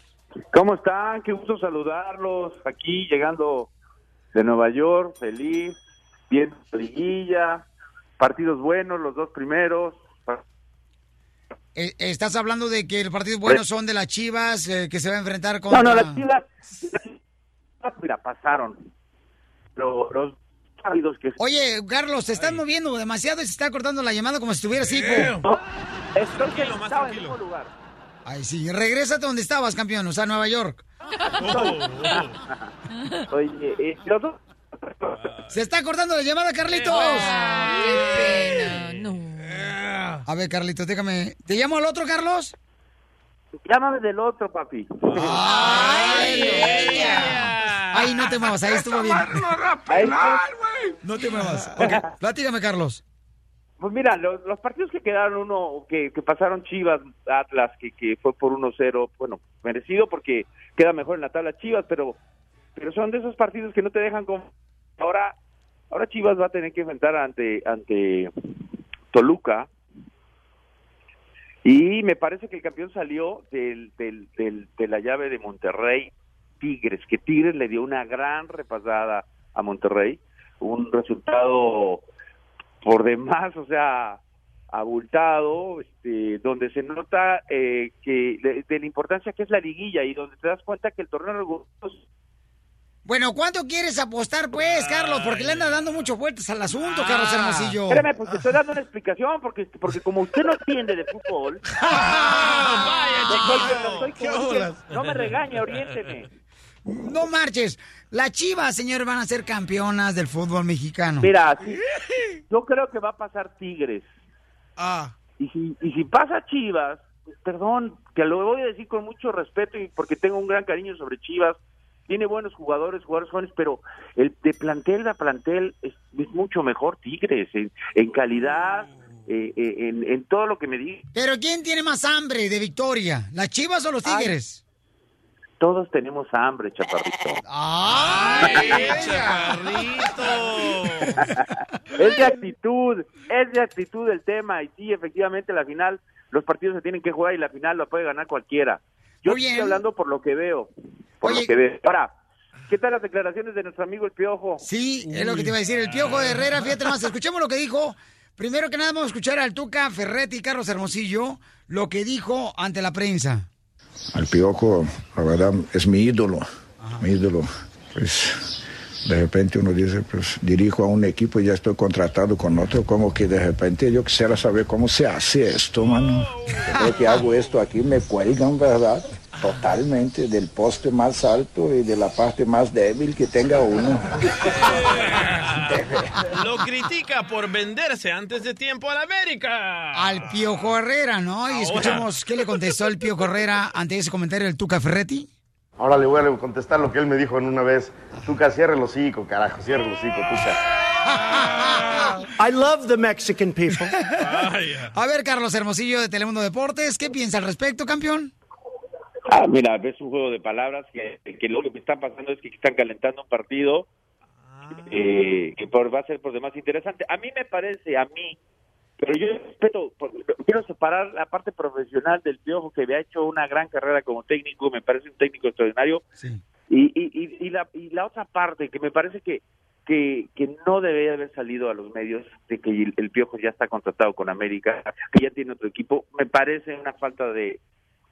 ¿Cómo están? Qué gusto saludarlos. Aquí llegando de Nueva York, feliz, bien liguilla, partidos buenos, los dos primeros. Eh, estás hablando de que los partidos buenos son de las Chivas, eh, que se va a enfrentar con... No, no, las chivas, las Chivas, mira, pasaron. Pero los partidos que... Oye, Carlos, te estás moviendo demasiado y se está cortando la llamada como si estuvieras hipo. Estoy que estaba en el mismo lugar. Ay, sí, regrésate donde estabas, campeón, o sea, Nueva York. Oye, los dos... Se está cortando la llamada, Carlitos. Qué pena, no. A ver, Carlitos, déjame. ¿Te llamo al otro, Carlos? Llámame del otro, papi. Ay, Ay, no te muevas, ahí estuvo bien. No te muevas. Ok, platícame, Carlos. Pues mira, los, los partidos que quedaron uno, que, que pasaron Chivas, Atlas, que, que fue por 1-0, bueno, merecido porque queda mejor en la tabla Chivas, pero pero son de esos partidos que no te dejan con... Ahora, ahora Chivas va a tener que enfrentar ante, ante Toluca, y me parece que el campeón salió del, del, del- de la llave de Monterrey Tigres, que Tigres le dio una gran repasada a Monterrey, un resultado por demás, o sea, abultado, este, donde se nota eh, que de, de la importancia que es la liguilla y donde te das cuenta que el torneo regular Bueno, ¿cuánto quieres apostar, pues, Carlos? Porque le anda dando muchas vueltas al asunto, Carlos Hermosillo. Espérame, te estoy dando una explicación, porque, porque como usted no entiende de fútbol, no, soy- no me regañe, oriénteme. No marches. Las chivas, señor, van a ser campeonas del fútbol mexicano. Mira, yo creo que va a pasar Tigres. Ah. Y si, y si pasa Chivas, perdón, que lo voy a decir con mucho respeto y porque tengo un gran cariño sobre Chivas, tiene buenos jugadores, jugadores jóvenes, pero el de plantel a plantel es, es mucho mejor Tigres, en, en calidad, eh, eh, en, en todo lo que me diga. Pero ¿quién tiene más hambre de victoria? ¿Las chivas o los Ay. tigres? Todos tenemos hambre, chaparrito. ¡Ay, es de actitud, es de actitud el tema. Y sí, efectivamente, la final, los partidos se tienen que jugar y la final la puede ganar cualquiera. Yo Muy estoy bien. hablando por lo que veo. Por Oye. lo que veo. Ahora, ¿qué tal las declaraciones de nuestro amigo el Piojo? Sí, es lo que te iba a decir. El Piojo de Herrera, fíjate más, escuchemos lo que dijo. Primero que nada vamos a escuchar al Tuca Ferretti y Carlos Hermosillo, lo que dijo ante la prensa. Al Piojo, la verdad, es mi ídolo, mi ídolo. Pues de repente uno dice, pues dirijo a un equipo y ya estoy contratado con otro, como que de repente yo quisiera saber cómo se hace esto, mano. Yo creo que hago esto aquí, me cuelgan, ¿verdad? Totalmente, del poste más alto y de la parte más débil que tenga uno. Lo critica por venderse antes de tiempo a la América. Al Piojo Herrera, ¿no? Y Ahora. escuchemos qué le contestó el Piojo Herrera ante ese comentario del Tuca Ferretti. Ahora le voy a contestar lo que él me dijo en una vez. Tuca, cierra el hocico, carajo, cierra el hocico, Tuca. I love the Mexican people. A ver, Carlos Hermosillo de Telemundo Deportes, ¿qué piensa al respecto, campeón? Ah, mira, es un juego de palabras que, que lo que está pasando es que están calentando un partido eh, que por, va a ser por demás interesante. A mí me parece, a mí, pero yo respeto, por- quiero separar la parte profesional del Piojo que había hecho una gran carrera como técnico, me parece un técnico extraordinario, y, y, y, y la, y la otra parte que me parece que, que, que no debería haber salido a los medios de que el, el Piojo ya está contratado con América, que ya tiene otro equipo, me parece una falta de,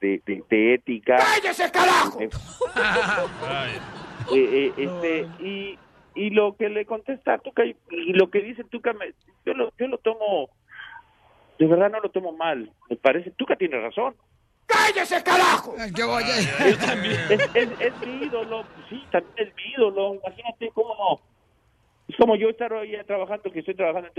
de, de- de ética. ¡Cállese, carajo! Eh, eh, eh, este, y, y lo que le contesta Tuca y, y lo que dice Tuca, me- yo, lo, yo lo tomo, de verdad no lo tomo mal, me parece, Tuca tiene razón. ¡Cállese, carajo! Yo voy a... Es, es- es- es mi ídolo, sí, también es mi ídolo, imagínate cómo no. Es como yo estar hoy trabajando, que estoy trabajando en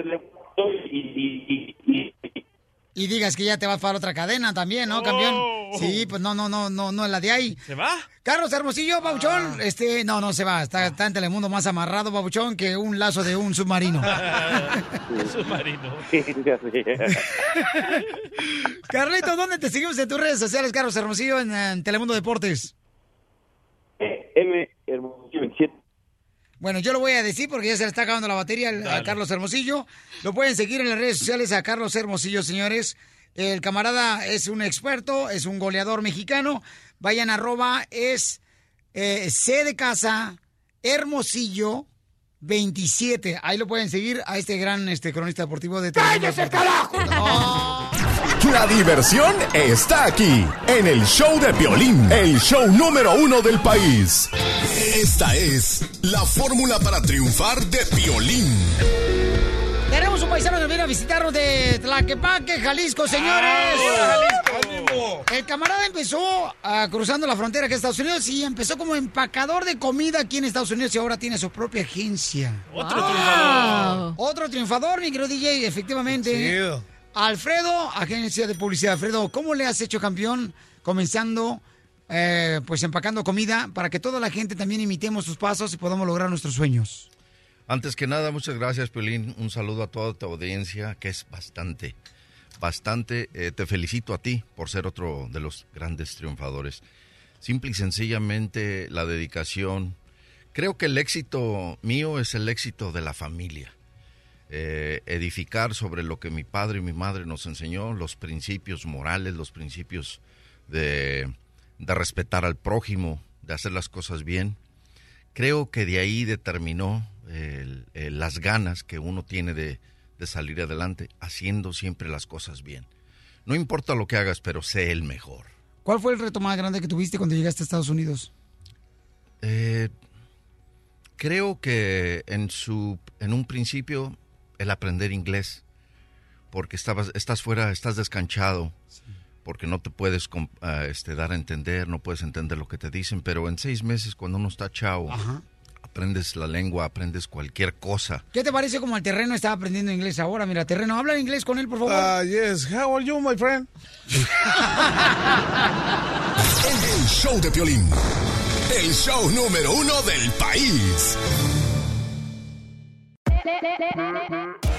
y, y, y- y- Y digas que ya te vas para otra cadena también, ¿no, campeón? Sí, pues no, no, no, no, no es la de ahí. ¿Se va? Carlos Hermosillo, Babuchón, este, no, no se va, está, está en Telemundo más amarrado, Babuchón, que un lazo de un submarino. Submarino. Carlito, ¿dónde te seguimos en tus redes sociales, Carlos Hermosillo, en, en Telemundo Deportes? M Hermosillo 27. Bueno, yo lo voy a decir porque ya se le está acabando la batería a Carlos Hermosillo. Lo pueden seguir en las redes sociales a Carlos Hermosillo, señores. El camarada es un experto, es un goleador mexicano. Vayan arroba, es eh, C de casa, Hermosillo 27. Ahí lo pueden seguir a este gran este, cronista deportivo de ¡Cállese, carajo! La diversión está aquí, en el show de Piolín, el show número uno del país. Esta es la fórmula para triunfar de Piolín. Tenemos un paisano que viene a visitarnos de Tlaquepaque, Jalisco, señores. El camarada empezó ah, cruzando la frontera aquí a Estados Unidos y empezó como empacador de comida aquí en Estados Unidos y ahora tiene su propia agencia. Otro triunfador. Otro triunfador, mi querido DJ, efectivamente. Alfredo, agencia de publicidad. Alfredo, ¿cómo le has hecho campeón comenzando, eh, pues empacando comida para que toda la gente también imitemos sus pasos y podamos lograr nuestros sueños? Antes que nada, muchas gracias, Piolín. Un saludo a toda tu audiencia, que es bastante, bastante. Eh, te felicito a ti por ser otro de los grandes triunfadores. Simple y sencillamente la dedicación. Creo que el éxito mío es el éxito de la familia. Eh, edificar sobre lo que mi padre y mi madre nos enseñó, los principios morales, los principios de, de respetar al prójimo, de hacer las cosas bien. Creo que de ahí determinó el- el- las ganas que uno tiene de, de salir adelante, haciendo siempre las cosas bien. No importa lo que hagas, pero sé el mejor. ¿Cuál fue el reto más grande que tuviste cuando llegaste a Estados Unidos? Eh, Creo que en su en un principio el aprender inglés porque estabas estás fuera, estás descanchado, porque no te puedes ah, este, dar a entender, no puedes entender lo que te dicen, pero en seis meses cuando uno está chavo, aprendes la lengua, aprendes cualquier cosa. ¿Qué te parece como el terreno está aprendiendo inglés ahora? Mira, terreno, habla inglés con él, por favor. Ah, yes. How are you, my friend? El show de Piolín. El show número uno del país.